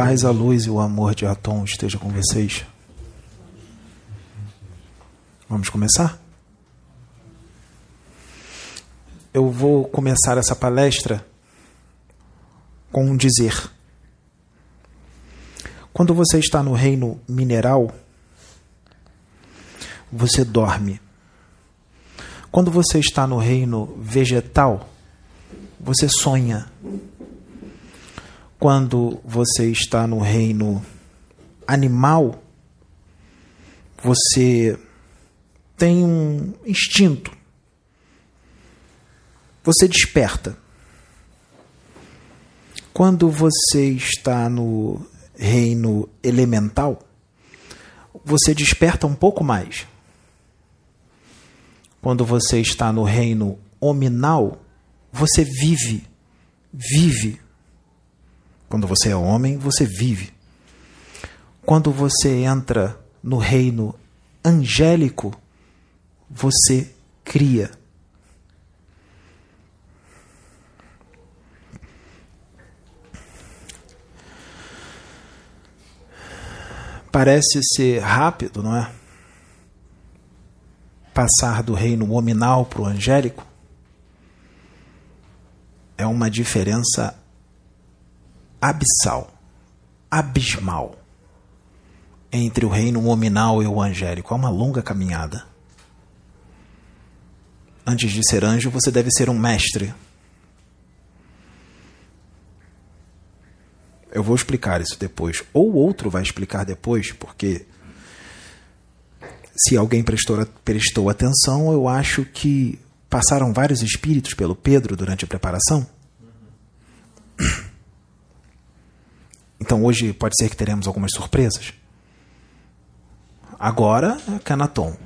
Paz, a luz e o amor de Atom estejam com vocês. Vamos começar? Eu vou começar essa palestra com um dizer. Quando você está no reino mineral, você dorme. Quando você está no reino vegetal, você sonha. Quando você está no reino animal, você tem um instinto. Você desperta. Quando você está no reino elemental, você desperta um pouco mais. Quando você está no reino hominal, você vive. Vive. Quando você é homem, você vive. Quando você entra no reino angélico, você cria. Parece ser rápido, não é? Passar do reino hominal para o angélico é uma diferença abissal, abismal entre o reino hominal e o angélico. É uma longa caminhada. Antes de ser anjo, você deve ser um mestre. Eu vou explicar isso depois. Ou outro vai explicar depois, porque se alguém prestou, prestou atenção, eu acho que passaram vários espíritos pelo Pedro durante a preparação. Então hoje pode ser que teremos algumas surpresas. Agora, Canaton.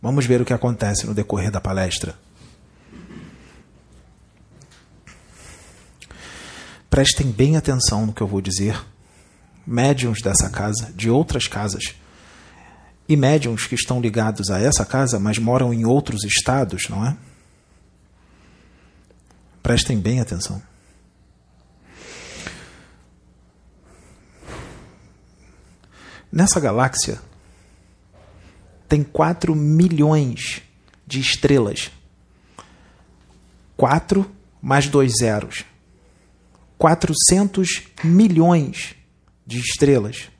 Vamos ver o que acontece no decorrer da palestra. Prestem bem atenção no que eu vou dizer. Médiuns dessa casa, de outras casas, e médiuns que estão ligados a essa casa, mas moram em outros estados, não é? Prestem bem atenção. Nessa galáxia tem 4 milhões de estrelas. 4 mais dois zeros. 400 milhões de estrelas.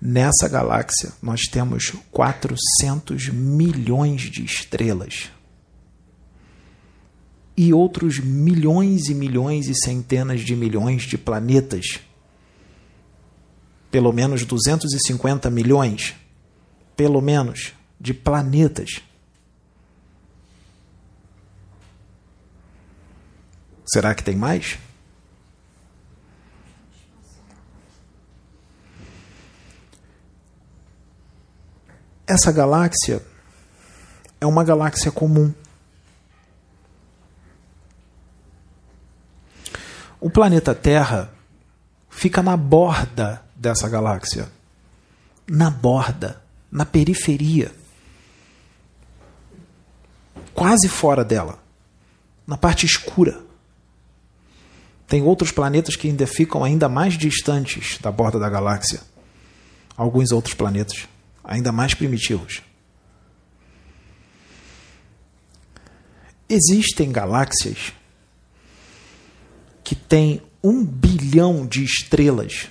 Nessa galáxia, nós temos 400 milhões de estrelas. E outros milhões e milhões e centenas de milhões de planetas. Pelo menos 250 milhões, pelo menos, de planetas. Será que tem mais? Essa galáxia é uma galáxia comum. O planeta Terra fica na borda dessa galáxia. Na borda, na periferia. Quase fora dela. Na parte escura. Tem outros planetas que ainda ficam ainda mais distantes da borda da galáxia. Alguns outros planetas ainda mais primitivos. Existem galáxias que têm um bilhão de estrelas.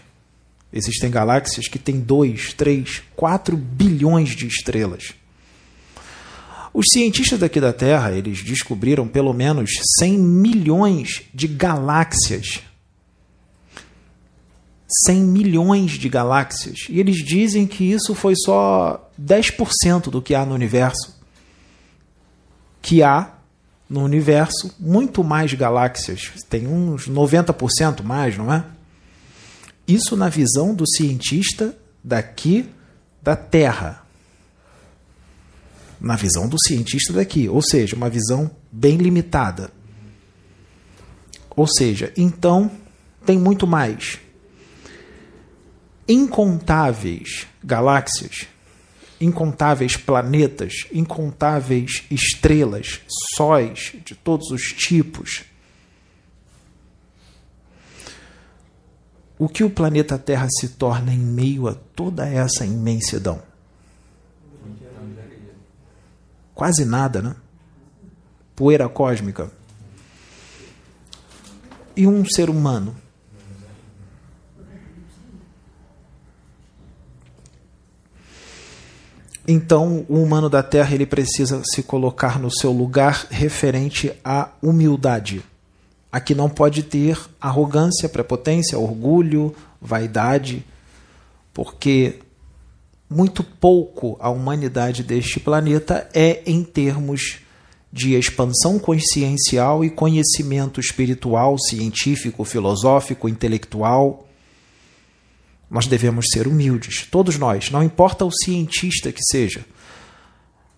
Existem galáxias que têm dois, três, quatro bilhões de estrelas. Os cientistas daqui da Terra, eles descobriram pelo menos 100 milhões de galáxias. 100 milhões de galáxias. E eles dizem que isso foi só 10% do que há no universo. Que há no universo muito mais galáxias. Tem uns 90% mais, não é? Isso na visão do cientista daqui da Terra na visão do cientista daqui, ou seja, uma visão bem limitada. Ou seja, então tem muito mais. Incontáveis galáxias, incontáveis planetas, incontáveis estrelas, sóis de todos os tipos. O que o planeta Terra se torna em meio a toda essa imensidão? Quase nada, né? Poeira cósmica. E um ser humano? Então, o humano da Terra ele precisa se colocar no seu lugar referente à humildade. Aqui não pode ter arrogância, prepotência, orgulho, vaidade, porque muito pouco a humanidade deste planeta é em termos de expansão consciencial e conhecimento espiritual, científico, filosófico, intelectual. Nós devemos ser humildes, todos nós, não importa o cientista que seja.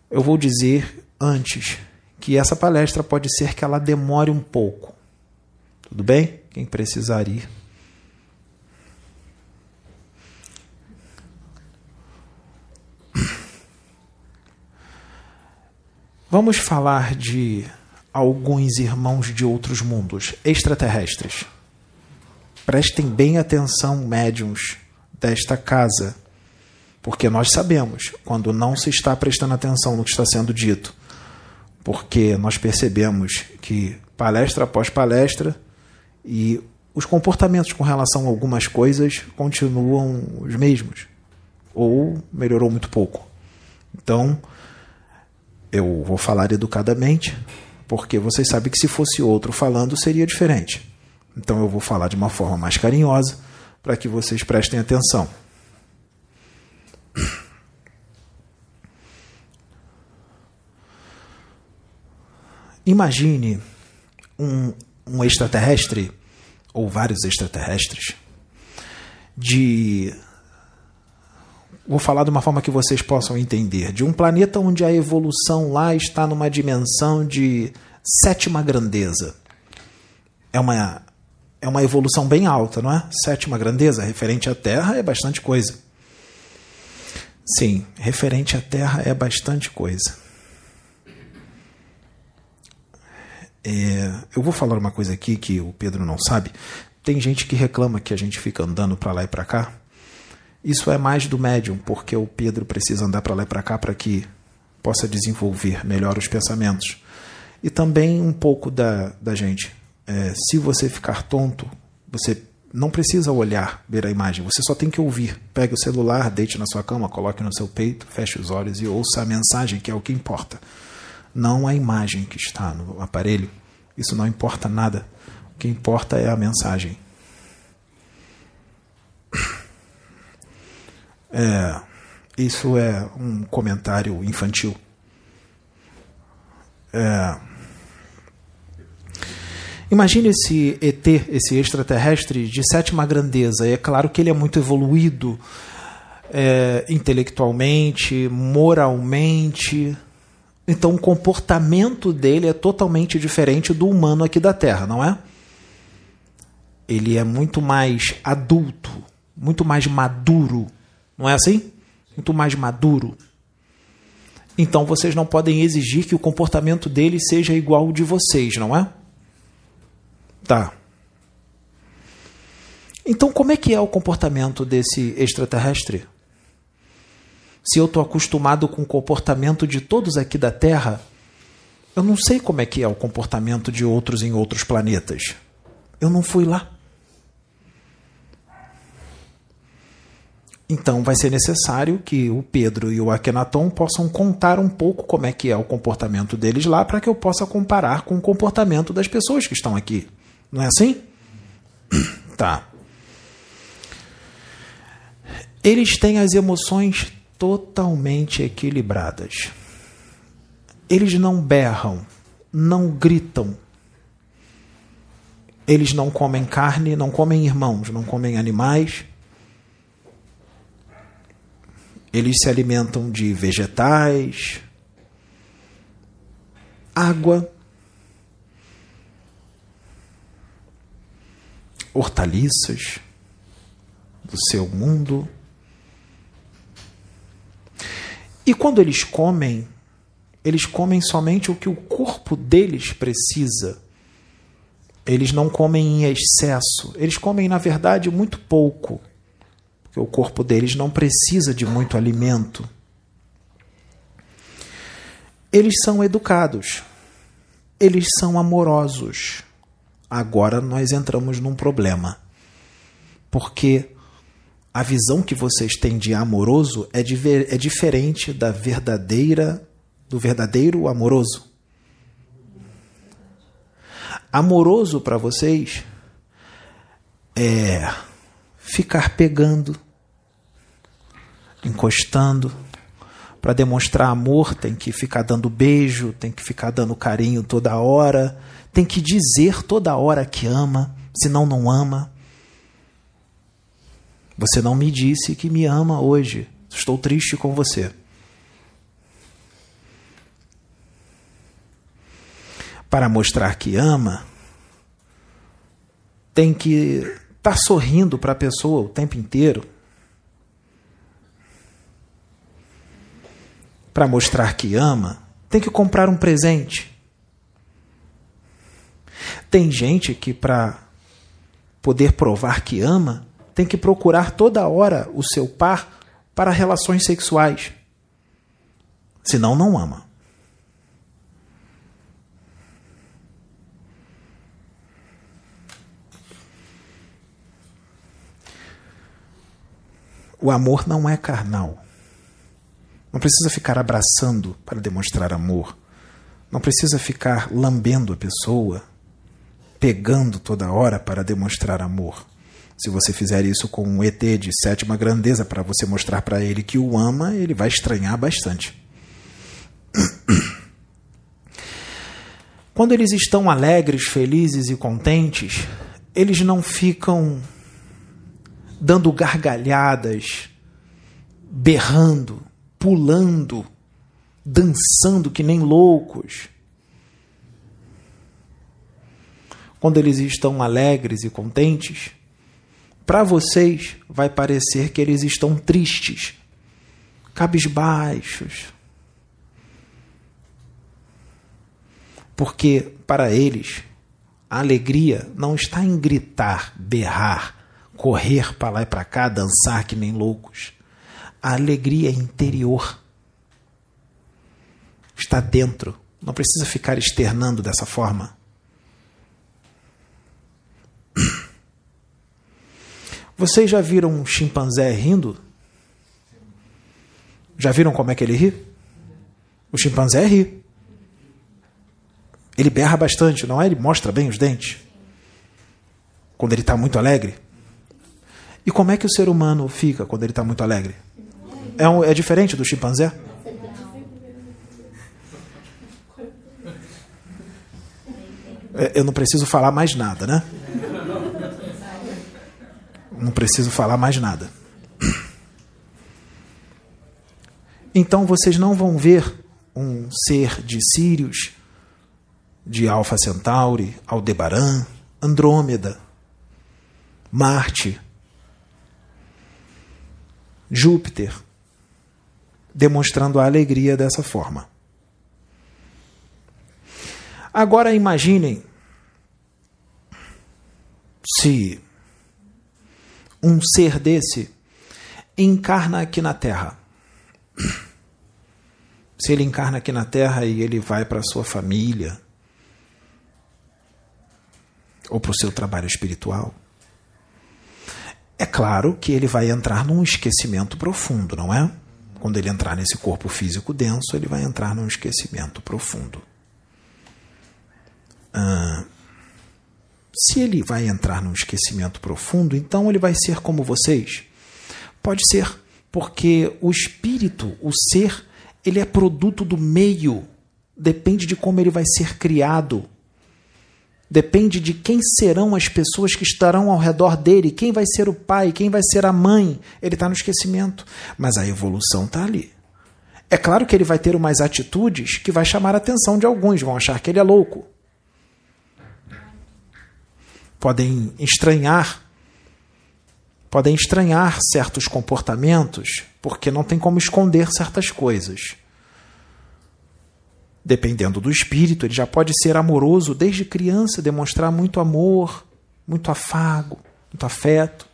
Eu vou dizer antes que essa palestra pode ser que ela demore um pouco. Tudo bem? Quem precisar ir. Vamos falar de alguns irmãos de outros mundos, extraterrestres. Prestem bem atenção, médiums desta casa, porque nós sabemos quando não se está prestando atenção no que está sendo dito, porque nós percebemos que palestra após palestra e os comportamentos com relação a algumas coisas continuam os mesmos ou melhorou muito pouco. Então, eu vou falar educadamente, porque vocês sabem que se fosse outro falando seria diferente. Então eu vou falar de uma forma mais carinhosa para que vocês prestem atenção. Imagine um, um extraterrestre, ou vários extraterrestres, de. Vou falar de uma forma que vocês possam entender. De um planeta onde a evolução lá está numa dimensão de sétima grandeza. É uma é uma evolução bem alta, não é? Sétima grandeza, referente à Terra, é bastante coisa. Sim, referente à Terra é bastante coisa. É, eu vou falar uma coisa aqui que o Pedro não sabe. Tem gente que reclama que a gente fica andando para lá e para cá. Isso é mais do médium, porque o Pedro precisa andar para lá e para cá para que possa desenvolver melhor os pensamentos. E também um pouco da, da gente é, se você ficar tonto, você não precisa olhar, ver a imagem, você só tem que ouvir. Pegue o celular, deite na sua cama, coloque no seu peito, feche os olhos e ouça a mensagem, que é o que importa. Não a imagem que está no aparelho. Isso não importa nada. O que importa é a mensagem. É, isso é um comentário infantil. É, Imagine esse ET, esse extraterrestre de sétima grandeza. E é claro que ele é muito evoluído é, intelectualmente, moralmente. Então o comportamento dele é totalmente diferente do humano aqui da Terra, não é? Ele é muito mais adulto, muito mais maduro, não é assim? Muito mais maduro. Então vocês não podem exigir que o comportamento dele seja igual ao de vocês, não é? Tá. Então, como é que é o comportamento desse extraterrestre? Se eu estou acostumado com o comportamento de todos aqui da Terra, eu não sei como é que é o comportamento de outros em outros planetas. Eu não fui lá. Então vai ser necessário que o Pedro e o Akhenaton possam contar um pouco como é que é o comportamento deles lá para que eu possa comparar com o comportamento das pessoas que estão aqui. Não é assim? Tá. Eles têm as emoções totalmente equilibradas. Eles não berram, não gritam. Eles não comem carne, não comem irmãos, não comem animais. Eles se alimentam de vegetais, água hortaliças do seu mundo. E quando eles comem, eles comem somente o que o corpo deles precisa. eles não comem em excesso, eles comem, na verdade, muito pouco, porque o corpo deles não precisa de muito alimento. Eles são educados, eles são amorosos. Agora nós entramos num problema, porque a visão que vocês têm de amoroso é, de, é diferente da verdadeira do verdadeiro amoroso. Amoroso para vocês é ficar pegando, encostando. Para demonstrar amor, tem que ficar dando beijo, tem que ficar dando carinho toda hora, tem que dizer toda hora que ama, senão não ama. Você não me disse que me ama hoje. Estou triste com você. para mostrar que ama, tem que estar tá sorrindo para a pessoa o tempo inteiro. Para mostrar que ama, tem que comprar um presente. Tem gente que, para poder provar que ama, tem que procurar toda hora o seu par para relações sexuais. Senão, não ama. O amor não é carnal. Não precisa ficar abraçando para demonstrar amor. Não precisa ficar lambendo a pessoa, pegando toda hora para demonstrar amor. Se você fizer isso com um ET de sétima grandeza para você mostrar para ele que o ama, ele vai estranhar bastante. Quando eles estão alegres, felizes e contentes, eles não ficam dando gargalhadas, berrando, pulando, dançando que nem loucos. Quando eles estão alegres e contentes, para vocês vai parecer que eles estão tristes, cabisbaixos. Porque para eles a alegria não está em gritar, berrar, correr para lá e para cá, dançar que nem loucos. A alegria é interior. Está dentro. Não precisa ficar externando dessa forma. Vocês já viram um chimpanzé rindo? Já viram como é que ele ri? O chimpanzé ri. Ele berra bastante, não é? Ele mostra bem os dentes. Quando ele está muito alegre. E como é que o ser humano fica quando ele está muito alegre? É, um, é diferente do chimpanzé? É, eu não preciso falar mais nada, né? Não preciso falar mais nada. Então vocês não vão ver um ser de Sírios, de Alfa Centauri, Aldebaran, Andrômeda, Marte, Júpiter, demonstrando a alegria dessa forma. Agora imaginem se um ser desse encarna aqui na Terra. Se ele encarna aqui na Terra e ele vai para sua família ou para o seu trabalho espiritual, é claro que ele vai entrar num esquecimento profundo, não é? Quando ele entrar nesse corpo físico denso, ele vai entrar num esquecimento profundo. Ah, se ele vai entrar num esquecimento profundo, então ele vai ser como vocês? Pode ser, porque o espírito, o ser, ele é produto do meio, depende de como ele vai ser criado depende de quem serão as pessoas que estarão ao redor dele, quem vai ser o pai, quem vai ser a mãe. Ele está no esquecimento, mas a evolução está ali. É claro que ele vai ter umas atitudes que vai chamar a atenção de alguns, vão achar que ele é louco. Podem estranhar, podem estranhar certos comportamentos, porque não tem como esconder certas coisas. Dependendo do espírito, ele já pode ser amoroso desde criança, demonstrar muito amor, muito afago, muito afeto.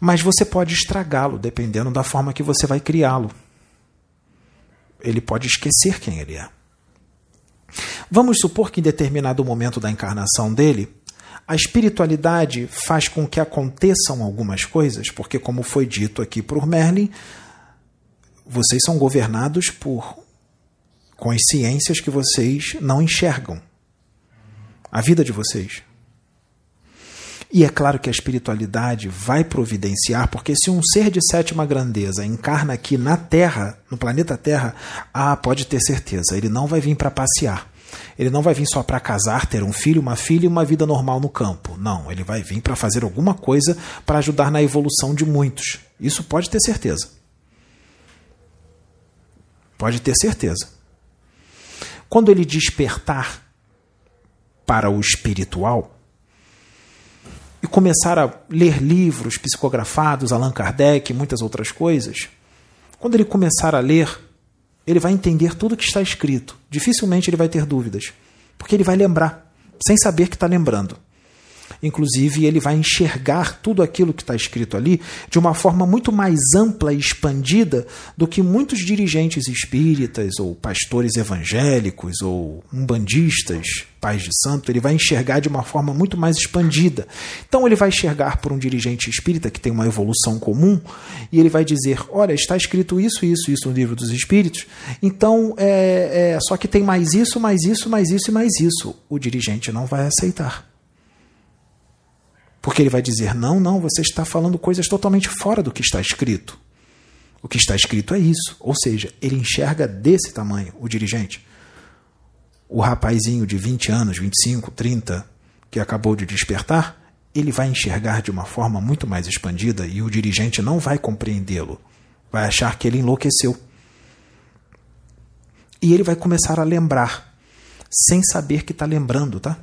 Mas você pode estragá-lo dependendo da forma que você vai criá-lo. Ele pode esquecer quem ele é. Vamos supor que em determinado momento da encarnação dele, a espiritualidade faz com que aconteçam algumas coisas, porque, como foi dito aqui por Merlin, vocês são governados por consciências que vocês não enxergam. A vida de vocês. E é claro que a espiritualidade vai providenciar, porque se um ser de sétima grandeza encarna aqui na Terra, no planeta Terra, ah, pode ter certeza, ele não vai vir para passear. Ele não vai vir só para casar, ter um filho, uma filha e uma vida normal no campo. Não, ele vai vir para fazer alguma coisa para ajudar na evolução de muitos. Isso pode ter certeza. Pode ter certeza. Quando ele despertar para o espiritual e começar a ler livros psicografados, Allan Kardec muitas outras coisas, quando ele começar a ler ele vai entender tudo que está escrito. Dificilmente ele vai ter dúvidas, porque ele vai lembrar, sem saber que está lembrando. Inclusive, ele vai enxergar tudo aquilo que está escrito ali de uma forma muito mais ampla e expandida do que muitos dirigentes espíritas, ou pastores evangélicos, ou umbandistas, pais de santo. Ele vai enxergar de uma forma muito mais expandida. Então, ele vai enxergar por um dirigente espírita que tem uma evolução comum e ele vai dizer: Olha, está escrito isso, isso, isso no livro dos espíritos, então, é, é, só que tem mais isso, mais isso, mais isso e mais isso. O dirigente não vai aceitar. Porque ele vai dizer: não, não, você está falando coisas totalmente fora do que está escrito. O que está escrito é isso. Ou seja, ele enxerga desse tamanho, o dirigente. O rapazinho de 20 anos, 25, 30, que acabou de despertar, ele vai enxergar de uma forma muito mais expandida e o dirigente não vai compreendê-lo. Vai achar que ele enlouqueceu. E ele vai começar a lembrar, sem saber que está lembrando, tá?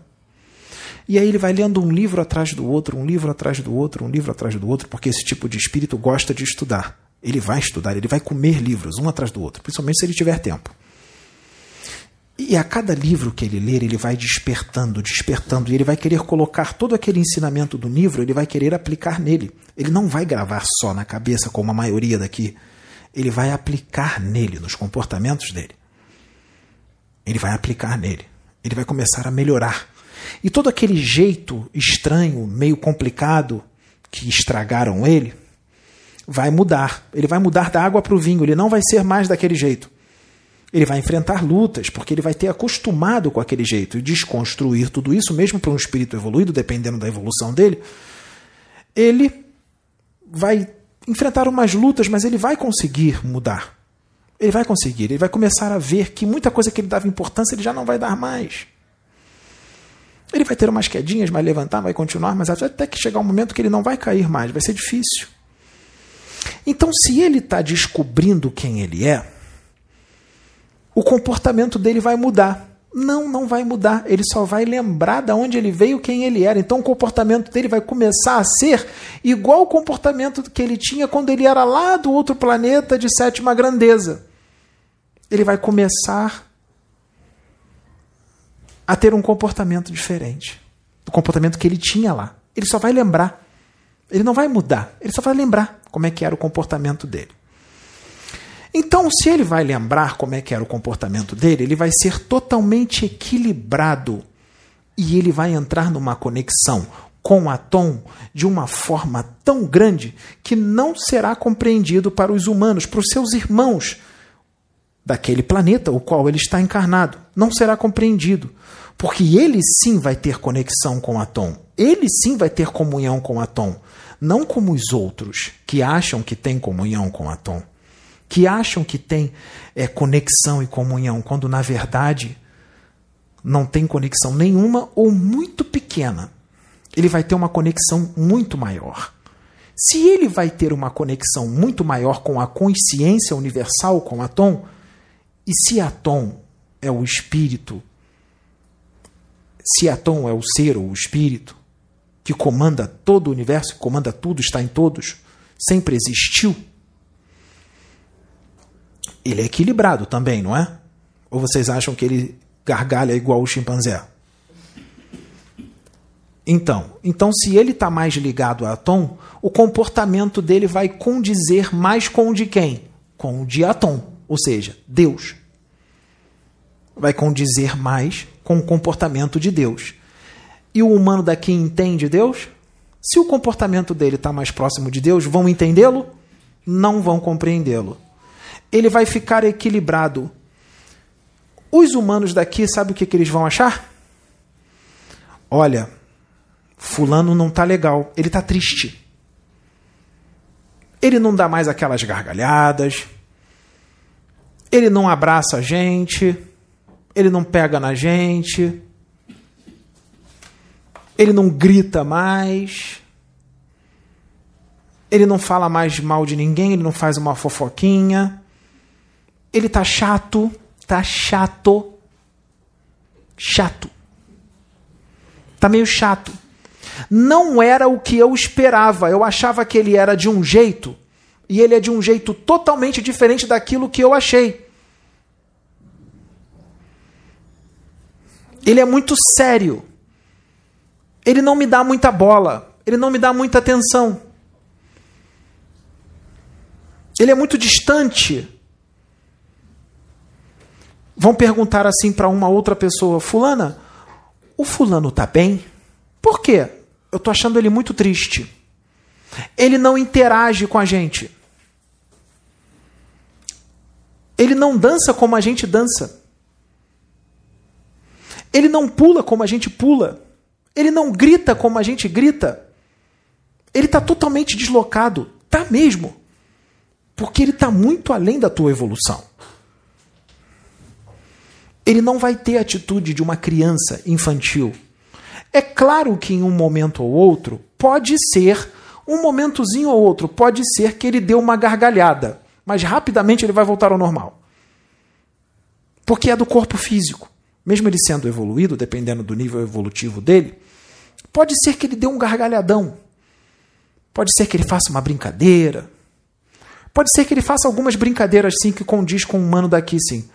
E aí ele vai lendo um livro atrás do outro, um livro atrás do outro, um livro atrás do outro, porque esse tipo de espírito gosta de estudar. Ele vai estudar, ele vai comer livros um atrás do outro, principalmente se ele tiver tempo. E a cada livro que ele ler, ele vai despertando, despertando, e ele vai querer colocar todo aquele ensinamento do livro, ele vai querer aplicar nele. Ele não vai gravar só na cabeça, como a maioria daqui. Ele vai aplicar nele, nos comportamentos dele. Ele vai aplicar nele. Ele vai começar a melhorar. E todo aquele jeito estranho, meio complicado que estragaram ele, vai mudar. Ele vai mudar da água para o vinho, ele não vai ser mais daquele jeito. Ele vai enfrentar lutas, porque ele vai ter acostumado com aquele jeito e desconstruir tudo isso, mesmo para um espírito evoluído, dependendo da evolução dele. Ele vai enfrentar umas lutas, mas ele vai conseguir mudar. Ele vai conseguir, ele vai começar a ver que muita coisa que ele dava importância ele já não vai dar mais. Ele vai ter umas quedinhas, vai levantar, vai continuar, mas até que chegar um momento que ele não vai cair mais, vai ser difícil. Então, se ele está descobrindo quem ele é, o comportamento dele vai mudar. Não, não vai mudar. Ele só vai lembrar de onde ele veio, quem ele era. Então o comportamento dele vai começar a ser igual ao comportamento que ele tinha quando ele era lá do outro planeta de sétima grandeza. Ele vai começar a ter um comportamento diferente do comportamento que ele tinha lá. Ele só vai lembrar. Ele não vai mudar, ele só vai lembrar como é que era o comportamento dele. Então, se ele vai lembrar como é que era o comportamento dele, ele vai ser totalmente equilibrado e ele vai entrar numa conexão com a Tom de uma forma tão grande que não será compreendido para os humanos, para os seus irmãos daquele planeta o qual ele está encarnado. Não será compreendido. Porque ele sim vai ter conexão com Atom. Ele sim vai ter comunhão com Atom. Não como os outros que acham que tem comunhão com Atom. Que acham que tem é, conexão e comunhão, quando na verdade não tem conexão nenhuma ou muito pequena. Ele vai ter uma conexão muito maior. Se ele vai ter uma conexão muito maior com a consciência universal, com Atom, e se Atom é o espírito se Atom é o ser ou o espírito que comanda todo o universo, comanda tudo, está em todos, sempre existiu, ele é equilibrado também, não é? Ou vocês acham que ele gargalha igual o chimpanzé? Então, então se ele está mais ligado a Atom, o comportamento dele vai condizer mais com o de quem? Com o de Atom, ou seja, Deus. Vai condizer mais com o comportamento de Deus. E o humano daqui entende Deus? Se o comportamento dele está mais próximo de Deus, vão entendê-lo? Não vão compreendê-lo. Ele vai ficar equilibrado. Os humanos daqui, sabe o que, que eles vão achar? Olha, Fulano não tá legal, ele tá triste. Ele não dá mais aquelas gargalhadas. Ele não abraça a gente. Ele não pega na gente. Ele não grita mais. Ele não fala mais mal de ninguém, ele não faz uma fofoquinha. Ele tá chato, tá chato. Chato. Tá meio chato não era o que eu esperava. Eu achava que ele era de um jeito e ele é de um jeito totalmente diferente daquilo que eu achei. Ele é muito sério. Ele não me dá muita bola. Ele não me dá muita atenção. Ele é muito distante. Vão perguntar assim para uma outra pessoa: Fulana, o fulano tá bem? Por quê? eu estou achando ele muito triste. Ele não interage com a gente. Ele não dança como a gente dança. Ele não pula como a gente pula. Ele não grita como a gente grita. Ele está totalmente deslocado. Tá mesmo. Porque ele está muito além da tua evolução. Ele não vai ter a atitude de uma criança infantil é claro que em um momento ou outro, pode ser, um momentozinho ou outro, pode ser que ele deu uma gargalhada, mas rapidamente ele vai voltar ao normal. Porque é do corpo físico. Mesmo ele sendo evoluído, dependendo do nível evolutivo dele, pode ser que ele dê um gargalhadão. Pode ser que ele faça uma brincadeira. Pode ser que ele faça algumas brincadeiras sim que condiz com o humano daqui, sim.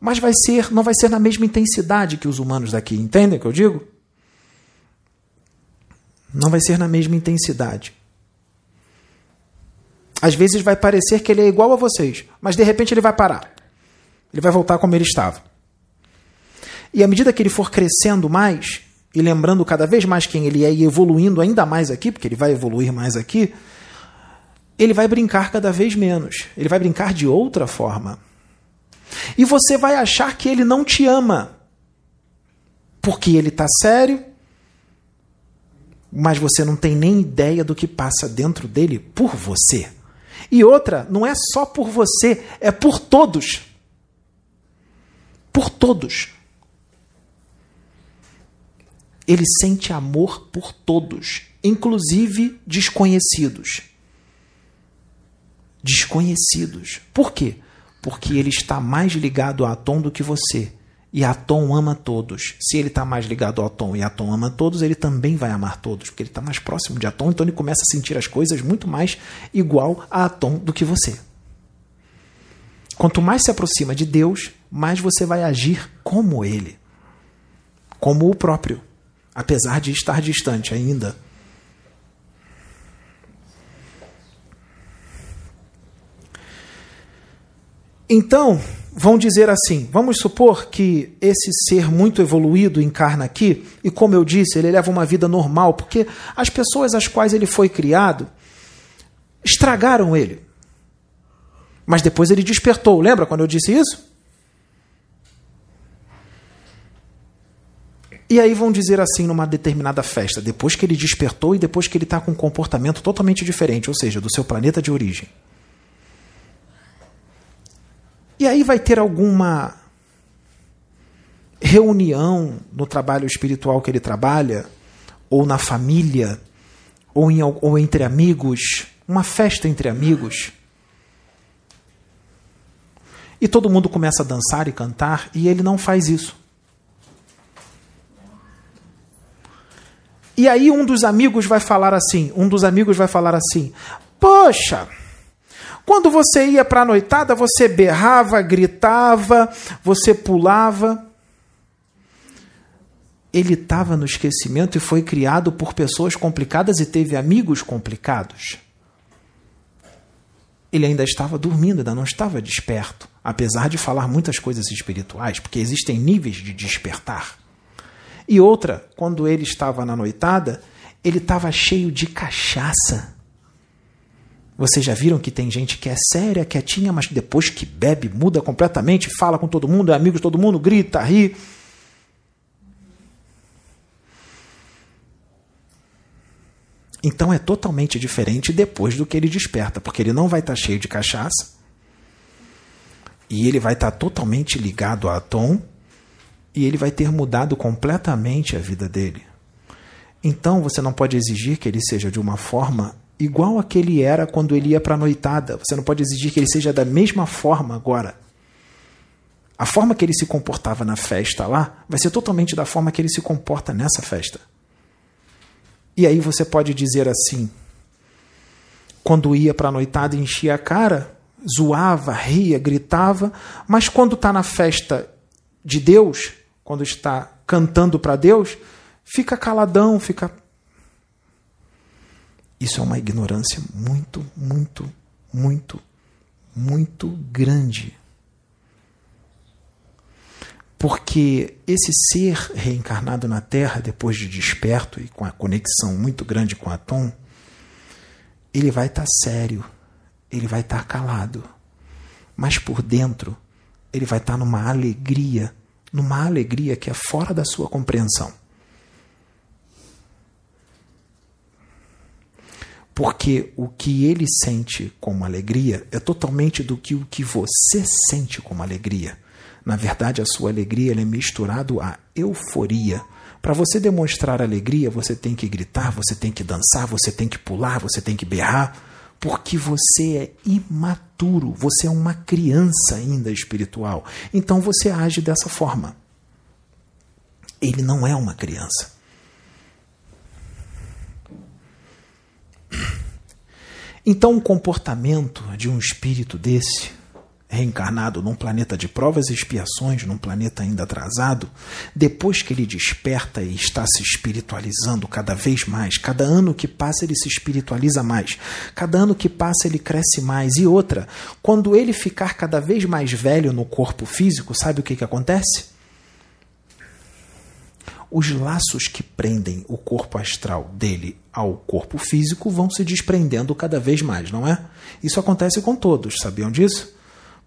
Mas vai ser, não vai ser na mesma intensidade que os humanos daqui, entendem o que eu digo? Não vai ser na mesma intensidade. Às vezes vai parecer que ele é igual a vocês, mas de repente ele vai parar. Ele vai voltar como ele estava. E à medida que ele for crescendo mais, e lembrando cada vez mais quem ele é e evoluindo ainda mais aqui, porque ele vai evoluir mais aqui, ele vai brincar cada vez menos. Ele vai brincar de outra forma. E você vai achar que ele não te ama. Porque ele está sério, mas você não tem nem ideia do que passa dentro dele por você. E outra, não é só por você, é por todos. Por todos. Ele sente amor por todos, inclusive desconhecidos. Desconhecidos. Por quê? Porque ele está mais ligado a Atom do que você. E Atom ama todos. Se ele está mais ligado ao Atom e Atom ama todos, ele também vai amar todos, porque ele está mais próximo de Atom, então ele começa a sentir as coisas muito mais igual a Atom do que você. Quanto mais se aproxima de Deus, mais você vai agir como ele, como o próprio, apesar de estar distante ainda. Então, vão dizer assim: vamos supor que esse ser muito evoluído encarna aqui, e como eu disse, ele leva uma vida normal, porque as pessoas às quais ele foi criado estragaram ele. Mas depois ele despertou, lembra quando eu disse isso? E aí vão dizer assim numa determinada festa, depois que ele despertou e depois que ele está com um comportamento totalmente diferente, ou seja, do seu planeta de origem. E aí vai ter alguma reunião no trabalho espiritual que ele trabalha, ou na família, ou, em, ou entre amigos, uma festa entre amigos. E todo mundo começa a dançar e cantar, e ele não faz isso. E aí um dos amigos vai falar assim, um dos amigos vai falar assim: "Poxa, Quando você ia para a noitada, você berrava, gritava, você pulava. Ele estava no esquecimento e foi criado por pessoas complicadas e teve amigos complicados. Ele ainda estava dormindo, ainda não estava desperto, apesar de falar muitas coisas espirituais, porque existem níveis de despertar. E outra, quando ele estava na noitada, ele estava cheio de cachaça. Vocês já viram que tem gente que é séria, quietinha, mas depois que bebe, muda completamente, fala com todo mundo, é amigo de todo mundo, grita, ri. Então é totalmente diferente depois do que ele desperta, porque ele não vai estar cheio de cachaça e ele vai estar totalmente ligado a Tom e ele vai ter mudado completamente a vida dele. Então você não pode exigir que ele seja de uma forma igual a que ele era quando ele ia para a noitada. Você não pode exigir que ele seja da mesma forma agora. A forma que ele se comportava na festa lá vai ser totalmente da forma que ele se comporta nessa festa. E aí você pode dizer assim: quando ia para a noitada enchia a cara, zoava, ria, gritava, mas quando está na festa de Deus, quando está cantando para Deus, fica caladão, fica isso é uma ignorância muito, muito, muito, muito grande. Porque esse ser reencarnado na Terra, depois de desperto e com a conexão muito grande com a Tom, ele vai estar tá sério, ele vai estar tá calado. Mas por dentro, ele vai estar tá numa alegria, numa alegria que é fora da sua compreensão. Porque o que ele sente como alegria é totalmente do que o que você sente como alegria. Na verdade, a sua alegria é misturado à euforia. Para você demonstrar alegria, você tem que gritar, você tem que dançar, você tem que pular, você tem que berrar, porque você é imaturo, você é uma criança ainda espiritual. Então você age dessa forma. Ele não é uma criança. Então, o comportamento de um espírito desse, reencarnado num planeta de provas e expiações, num planeta ainda atrasado, depois que ele desperta e está se espiritualizando cada vez mais, cada ano que passa ele se espiritualiza mais, cada ano que passa ele cresce mais. E outra, quando ele ficar cada vez mais velho no corpo físico, sabe o que, que acontece? os laços que prendem o corpo astral dele ao corpo físico vão se desprendendo cada vez mais, não é? Isso acontece com todos, sabiam disso?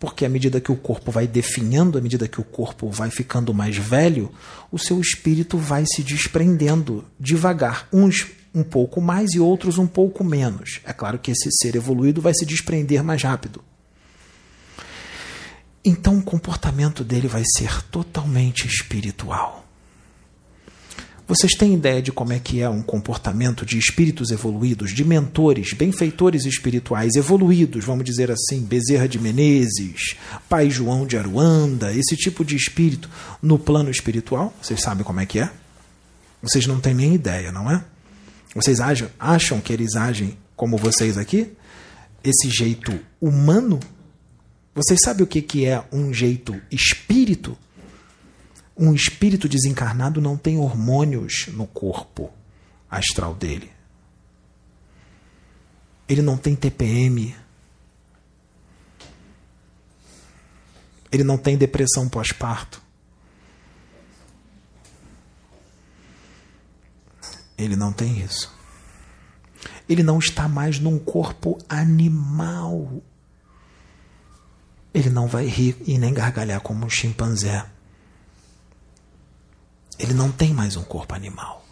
Porque à medida que o corpo vai definhando, à medida que o corpo vai ficando mais velho, o seu espírito vai se desprendendo devagar, uns um pouco mais e outros um pouco menos. É claro que esse ser evoluído vai se desprender mais rápido. Então o comportamento dele vai ser totalmente espiritual. Vocês têm ideia de como é que é um comportamento de espíritos evoluídos, de mentores, benfeitores espirituais evoluídos, vamos dizer assim, Bezerra de Menezes, Pai João de Aruanda, esse tipo de espírito no plano espiritual? Vocês sabem como é que é? Vocês não têm nem ideia, não é? Vocês acham, que eles agem como vocês aqui? Esse jeito humano? Vocês sabem o que é um jeito espírito? Um espírito desencarnado não tem hormônios no corpo astral dele. Ele não tem TPM. Ele não tem depressão pós-parto. Ele não tem isso. Ele não está mais num corpo animal. Ele não vai rir e nem gargalhar como um chimpanzé. Ele não tem mais um corpo animal.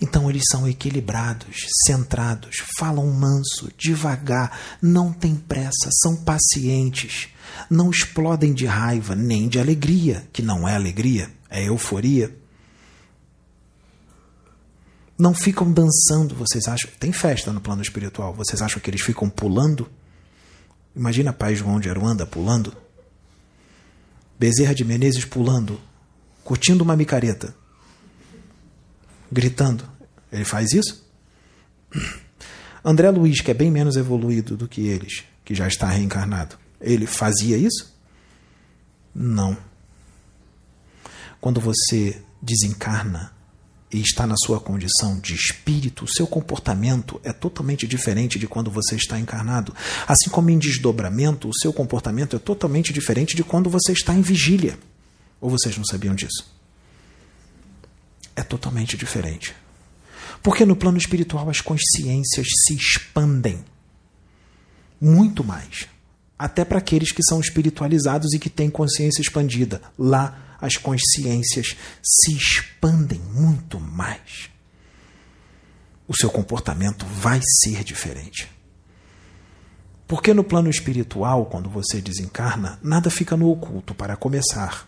Então eles são equilibrados, centrados, falam manso, devagar, não têm pressa, são pacientes, não explodem de raiva nem de alegria, que não é alegria, é euforia. Não ficam dançando, vocês acham? Tem festa no plano espiritual, vocês acham que eles ficam pulando? Imagina Pai João de Aruanda pulando. Bezerra de Menezes pulando, curtindo uma micareta gritando. Ele faz isso? André Luiz, que é bem menos evoluído do que eles, que já está reencarnado, ele fazia isso? Não. Quando você desencarna e está na sua condição de espírito, o seu comportamento é totalmente diferente de quando você está encarnado. Assim como em desdobramento, o seu comportamento é totalmente diferente de quando você está em vigília. Ou vocês não sabiam disso? É totalmente diferente. Porque no plano espiritual as consciências se expandem muito mais. Até para aqueles que são espiritualizados e que têm consciência expandida. Lá as consciências se expandem muito mais. O seu comportamento vai ser diferente. Porque no plano espiritual, quando você desencarna, nada fica no oculto para começar.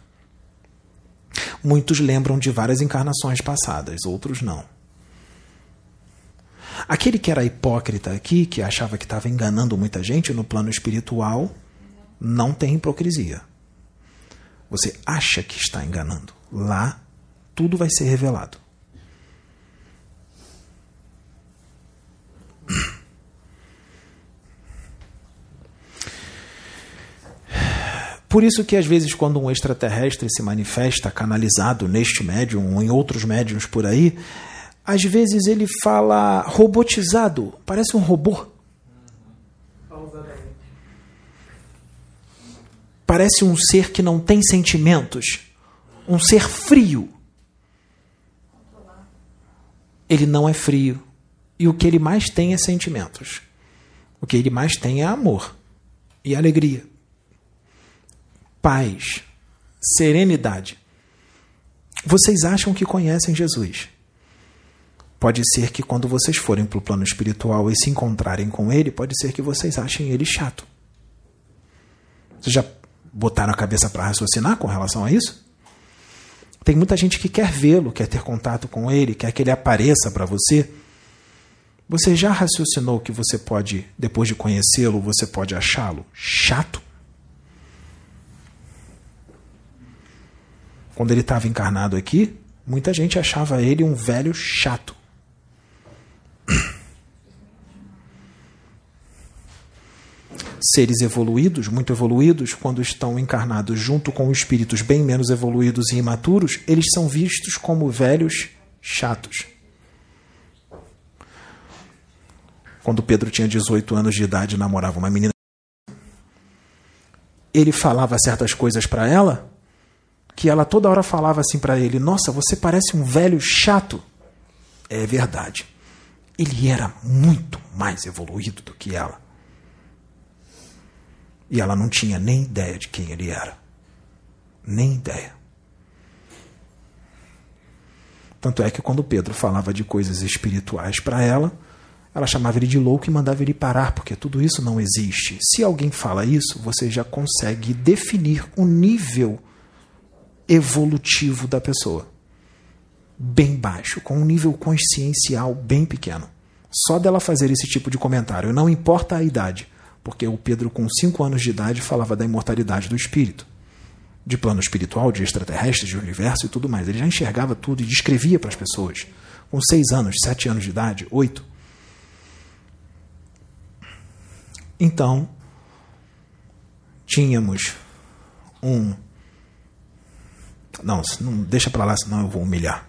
Muitos lembram de várias encarnações passadas, outros não. Aquele que era hipócrita aqui, que achava que estava enganando muita gente no plano espiritual, não tem hipocrisia. Você acha que está enganando. Lá, tudo vai ser revelado. Por isso que às vezes quando um extraterrestre se manifesta canalizado neste médium ou em outros médiums por aí, às vezes ele fala robotizado, parece um robô. Parece um ser que não tem sentimentos, um ser frio. Ele não é frio. E o que ele mais tem é sentimentos. O que ele mais tem é amor e alegria, paz, serenidade. Vocês acham que conhecem Jesus. Pode ser que quando vocês forem para o plano espiritual e se encontrarem com ele, pode ser que vocês achem ele chato. Vocês já botaram a cabeça para raciocinar com relação a isso? Tem muita gente que quer vê-lo, quer ter contato com ele, quer que ele apareça para você. Você já raciocinou que você pode, depois de conhecê-lo, você pode achá-lo chato? Quando ele estava encarnado aqui, muita gente achava ele um velho chato. Seres evoluídos, muito evoluídos, quando estão encarnados junto com espíritos bem menos evoluídos e imaturos, eles são vistos como velhos chatos. Quando Pedro tinha 18 anos de idade e namorava uma menina, ele falava certas coisas para ela, que ela toda hora falava assim para ele: Nossa, você parece um velho chato. É verdade. Ele era muito mais evoluído do que ela. E ela não tinha nem ideia de quem ele era. Nem ideia. Tanto é que quando Pedro falava de coisas espirituais para ela, ela chamava ele de louco e mandava ele parar, porque tudo isso não existe. Se alguém fala isso, você já consegue definir o nível evolutivo da pessoa. Bem baixo, com um nível consciencial bem pequeno. Só dela fazer esse tipo de comentário, não importa a idade porque o Pedro, com cinco anos de idade, falava da imortalidade do espírito, de plano espiritual, de extraterrestres, de universo e tudo mais. Ele já enxergava tudo e descrevia para as pessoas, com seis anos, sete anos de idade, oito. Então, tínhamos um. Não, não deixa para lá, senão eu vou humilhar.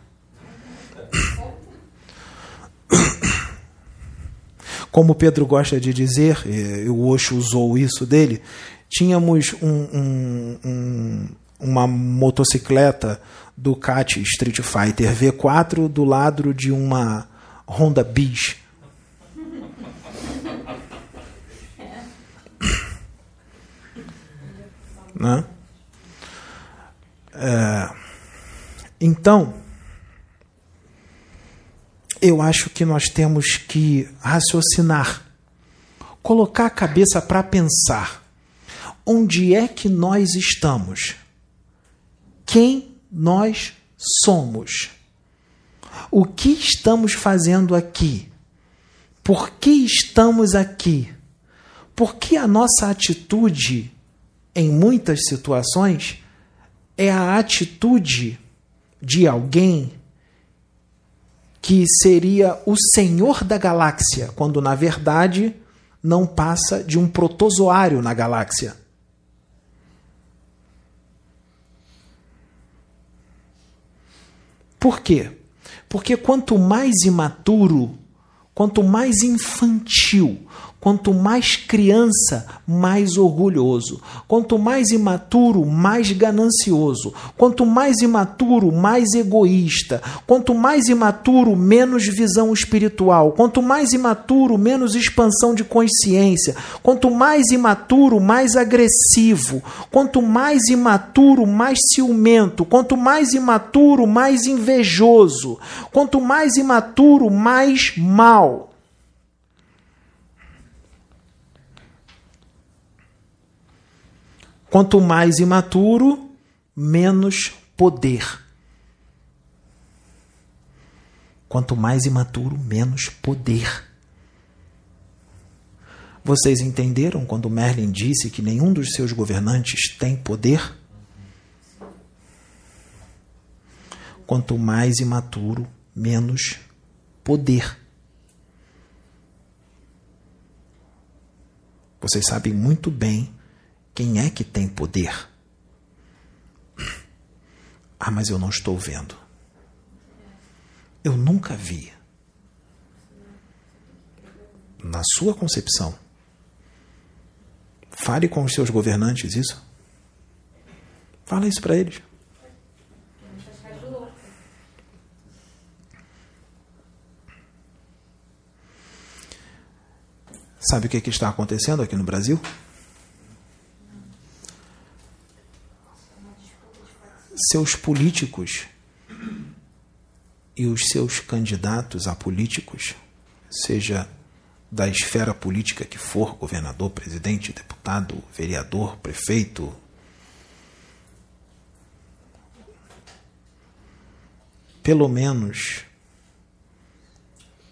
Como Pedro gosta de dizer, o Osho usou isso dele, tínhamos um, um, um, uma motocicleta Ducati Street Fighter V4 do lado de uma Honda Bis. né? É, então, eu acho que nós temos que raciocinar, colocar a cabeça para pensar. Onde é que nós estamos? Quem nós somos? O que estamos fazendo aqui? Por que estamos aqui? Por que a nossa atitude, em muitas situações, é a atitude de alguém que seria o senhor da galáxia, quando na verdade não passa de um protozoário na galáxia. Por quê? Porque quanto mais imaturo, quanto mais infantil, Quanto mais criança, mais orgulhoso. Quanto mais imaturo, mais ganancioso. Quanto mais imaturo, mais egoísta. Quanto mais imaturo, menos visão espiritual. Quanto mais imaturo, menos expansão de consciência. Quanto mais imaturo, mais agressivo. Quanto mais imaturo, mais ciumento. Quanto mais imaturo, mais invejoso. Quanto mais imaturo, mais mal. Quanto mais imaturo, menos poder. Quanto mais imaturo, menos poder. Vocês entenderam quando Merlin disse que nenhum dos seus governantes tem poder? Quanto mais imaturo, menos poder. Vocês sabem muito bem quem é que tem poder? Ah, mas eu não estou vendo. Eu nunca vi. Na sua concepção, fale com os seus governantes isso. Fala isso para eles. Sabe o que, que está acontecendo aqui no Brasil? Seus políticos e os seus candidatos a políticos, seja da esfera política que for, governador, presidente, deputado, vereador, prefeito, pelo menos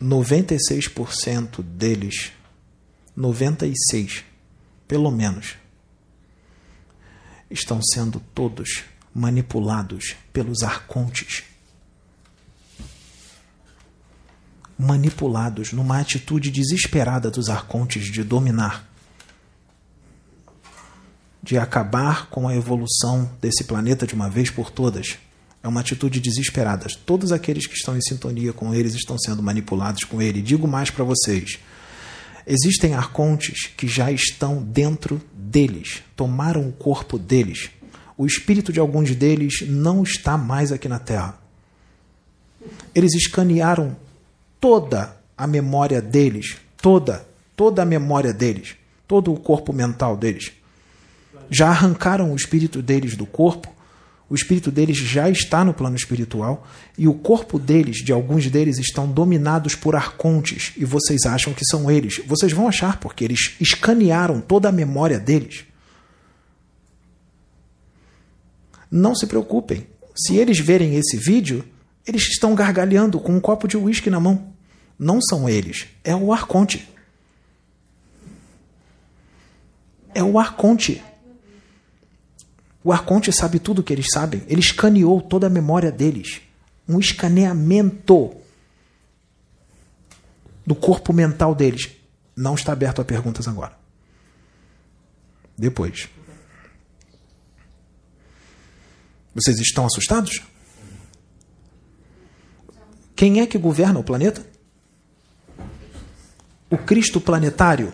96% deles, 96, pelo menos, estão sendo todos manipulados pelos arcontes. Manipulados numa atitude desesperada dos arcontes de dominar, de acabar com a evolução desse planeta de uma vez por todas. É uma atitude desesperada. Todos aqueles que estão em sintonia com eles estão sendo manipulados com ele. Digo mais para vocês: existem arcontes que já estão dentro deles, tomaram o corpo deles o espírito de alguns deles não está mais aqui na Terra. Eles escanearam toda a memória deles, toda, toda a memória deles, todo o corpo mental deles. Já arrancaram o espírito deles do corpo, o espírito deles já está no plano espiritual e o corpo deles, de alguns deles, estão dominados por arcontes e vocês acham que são eles. Vocês vão achar porque eles escanearam toda a memória deles. Não se preocupem. Se eles verem esse vídeo, eles estão gargalhando com um copo de uísque na mão. Não são eles, é o Arconte. É o Arconte. O Arconte sabe tudo o que eles sabem. Ele escaneou toda a memória deles. Um escaneamento do corpo mental deles. Não está aberto a perguntas agora. Depois. Vocês estão assustados? Quem é que governa o planeta? O Cristo planetário.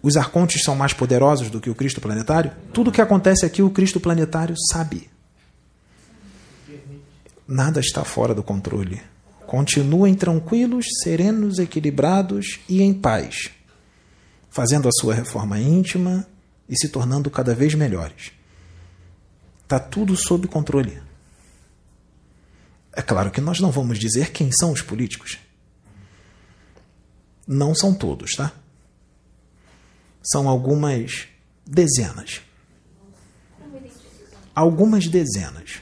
Os arcontes são mais poderosos do que o Cristo planetário? Tudo o que acontece aqui, o Cristo planetário sabe. Nada está fora do controle. Continuem tranquilos, serenos, equilibrados e em paz, fazendo a sua reforma íntima e se tornando cada vez melhores. Está tudo sob controle. É claro que nós não vamos dizer quem são os políticos. Não são todos, tá? São algumas dezenas. Algumas dezenas.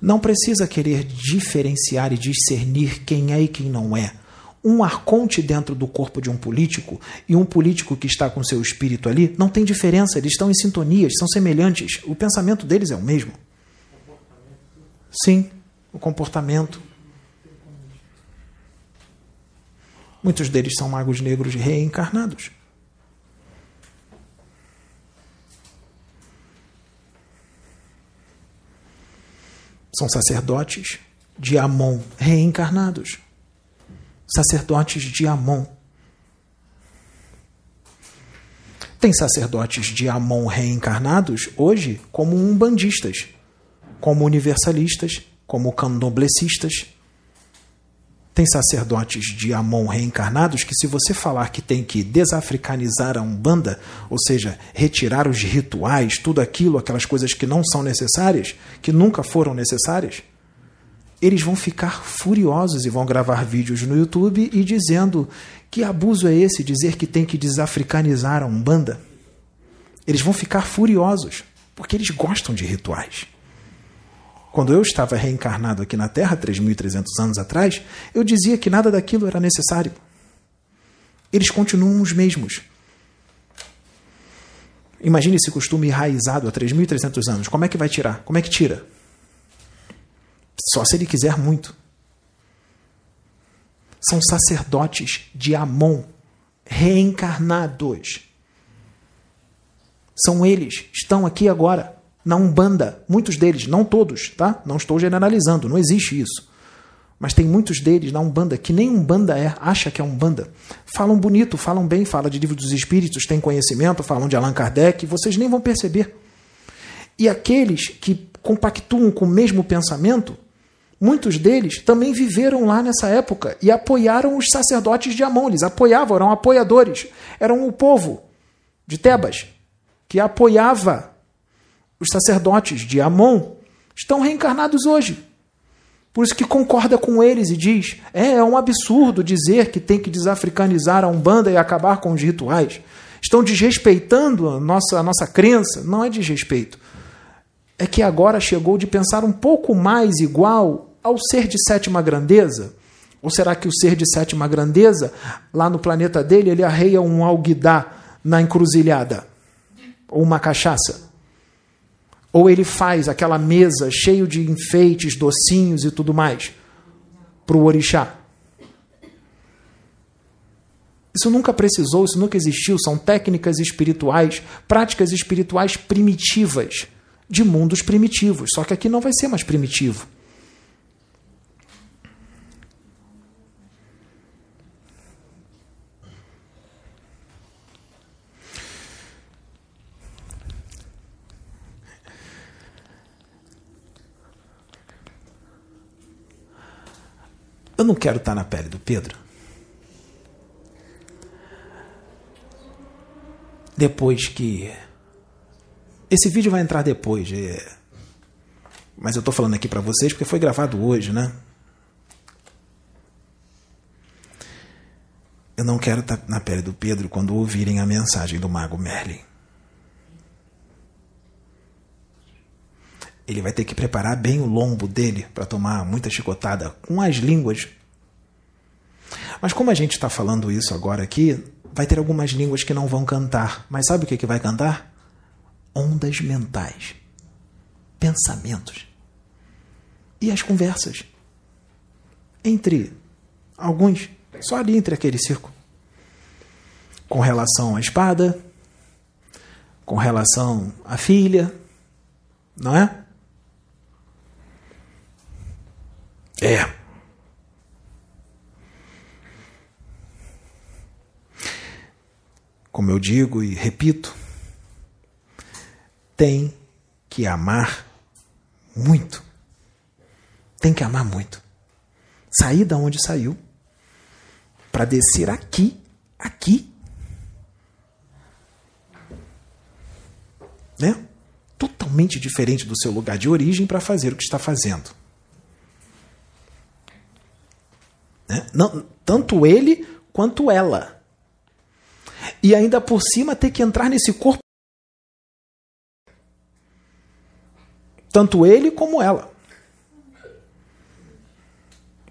Não precisa querer diferenciar e discernir quem é e quem não é um arconte dentro do corpo de um político e um político que está com seu espírito ali, não tem diferença, eles estão em sintonia, são semelhantes. O pensamento deles é o mesmo. Sim, o comportamento. Muitos deles são magos negros reencarnados. São sacerdotes de Amon reencarnados. Sacerdotes de Amon. Tem sacerdotes de Amon reencarnados hoje como umbandistas, como universalistas, como candomblecistas. Tem sacerdotes de Amon reencarnados que, se você falar que tem que desafricanizar a Umbanda, ou seja, retirar os rituais, tudo aquilo, aquelas coisas que não são necessárias, que nunca foram necessárias, eles vão ficar furiosos e vão gravar vídeos no YouTube e dizendo que abuso é esse dizer que tem que desafricanizar a Umbanda. Eles vão ficar furiosos, porque eles gostam de rituais. Quando eu estava reencarnado aqui na Terra, 3.300 anos atrás, eu dizia que nada daquilo era necessário. Eles continuam os mesmos. Imagine esse costume enraizado há 3.300 anos. Como é que vai tirar? Como é que tira? Só se ele quiser muito. São sacerdotes de Amon, reencarnados. São eles, estão aqui agora, na Umbanda. Muitos deles, não todos, tá? Não estou generalizando, não existe isso. Mas tem muitos deles na Umbanda que nem Umbanda é, acha que é Umbanda. Falam bonito, falam bem, falam de livro dos espíritos, têm conhecimento, falam de Allan Kardec, vocês nem vão perceber. E aqueles que compactuam com o mesmo pensamento, Muitos deles também viveram lá nessa época e apoiaram os sacerdotes de Amon. Eles apoiavam, eram apoiadores. Eram o povo de Tebas que apoiava os sacerdotes de Amon. Estão reencarnados hoje. Por isso que concorda com eles e diz: é, é um absurdo dizer que tem que desafricanizar a Umbanda e acabar com os rituais. Estão desrespeitando a nossa, a nossa crença. Não é desrespeito. É que agora chegou de pensar um pouco mais igual ao ser de sétima grandeza? Ou será que o ser de sétima grandeza, lá no planeta dele, ele arreia um alguidá na encruzilhada? Ou uma cachaça? Ou ele faz aquela mesa cheio de enfeites, docinhos e tudo mais para o orixá? Isso nunca precisou, isso nunca existiu. São técnicas espirituais, práticas espirituais primitivas, de mundos primitivos. Só que aqui não vai ser mais primitivo. Eu não quero estar na pele do Pedro. Depois que. Esse vídeo vai entrar depois. É... Mas eu estou falando aqui para vocês porque foi gravado hoje, né? Eu não quero estar na pele do Pedro quando ouvirem a mensagem do Mago Merlin. Ele vai ter que preparar bem o lombo dele para tomar muita chicotada com as línguas. Mas como a gente está falando isso agora aqui, vai ter algumas línguas que não vão cantar. Mas sabe o que, que vai cantar? Ondas mentais, pensamentos e as conversas entre alguns, só ali entre aquele círculo, com relação à espada, com relação à filha, não é? É. Como eu digo e repito, tem que amar muito. Tem que amar muito. Sair da onde saiu para descer aqui, aqui. Né? Totalmente diferente do seu lugar de origem para fazer o que está fazendo. Não, tanto ele quanto ela. E ainda por cima ter que entrar nesse corpo. Tanto ele como ela.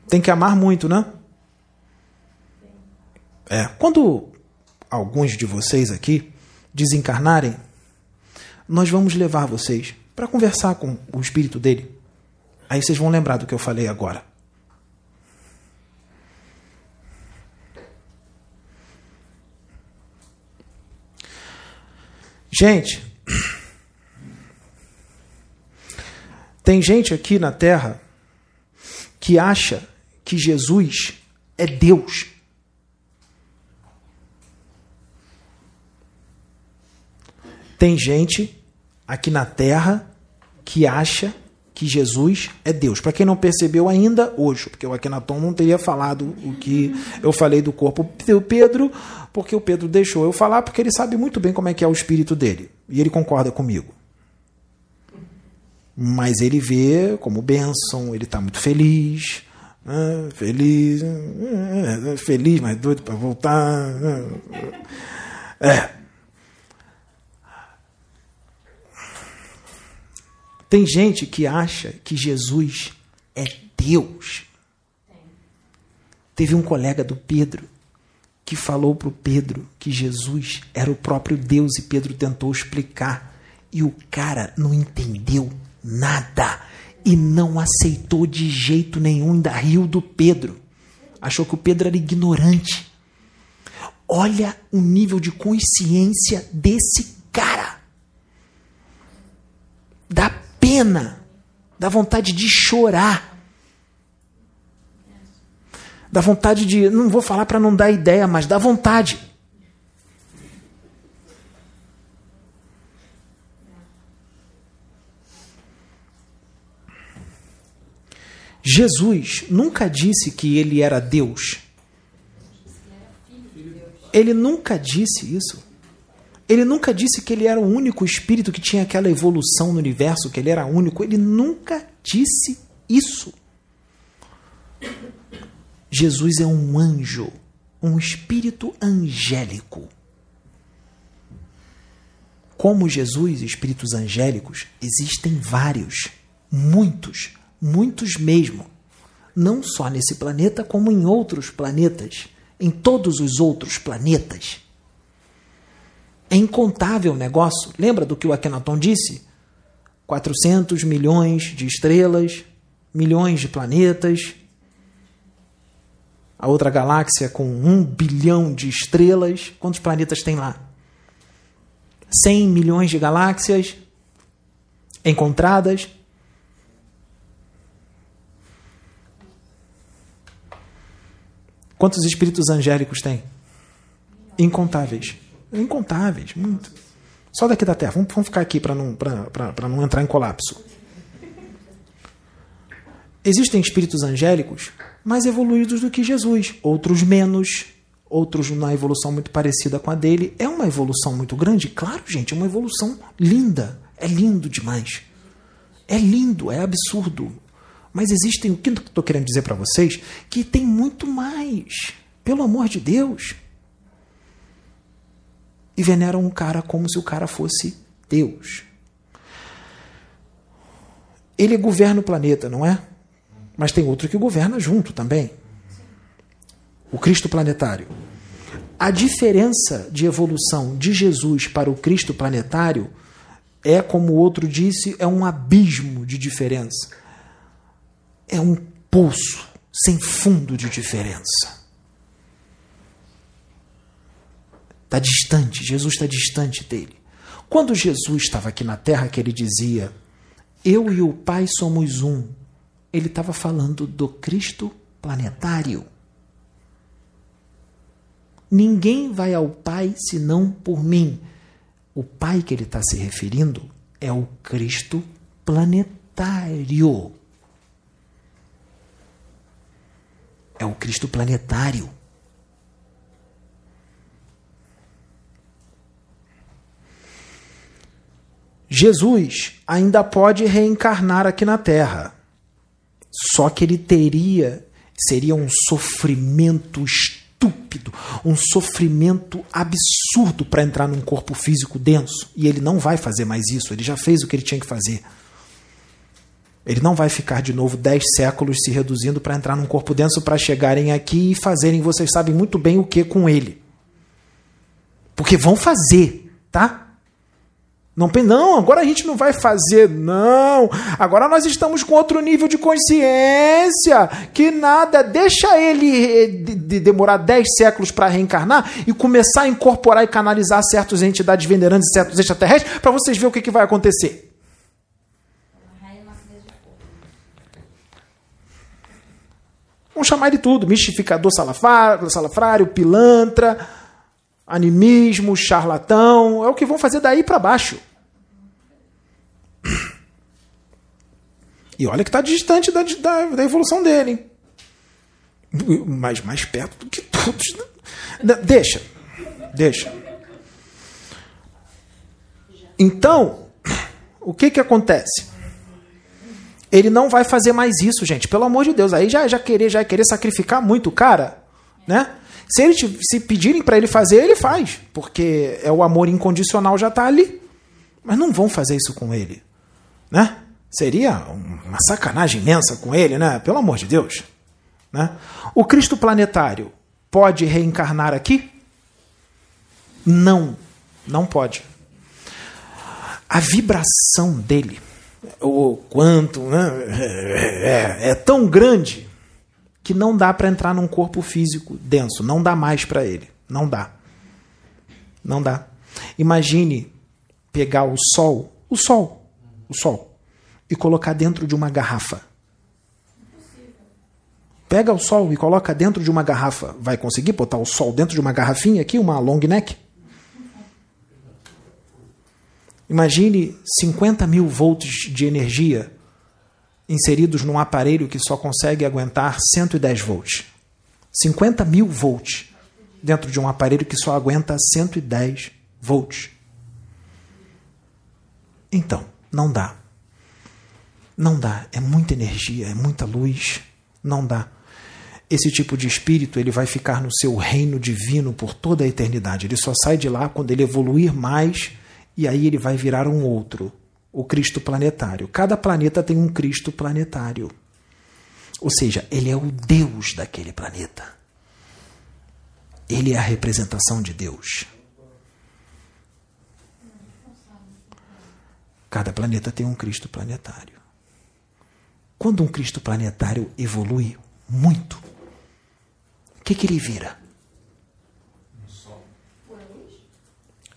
Tem que amar muito, né? É. Quando alguns de vocês aqui desencarnarem, nós vamos levar vocês para conversar com o espírito dele. Aí vocês vão lembrar do que eu falei agora. Gente, tem gente aqui na Terra que acha que Jesus é Deus. Tem gente aqui na Terra que acha que Jesus é Deus. Para quem não percebeu ainda, hoje, porque o Akenaton não teria falado o que eu falei do corpo do Pedro, porque o Pedro deixou eu falar, porque ele sabe muito bem como é que é o espírito dele. E ele concorda comigo. Mas ele vê como bênção, ele está muito feliz, né? feliz, né? feliz, mas doido para voltar. Né? É. Tem gente que acha que Jesus é Deus. Teve um colega do Pedro que falou para o Pedro que Jesus era o próprio Deus e Pedro tentou explicar. E o cara não entendeu nada e não aceitou de jeito nenhum, ainda riu do Pedro. Achou que o Pedro era ignorante. Olha o nível de consciência desse cara. Dá pena, dá vontade de chorar. Dá vontade de. Não vou falar para não dar ideia, mas dá vontade. Jesus nunca disse que ele era Deus. Ele nunca disse isso. Ele nunca disse que ele era o único espírito que tinha aquela evolução no universo, que ele era único. Ele nunca disse isso. Jesus é um anjo, um espírito angélico. Como Jesus, espíritos angélicos, existem vários, muitos, muitos mesmo. Não só nesse planeta, como em outros planetas, em todos os outros planetas. É incontável o negócio. Lembra do que o Akhenaton disse? 400 milhões de estrelas, milhões de planetas. A outra galáxia com um bilhão de estrelas. Quantos planetas tem lá? 100 milhões de galáxias encontradas. Quantos espíritos angélicos tem? Incontáveis. Incontáveis, muito. Só daqui da Terra. Vamos, vamos ficar aqui para não, não entrar em colapso. Existem espíritos angélicos mais evoluídos do que Jesus, outros menos, outros na evolução muito parecida com a dele. É uma evolução muito grande? Claro, gente, é uma evolução linda. É lindo demais. É lindo, é absurdo. Mas existem, o que eu estou querendo dizer para vocês, que tem muito mais. Pelo amor de Deus e veneram um cara como se o cara fosse Deus. Ele governa o planeta, não é? Mas tem outro que governa junto também. O Cristo planetário. A diferença de evolução de Jesus para o Cristo planetário é, como o outro disse, é um abismo de diferença. É um poço sem fundo de diferença. Está distante, Jesus está distante dele. Quando Jesus estava aqui na terra, que ele dizia: Eu e o Pai somos um, ele estava falando do Cristo planetário. Ninguém vai ao Pai senão por mim. O Pai que ele está se referindo é o Cristo planetário. É o Cristo planetário. Jesus ainda pode reencarnar aqui na Terra. Só que ele teria, seria um sofrimento estúpido, um sofrimento absurdo para entrar num corpo físico denso. E ele não vai fazer mais isso, ele já fez o que ele tinha que fazer. Ele não vai ficar de novo dez séculos se reduzindo para entrar num corpo denso para chegarem aqui e fazerem, vocês sabem muito bem o que com ele. Porque vão fazer, tá? Não, não, agora a gente não vai fazer, não. Agora nós estamos com outro nível de consciência. Que nada, deixa ele eh, de, de demorar 10 séculos para reencarnar e começar a incorporar e canalizar certas entidades venerantes e certos extraterrestres para vocês verem o que, que vai acontecer. Vamos chamar de tudo: mistificador salafrário, pilantra, animismo, charlatão. É o que vão fazer daí para baixo. E olha que está distante da, da, da, evolução dele. Mas mais perto do que todos. Né? Deixa. Deixa. Então, o que, que acontece? Ele não vai fazer mais isso, gente. Pelo amor de Deus. Aí já, já querer já querer sacrificar muito o cara, né? Se ele se pedirem para ele fazer, ele faz, porque é o amor incondicional já está ali. Mas não vão fazer isso com ele, né? Seria uma sacanagem imensa com ele, né? Pelo amor de Deus, né? O Cristo planetário pode reencarnar aqui? Não, não pode. A vibração dele o quanto, né? é, é, é tão grande que não dá para entrar num corpo físico denso, não dá mais para ele, não dá, não dá. Imagine pegar o sol, o sol, o sol, e colocar dentro de uma garrafa. Pega o sol e coloca dentro de uma garrafa. Vai conseguir botar o sol dentro de uma garrafinha aqui, uma long neck? Imagine 50 mil volts de energia inseridos num aparelho que só consegue aguentar 110 volts. 50 mil volts dentro de um aparelho que só aguenta 110 volts. Então, não dá. Não dá. É muita energia, é muita luz. Não dá. Esse tipo de espírito ele vai ficar no seu reino divino por toda a eternidade. Ele só sai de lá quando ele evoluir mais e aí ele vai virar um outro, o Cristo planetário. Cada planeta tem um Cristo planetário. Ou seja, ele é o Deus daquele planeta. Ele é a representação de Deus. Cada planeta tem um Cristo planetário. Quando um Cristo planetário evolui muito, o que, que ele vira?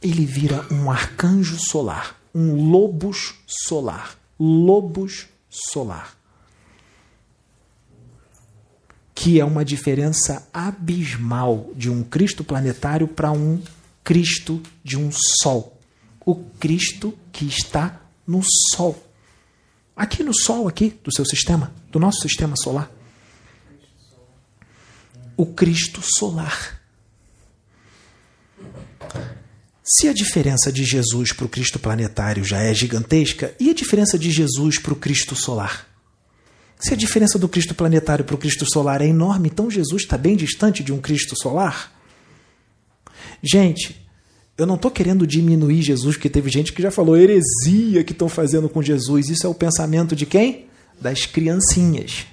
ele vira um arcanjo solar, um lobos solar. Lobos solar. Que é uma diferença abismal de um Cristo planetário para um Cristo de um Sol. O Cristo que está no Sol. Aqui no Sol, aqui, do seu sistema, do nosso sistema solar. O Cristo solar. Se a diferença de Jesus para o Cristo planetário já é gigantesca, e a diferença de Jesus para o Cristo solar? Se a diferença do Cristo planetário para o Cristo solar é enorme, então Jesus está bem distante de um Cristo solar? Gente, eu não estou querendo diminuir Jesus, porque teve gente que já falou heresia que estão fazendo com Jesus. Isso é o pensamento de quem? Das criancinhas.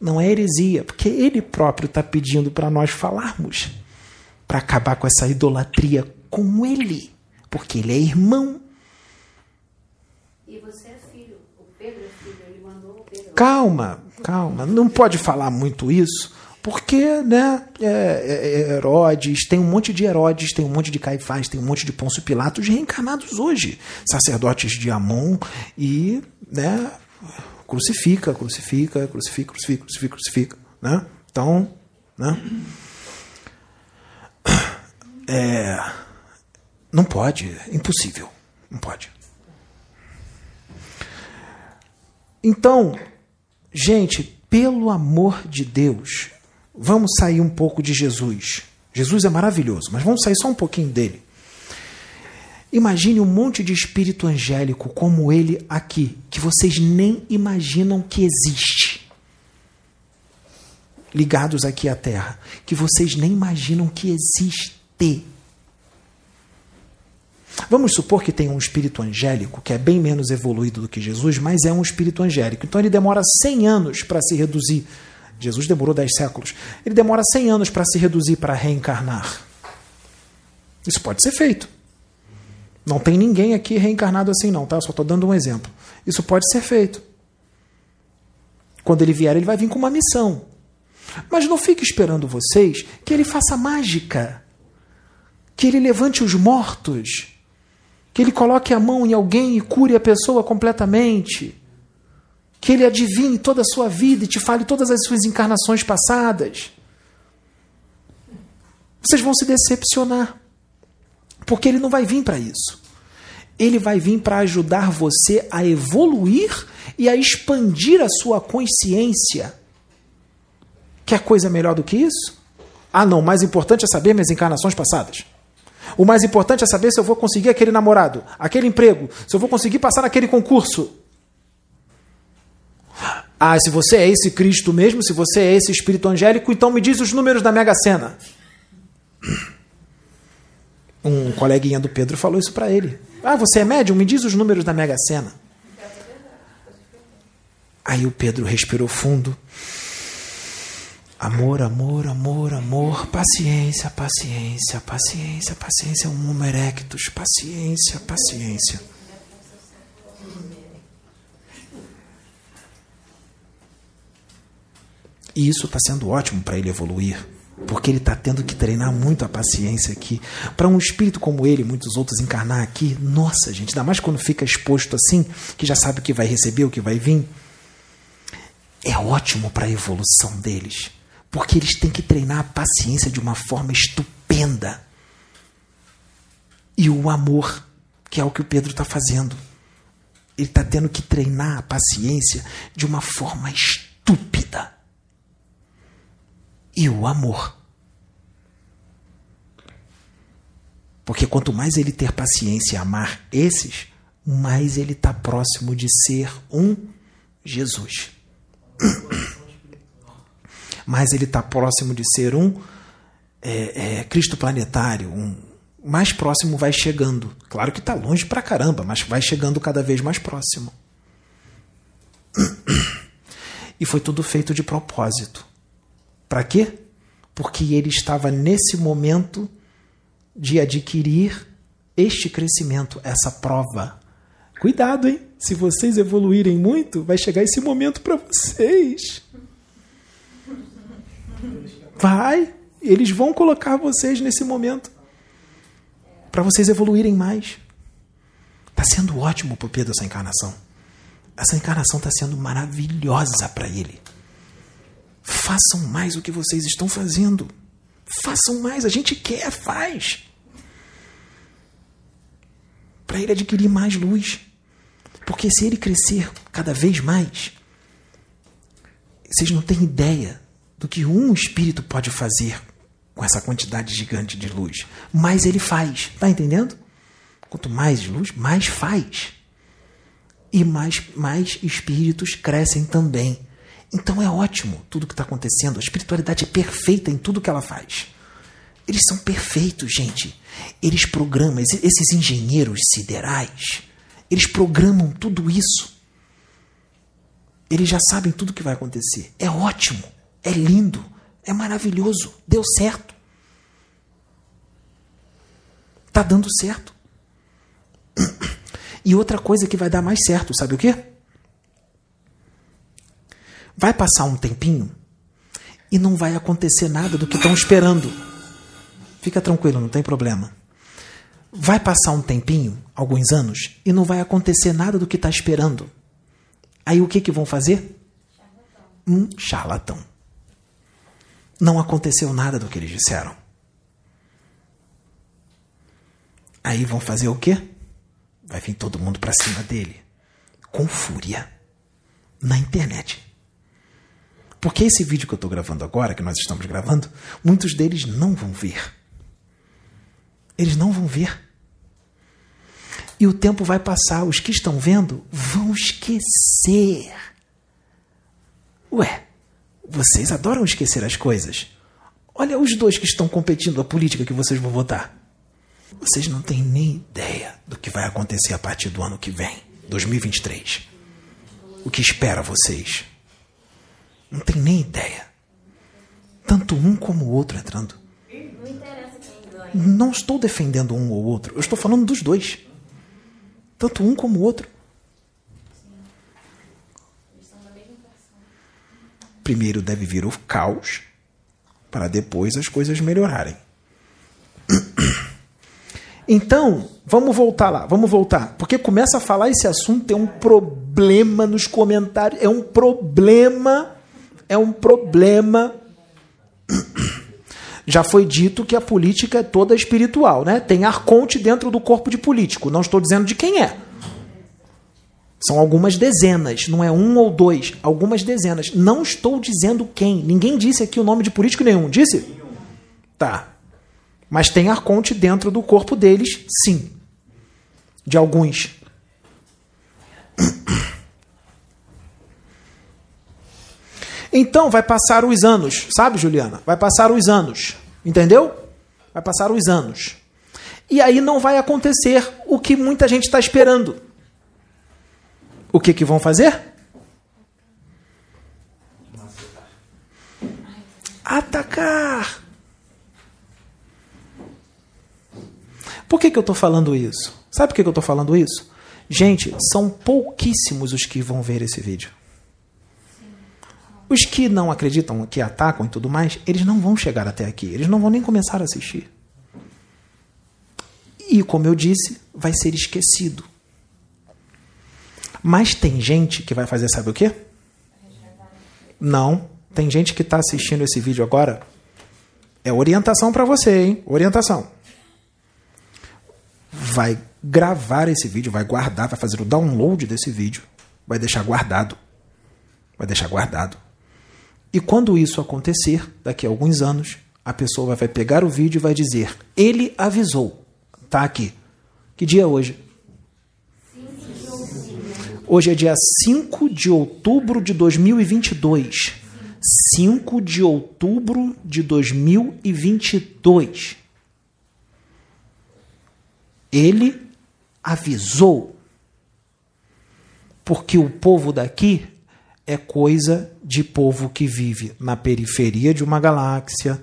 Não é heresia, porque ele próprio está pedindo para nós falarmos, para acabar com essa idolatria com ele, porque ele é irmão. E você é filho, o Pedro é filho, ele mandou o Pedro. Calma, calma, não pode falar muito isso, porque, né, é, é, é, Herodes, tem um monte de Herodes, tem um monte de Caifás, tem um monte de Pôncio Pilatos reencarnados hoje, sacerdotes de Amon e, né, crucifica, crucifica, crucifica, crucifica, crucifica, crucifica, né? Então, né? É, não pode, impossível. Não pode. Então, gente, pelo amor de Deus, vamos sair um pouco de Jesus. Jesus é maravilhoso, mas vamos sair só um pouquinho dele. Imagine um monte de espírito angélico como ele aqui, que vocês nem imaginam que existe. Ligados aqui à Terra, que vocês nem imaginam que existe. Vamos supor que tem um espírito angélico que é bem menos evoluído do que Jesus, mas é um espírito angélico. Então ele demora 100 anos para se reduzir. Jesus demorou 10 séculos. Ele demora 100 anos para se reduzir, para reencarnar. Isso pode ser feito. Não tem ninguém aqui reencarnado assim, não, tá? Eu só estou dando um exemplo. Isso pode ser feito. Quando ele vier, ele vai vir com uma missão. Mas não fique esperando vocês que ele faça mágica, que ele levante os mortos, que ele coloque a mão em alguém e cure a pessoa completamente, que ele adivinhe toda a sua vida e te fale todas as suas encarnações passadas. Vocês vão se decepcionar, porque ele não vai vir para isso. Ele vai vir para ajudar você a evoluir e a expandir a sua consciência. Quer coisa melhor do que isso? Ah, não, o mais importante é saber minhas encarnações passadas. O mais importante é saber se eu vou conseguir aquele namorado, aquele emprego, se eu vou conseguir passar naquele concurso. Ah, se você é esse Cristo mesmo, se você é esse espírito angélico, então me diz os números da Mega Sena. Um coleguinha do Pedro falou isso para ele. Ah, você é médium? Me diz os números da Mega Sena. Aí o Pedro respirou fundo. Amor, amor, amor, amor, paciência, paciência, paciência, paciência, um homo erectus, paciência, paciência. E isso está sendo ótimo para ele evoluir, porque ele está tendo que treinar muito a paciência aqui. Para um espírito como ele e muitos outros encarnar aqui, nossa, gente, ainda mais quando fica exposto assim, que já sabe o que vai receber, o que vai vir. É ótimo para a evolução deles, porque eles têm que treinar a paciência de uma forma estupenda. E o amor, que é o que o Pedro está fazendo. Ele está tendo que treinar a paciência de uma forma estúpida e o amor. Porque quanto mais ele ter paciência e amar esses, mais ele está próximo de ser um Jesus. mais ele está próximo de ser um é, é, Cristo planetário, um, mais próximo vai chegando. Claro que está longe pra caramba, mas vai chegando cada vez mais próximo. E foi tudo feito de propósito. Para quê? Porque ele estava nesse momento de adquirir este crescimento, essa prova. Cuidado, hein? Se vocês evoluírem muito, vai chegar esse momento para vocês. Vai. Eles vão colocar vocês nesse momento para vocês evoluírem mais. Está sendo ótimo para o Pedro essa encarnação. Essa encarnação está sendo maravilhosa para ele. Façam mais o que vocês estão fazendo. Façam mais, a gente quer, faz. Para ele adquirir mais luz. Porque se ele crescer cada vez mais, vocês não têm ideia do que um espírito pode fazer com essa quantidade gigante de luz. Mais ele faz, tá entendendo? Quanto mais luz, mais faz. E mais, mais espíritos crescem também. Então é ótimo tudo que está acontecendo. A espiritualidade é perfeita em tudo que ela faz. Eles são perfeitos, gente. Eles programam, esses engenheiros siderais, eles programam tudo isso. Eles já sabem tudo o que vai acontecer. É ótimo, é lindo, é maravilhoso, deu certo. Tá dando certo. E outra coisa que vai dar mais certo, sabe o quê? Vai passar um tempinho e não vai acontecer nada do que estão esperando. Fica tranquilo, não tem problema. Vai passar um tempinho, alguns anos, e não vai acontecer nada do que está esperando. Aí o que, que vão fazer? Um charlatão. Não aconteceu nada do que eles disseram. Aí vão fazer o quê? Vai vir todo mundo para cima dele, com fúria, na internet. Porque esse vídeo que eu estou gravando agora, que nós estamos gravando, muitos deles não vão ver. Eles não vão ver. E o tempo vai passar, os que estão vendo vão esquecer. Ué, vocês adoram esquecer as coisas. Olha os dois que estão competindo a política que vocês vão votar. Vocês não têm nem ideia do que vai acontecer a partir do ano que vem, 2023. O que espera vocês? Não tem nem ideia. Tanto um como o outro entrando. Não estou defendendo um ou outro, eu estou falando dos dois. Tanto um como o outro. Primeiro deve vir o caos, para depois as coisas melhorarem. Então, vamos voltar lá, vamos voltar. Porque começa a falar esse assunto, tem um problema nos comentários, é um problema, é um problema. Já foi dito que a política é toda espiritual, né? Tem arconte dentro do corpo de político. Não estou dizendo de quem é. São algumas dezenas, não é um ou dois, algumas dezenas. Não estou dizendo quem. Ninguém disse aqui o nome de político nenhum. Disse? Tá. Mas tem arconte dentro do corpo deles, sim. De alguns. Então vai passar os anos, sabe, Juliana? Vai passar os anos, entendeu? Vai passar os anos. E aí não vai acontecer o que muita gente está esperando. O que, que vão fazer? Atacar. Por que, que eu estou falando isso? Sabe por que, que eu estou falando isso? Gente, são pouquíssimos os que vão ver esse vídeo. Os que não acreditam, que atacam e tudo mais, eles não vão chegar até aqui. Eles não vão nem começar a assistir. E, como eu disse, vai ser esquecido. Mas tem gente que vai fazer, sabe o quê? Não. Tem gente que está assistindo esse vídeo agora. É orientação para você, hein? Orientação vai gravar esse vídeo, vai guardar, vai fazer o download desse vídeo, vai deixar guardado. Vai deixar guardado. E quando isso acontecer, daqui a alguns anos, a pessoa vai pegar o vídeo e vai dizer: Ele avisou. Tá aqui. Que dia é hoje? Hoje é dia 5 de outubro de 2022. 5 de outubro de 2022 ele avisou. Porque o povo daqui é coisa de povo que vive na periferia de uma galáxia,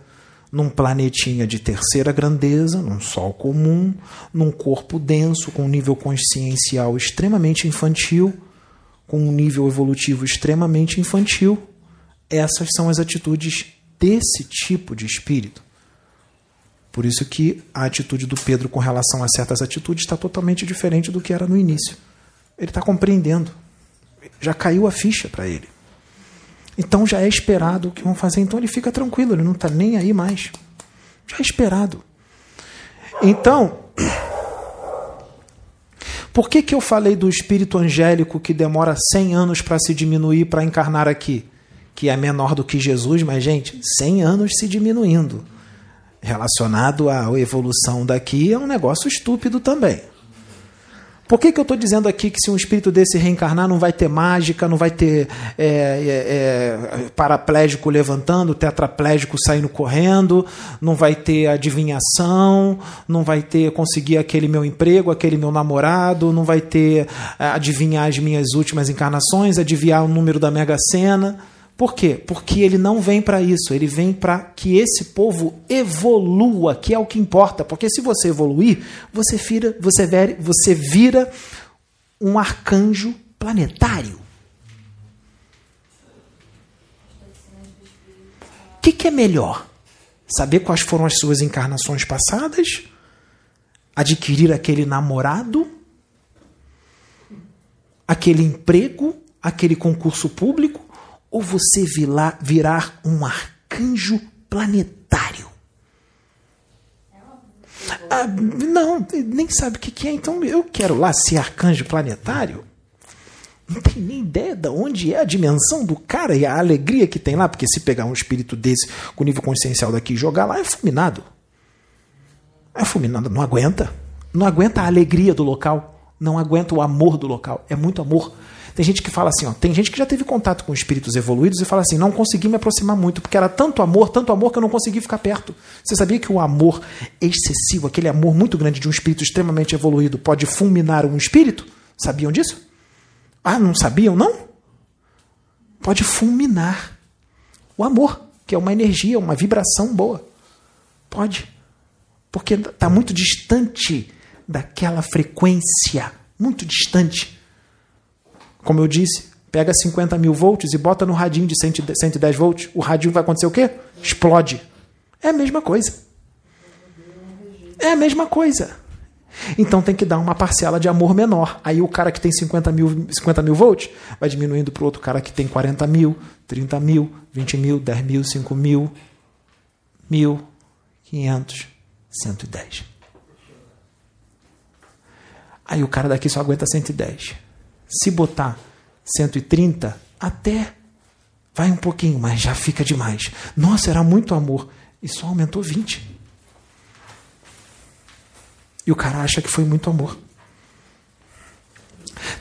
num planetinha de terceira grandeza, num sol comum, num corpo denso, com um nível consciencial extremamente infantil, com um nível evolutivo extremamente infantil. Essas são as atitudes desse tipo de espírito. Por isso que a atitude do Pedro com relação a certas atitudes está totalmente diferente do que era no início. Ele está compreendendo. Já caiu a ficha para ele. Então já é esperado o que vão fazer. Então ele fica tranquilo, ele não está nem aí mais. Já é esperado. Então, por que, que eu falei do espírito angélico que demora 100 anos para se diminuir para encarnar aqui? Que é menor do que Jesus, mas, gente, 100 anos se diminuindo relacionado à evolução daqui é um negócio estúpido também. Por que, que eu estou dizendo aqui que se um espírito desse reencarnar não vai ter mágica, não vai ter é, é, é, paraplégico levantando, tetraplégico saindo correndo, não vai ter adivinhação, não vai ter conseguir aquele meu emprego, aquele meu namorado, não vai ter é, adivinhar as minhas últimas encarnações, adivinhar o número da Mega Sena? Por quê? Porque ele não vem para isso, ele vem para que esse povo evolua, que é o que importa. Porque se você evoluir, você vira, você vira, você vira um arcanjo planetário. O que, que é melhor? Saber quais foram as suas encarnações passadas? Adquirir aquele namorado? Aquele emprego? Aquele concurso público? Ou você virar um arcanjo planetário. Ah, não, nem sabe o que é, então eu quero lá ser arcanjo planetário. Não tem nem ideia de onde é a dimensão do cara e a alegria que tem lá, porque se pegar um espírito desse com nível consciencial daqui e jogar lá, é fulminado. É fulminado, não aguenta. Não aguenta a alegria do local, não aguenta o amor do local. É muito amor. Tem gente que fala assim, ó, tem gente que já teve contato com espíritos evoluídos e fala assim, não consegui me aproximar muito, porque era tanto amor, tanto amor que eu não consegui ficar perto. Você sabia que o amor excessivo, aquele amor muito grande de um espírito extremamente evoluído, pode fulminar um espírito? Sabiam disso? Ah, não sabiam, não? Pode fulminar o amor, que é uma energia, uma vibração boa. Pode. Porque está muito distante daquela frequência muito distante. Como eu disse, pega 50 mil volts e bota no radinho de 110 volts, o radinho vai acontecer o quê? Explode. É a mesma coisa. É a mesma coisa. Então tem que dar uma parcela de amor menor. Aí o cara que tem 50 mil, 50 mil volts vai diminuindo para o outro cara que tem 40 mil, 30 mil, 20 mil, 10 mil, 5 mil, mil, 500, 110. Aí o cara daqui só aguenta 110. Se botar 130, até vai um pouquinho, mas já fica demais. Nossa, era muito amor. E só aumentou 20. E o cara acha que foi muito amor.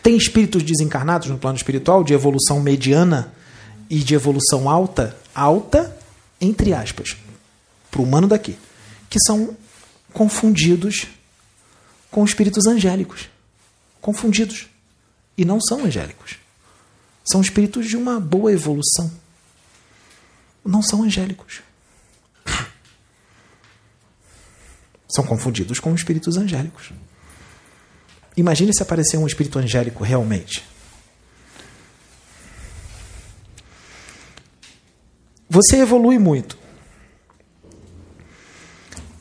Tem espíritos desencarnados no plano espiritual de evolução mediana e de evolução alta, alta entre aspas, para o humano daqui, que são confundidos com espíritos angélicos. Confundidos. E não são angélicos. São espíritos de uma boa evolução. Não são angélicos. São confundidos com espíritos angélicos. Imagine se aparecer um espírito angélico realmente. Você evolui muito.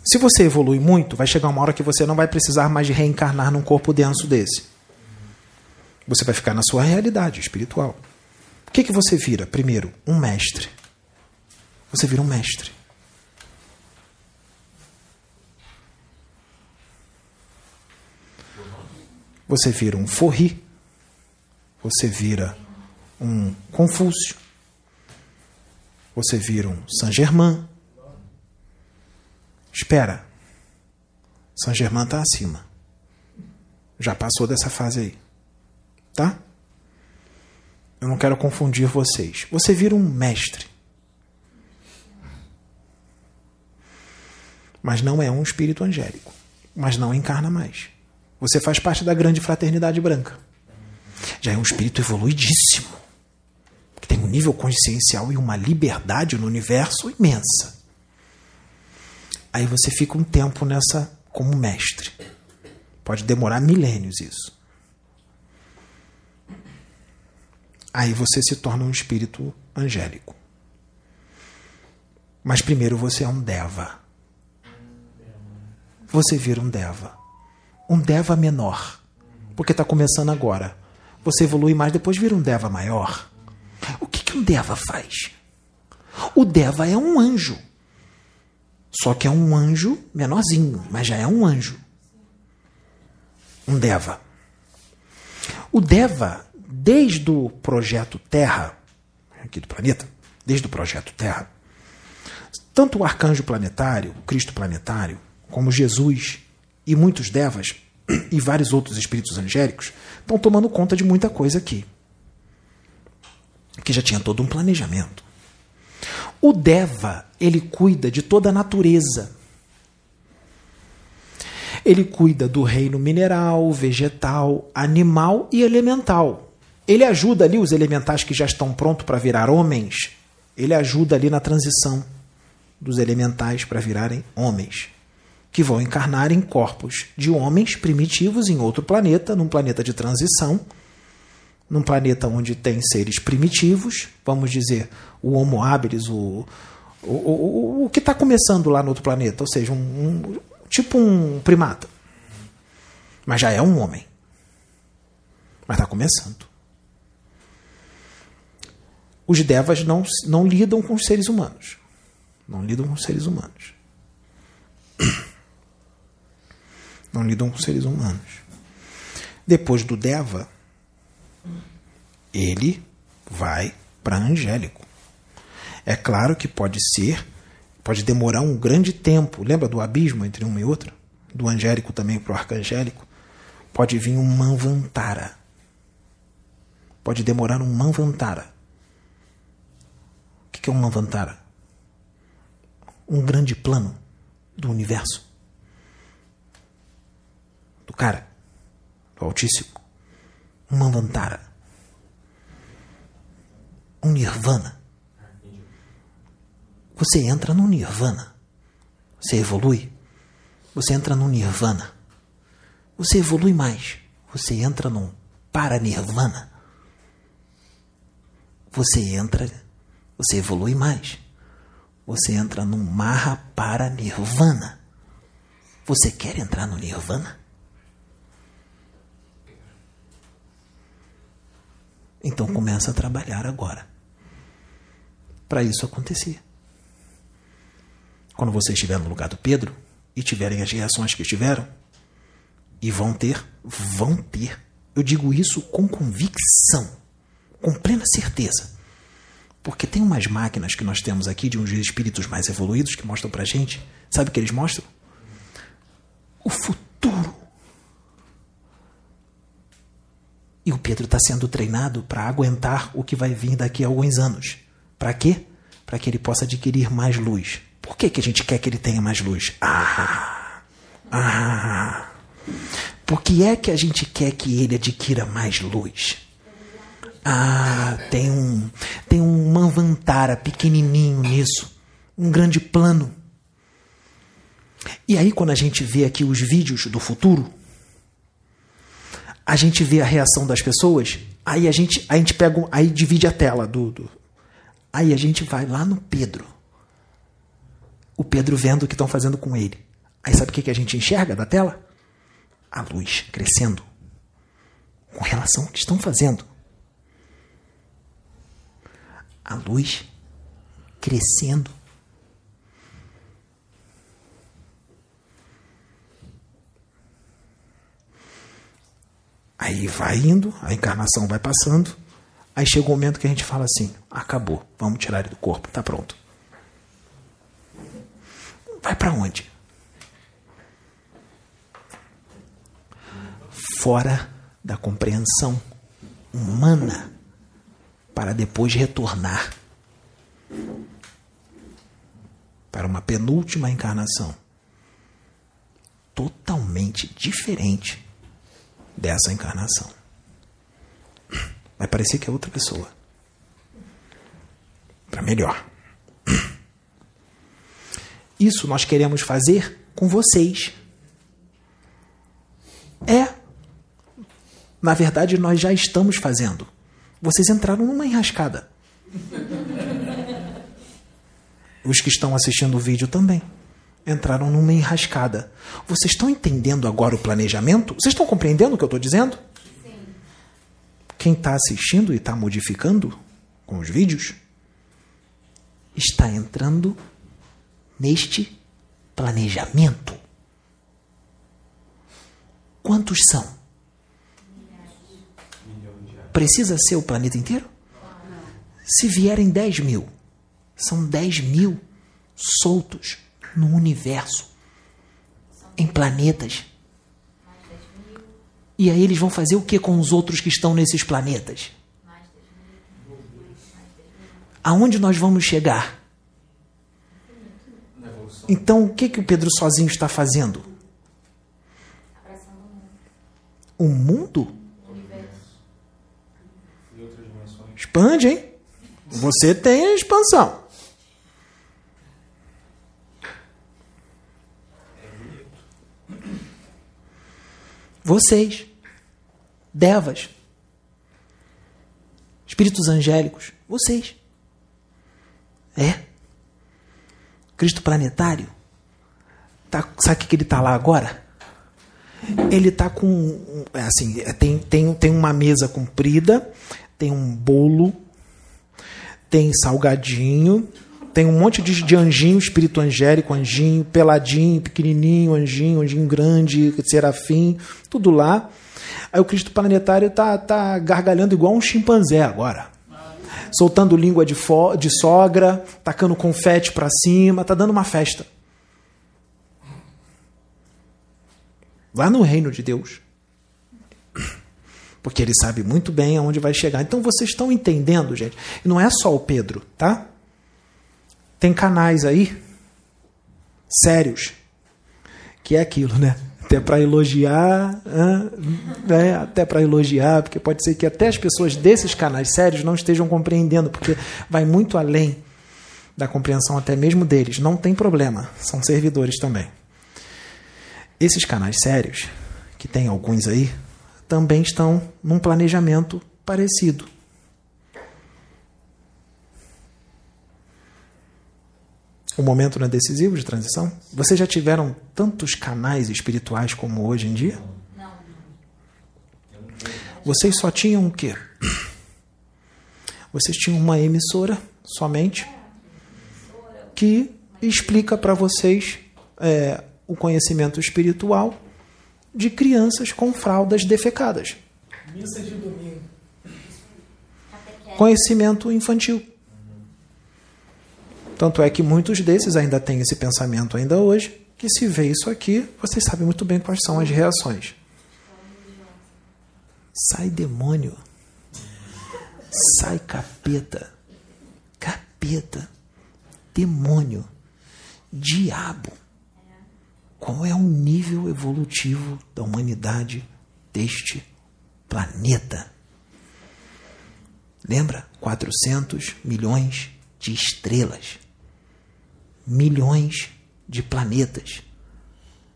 Se você evolui muito, vai chegar uma hora que você não vai precisar mais de reencarnar num corpo denso desse. Você vai ficar na sua realidade espiritual. O que, que você vira? Primeiro, um mestre. Você vira um mestre. você vira um Forri, você vira um Confúcio, você vira um Saint-Germain. Espera, Saint-Germain está acima. Já passou dessa fase aí. Tá? Eu não quero confundir vocês. Você vira um mestre. Mas não é um espírito angélico. Mas não encarna mais. Você faz parte da grande fraternidade branca. Já é um espírito evoluidíssimo, que tem um nível consciencial e uma liberdade no universo imensa. Aí você fica um tempo nessa como mestre. Pode demorar milênios isso. Aí você se torna um espírito angélico. Mas primeiro você é um deva. Você vira um deva um Deva menor, porque está começando agora. Você evolui mais, depois vira um Deva maior. O que, que um Deva faz? O Deva é um anjo. Só que é um anjo menorzinho, mas já é um anjo. Um Deva. O Deva, desde o projeto Terra, aqui do planeta, desde o projeto Terra, tanto o arcanjo planetário, o Cristo planetário, como Jesus e muitos devas e vários outros espíritos angélicos estão tomando conta de muita coisa aqui. Que já tinha todo um planejamento. O Deva, ele cuida de toda a natureza. Ele cuida do reino mineral, vegetal, animal e elemental. Ele ajuda ali os elementais que já estão prontos para virar homens. Ele ajuda ali na transição dos elementais para virarem homens que vão encarnar em corpos de homens primitivos em outro planeta, num planeta de transição, num planeta onde tem seres primitivos, vamos dizer, o Homo habilis, o, o, o, o que está começando lá no outro planeta, ou seja, um, um, tipo um primata. Mas já é um homem. Mas está começando. Os devas não, não lidam com os seres humanos. Não lidam com os seres humanos não lidam com seres humanos. Depois do Deva, ele vai para angélico. É claro que pode ser, pode demorar um grande tempo. Lembra do abismo entre uma e outra? Do angélico também para o arcangélico? Pode vir um Manvantara. Pode demorar um Manvantara. O que é um Manvantara? Um grande plano do universo do cara, do Altíssimo, um Manvantara, um Nirvana. Você entra no Nirvana. Você evolui. Você entra no Nirvana. Você evolui mais. você entra num paranirvana. Você entra, você evolui mais. Você entra num Maha Paranirvana. Você quer entrar no Nirvana? Então começa a trabalhar agora. Para isso acontecer. Quando você estiver no lugar do Pedro e tiverem as reações que tiveram, e vão ter, vão ter. Eu digo isso com convicção, com plena certeza. Porque tem umas máquinas que nós temos aqui de uns espíritos mais evoluídos que mostram pra gente. Sabe o que eles mostram? O futuro. E o Pedro está sendo treinado para aguentar o que vai vir daqui a alguns anos. Para quê? Para que ele possa adquirir mais luz. Por que, que a gente quer que ele tenha mais luz? Ah! Ah! Por que é que a gente quer que ele adquira mais luz? Ah, tem um, tem um manvantara pequenininho nisso, um grande plano. E aí quando a gente vê aqui os vídeos do futuro, a gente vê a reação das pessoas, aí a gente, a gente pega, aí divide a tela do, do aí a gente vai lá no Pedro. O Pedro vendo o que estão fazendo com ele. Aí sabe o que, que a gente enxerga da tela? A luz crescendo com relação ao que estão fazendo. A luz crescendo. Aí vai indo, a encarnação vai passando. Aí chega o um momento que a gente fala assim: acabou, vamos tirar ele do corpo, tá pronto. Vai para onde? Fora da compreensão humana para depois retornar para uma penúltima encarnação totalmente diferente dessa encarnação. Vai parecer que é outra pessoa. Para melhor. Isso nós queremos fazer com vocês. É. Na verdade, nós já estamos fazendo. Vocês entraram numa enrascada. Os que estão assistindo o vídeo também entraram numa enrascada. Vocês estão entendendo agora o planejamento? Vocês estão compreendendo o que eu estou dizendo? Sim. Quem está assistindo e está modificando com os vídeos está entrando neste planejamento. Quantos são? Precisa ser o planeta inteiro? Se vierem 10 mil, são 10 mil soltos no universo, em planetas. E aí eles vão fazer o que com os outros que estão nesses planetas? Aonde nós vamos chegar? Então, o que, que o Pedro sozinho está fazendo? O mundo? Expande, hein? Você tem a expansão. Vocês, devas, espíritos angélicos, vocês. É. Cristo planetário. Tá, sabe o que ele está lá agora? Ele está com. É assim, é, tem, tem, tem uma mesa comprida, tem um bolo, tem salgadinho, tem um monte de, de anjinho, espírito angélico, anjinho, peladinho, pequenininho, anjinho, anjinho grande, serafim, tudo lá. Aí o Cristo planetário tá, tá gargalhando igual um chimpanzé agora. Soltando língua de, de sogra, tacando confete para cima, tá dando uma festa. Lá no reino de Deus. Porque ele sabe muito bem aonde vai chegar. Então vocês estão entendendo, gente. Não é só o Pedro, tá? Tem canais aí sérios que é aquilo, né? Até para elogiar, né? até para elogiar, porque pode ser que até as pessoas desses canais sérios não estejam compreendendo, porque vai muito além da compreensão até mesmo deles. Não tem problema, são servidores também. Esses canais sérios, que tem alguns aí, também estão num planejamento parecido. O momento não é decisivo de transição? Vocês já tiveram tantos canais espirituais como hoje em dia? Não. Vocês só tinham o quê? Vocês tinham uma emissora somente que explica para vocês é, o conhecimento espiritual de crianças com fraldas defecadas. Missa de domingo. Conhecimento infantil. Tanto é que muitos desses ainda têm esse pensamento ainda hoje, que se vê isso aqui, vocês sabem muito bem quais são as reações. Sai demônio. Sai capeta. Capeta. Demônio. Diabo. Qual é o nível evolutivo da humanidade deste planeta? Lembra? 400 milhões de estrelas milhões de planetas.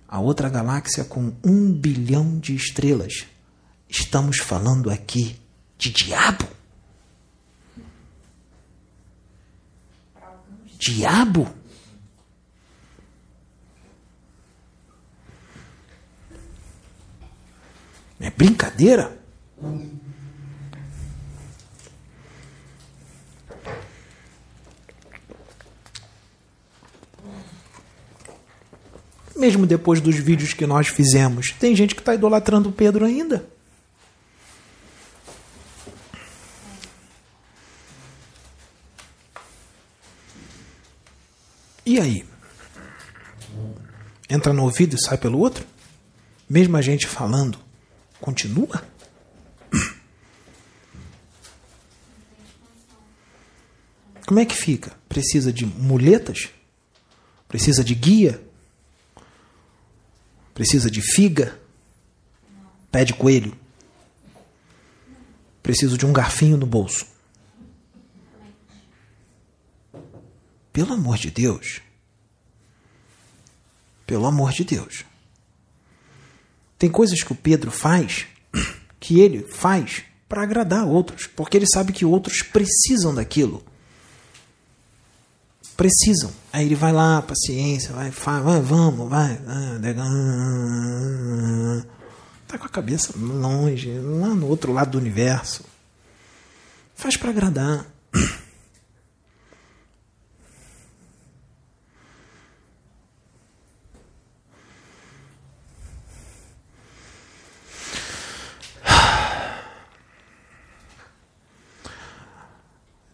A outra galáxia com um bilhão de estrelas. Estamos falando aqui de diabo? Diabo? É brincadeira? Mesmo depois dos vídeos que nós fizemos, tem gente que está idolatrando Pedro ainda. E aí? Entra no ouvido e sai pelo outro? Mesmo a gente falando, continua? Como é que fica? Precisa de muletas? Precisa de guia? Precisa de figa? Pé de coelho? Preciso de um garfinho no bolso. Pelo amor de Deus. Pelo amor de Deus. Tem coisas que o Pedro faz que ele faz para agradar outros, porque ele sabe que outros precisam daquilo. Precisam. Aí ele vai lá, paciência, vai, vai, vamos, vai. Tá com a cabeça longe, lá no outro lado do universo. Faz para agradar.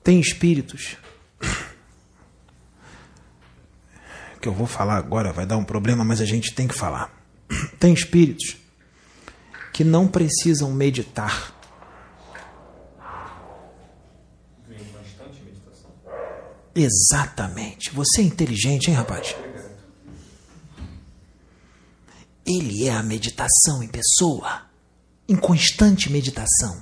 Tem espíritos que eu vou falar agora vai dar um problema, mas a gente tem que falar. Tem espíritos que não precisam meditar. Exatamente. Você é inteligente, hein, rapaz? Ele é a meditação em pessoa, em constante meditação,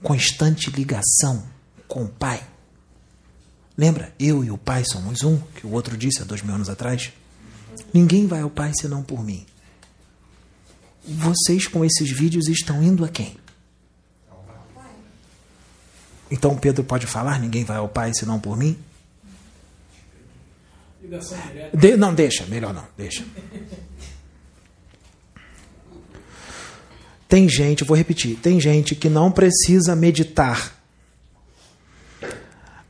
constante ligação com o Pai. Lembra? Eu e o Pai somos um, que o outro disse há dois mil anos atrás. Ninguém vai ao Pai senão por mim. Vocês com esses vídeos estão indo a quem? Então Pedro pode falar: ninguém vai ao Pai senão por mim? De, não, deixa, melhor não, deixa. Tem gente, vou repetir, tem gente que não precisa meditar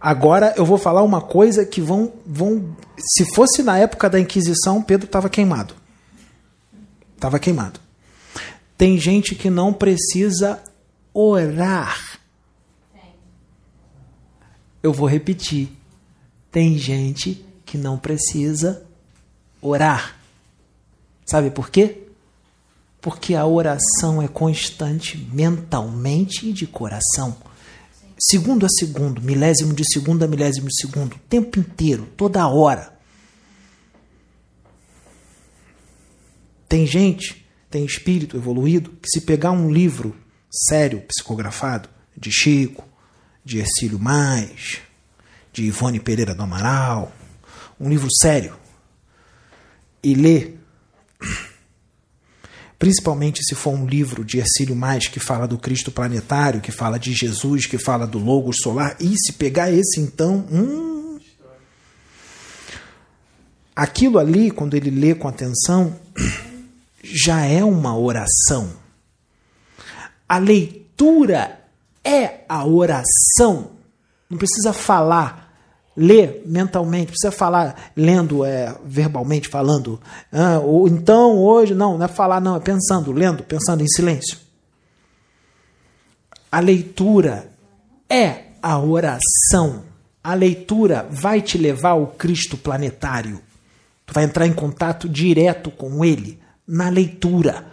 Agora eu vou falar uma coisa que vão. vão se fosse na época da Inquisição, Pedro estava queimado. Estava queimado. Tem gente que não precisa orar. Eu vou repetir. Tem gente que não precisa orar. Sabe por quê? Porque a oração é constante mentalmente e de coração segundo a segundo, milésimo de segundo a milésimo de segundo, o tempo inteiro, toda hora. Tem gente, tem espírito evoluído, que se pegar um livro sério, psicografado, de Chico, de Ercílio Mais, de Ivone Pereira do Amaral, um livro sério, e ler, principalmente se for um livro de Ercílio Mais que fala do Cristo planetário, que fala de Jesus, que fala do Logos solar, e se pegar esse então, hum, aquilo ali, quando ele lê com atenção, já é uma oração. A leitura é a oração. Não precisa falar ler mentalmente, precisa falar lendo é, verbalmente, falando. Ah, ou então hoje, não, não é falar, não, é pensando, lendo, pensando em silêncio. A leitura é a oração. A leitura vai te levar ao Cristo planetário. Tu vai entrar em contato direto com Ele na leitura.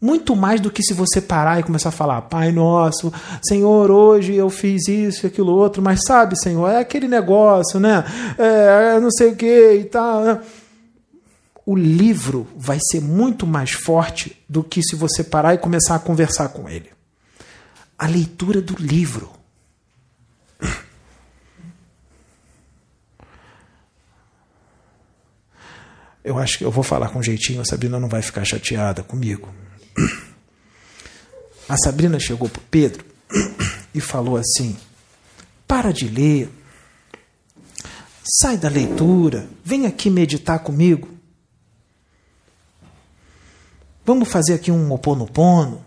Muito mais do que se você parar e começar a falar, Pai nosso, Senhor, hoje eu fiz isso e aquilo outro, mas sabe, Senhor, é aquele negócio, né? É, não sei o que e tal. Né? O livro vai ser muito mais forte do que se você parar e começar a conversar com ele. A leitura do livro. Eu acho que eu vou falar com jeitinho, a Sabrina não vai ficar chateada comigo. A Sabrina chegou para Pedro e falou assim: Para de ler, sai da leitura, vem aqui meditar comigo. Vamos fazer aqui um oponopono.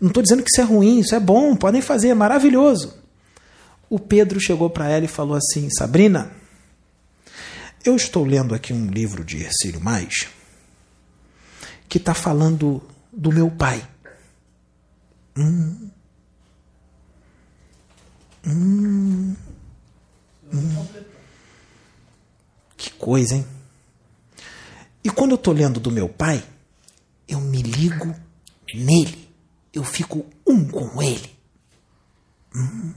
Não estou dizendo que isso é ruim, isso é bom, podem fazer, é maravilhoso. O Pedro chegou para ela e falou assim: Sabrina, eu estou lendo aqui um livro de Ercílio Mais que está falando do meu pai. Hum. Hum. Hum. Que coisa, hein? E quando eu estou lendo do meu pai, eu me ligo nele. Eu fico um com ele. Hum.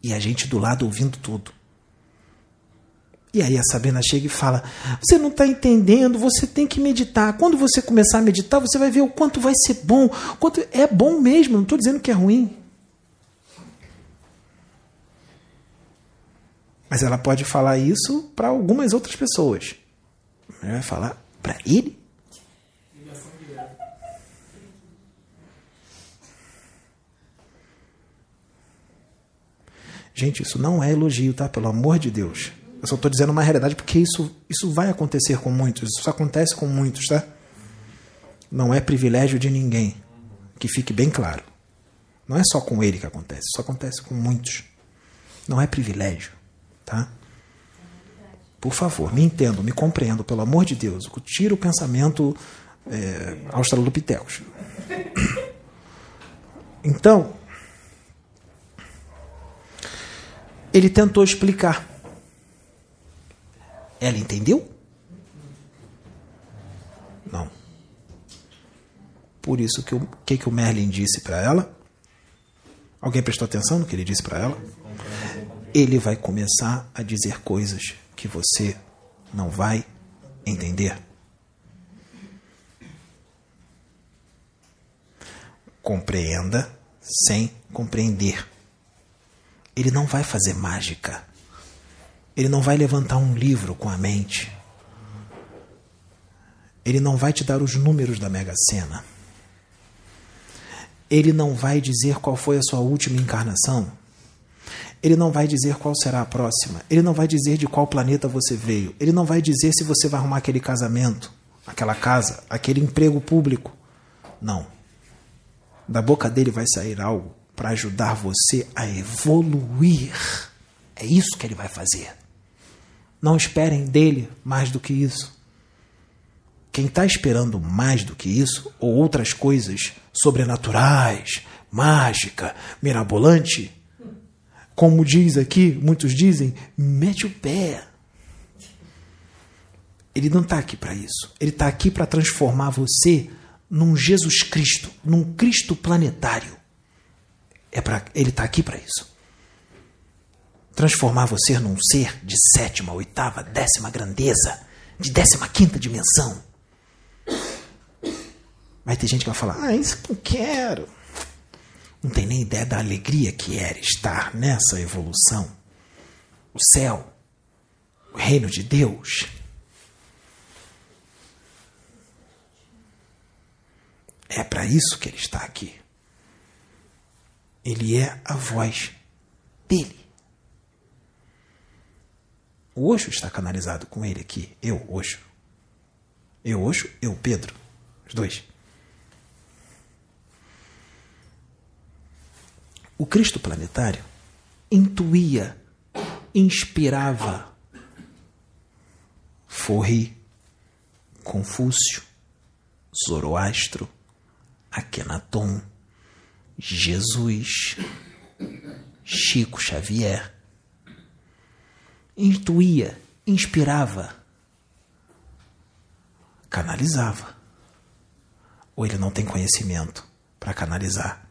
E a gente do lado ouvindo tudo. E aí a Sabrina chega e fala: Você não está entendendo, você tem que meditar. Quando você começar a meditar, você vai ver o quanto vai ser bom. Quanto é bom mesmo, não estou dizendo que é ruim. Mas ela pode falar isso para algumas outras pessoas. Ela vai falar para ele? Gente, isso não é elogio, tá? Pelo amor de Deus. Eu só estou dizendo uma realidade porque isso, isso vai acontecer com muitos. Isso acontece com muitos, tá? Não é privilégio de ninguém. Que fique bem claro. Não é só com ele que acontece. Isso acontece com muitos. Não é privilégio, tá? Por favor, me entendo, me compreendo, pelo amor de Deus. Tira o pensamento é, australopithecus. Então, ele tentou explicar ela entendeu? Não. Por isso que o que, que o Merlin disse para ela? Alguém prestou atenção no que ele disse para ela? Ele vai começar a dizer coisas que você não vai entender. Compreenda sem compreender. Ele não vai fazer mágica. Ele não vai levantar um livro com a mente. Ele não vai te dar os números da Mega Sena. Ele não vai dizer qual foi a sua última encarnação. Ele não vai dizer qual será a próxima. Ele não vai dizer de qual planeta você veio. Ele não vai dizer se você vai arrumar aquele casamento, aquela casa, aquele emprego público. Não. Da boca dele vai sair algo para ajudar você a evoluir. É isso que ele vai fazer. Não esperem dele mais do que isso. Quem está esperando mais do que isso, ou outras coisas sobrenaturais, mágica, mirabolante, como diz aqui, muitos dizem, mete o pé. Ele não está aqui para isso. Ele está aqui para transformar você num Jesus Cristo, num Cristo planetário. É pra, ele está aqui para isso transformar você num ser de sétima, oitava, décima grandeza, de décima quinta dimensão. Vai ter gente que vai falar: Ah, isso que eu quero. Não tem nem ideia da alegria que era estar nessa evolução. O céu, o reino de Deus. É para isso que ele está aqui. Ele é a voz dele. O Oxo está canalizado com ele aqui. Eu, Oxo. Eu, Oxo, eu, Pedro. Os dois. O Cristo planetário intuía, inspirava Forri, Confúcio, Zoroastro, Akenaton, Jesus, Chico Xavier. Intuía, inspirava, canalizava. Ou ele não tem conhecimento para canalizar?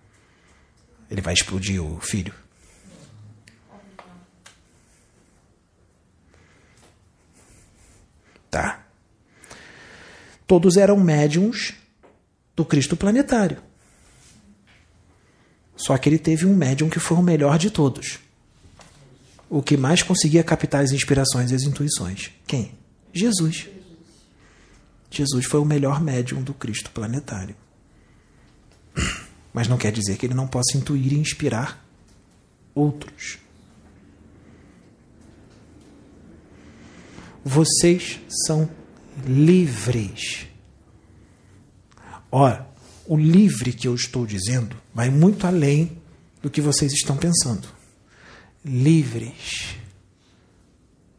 Ele vai explodir o filho? Tá. Todos eram médiums do Cristo planetário. Só que ele teve um médium que foi o melhor de todos. O que mais conseguia captar as inspirações e as intuições. Quem? Jesus. Jesus foi o melhor médium do Cristo planetário. Mas não quer dizer que ele não possa intuir e inspirar outros. Vocês são livres. Ora, o livre que eu estou dizendo vai muito além do que vocês estão pensando. Livres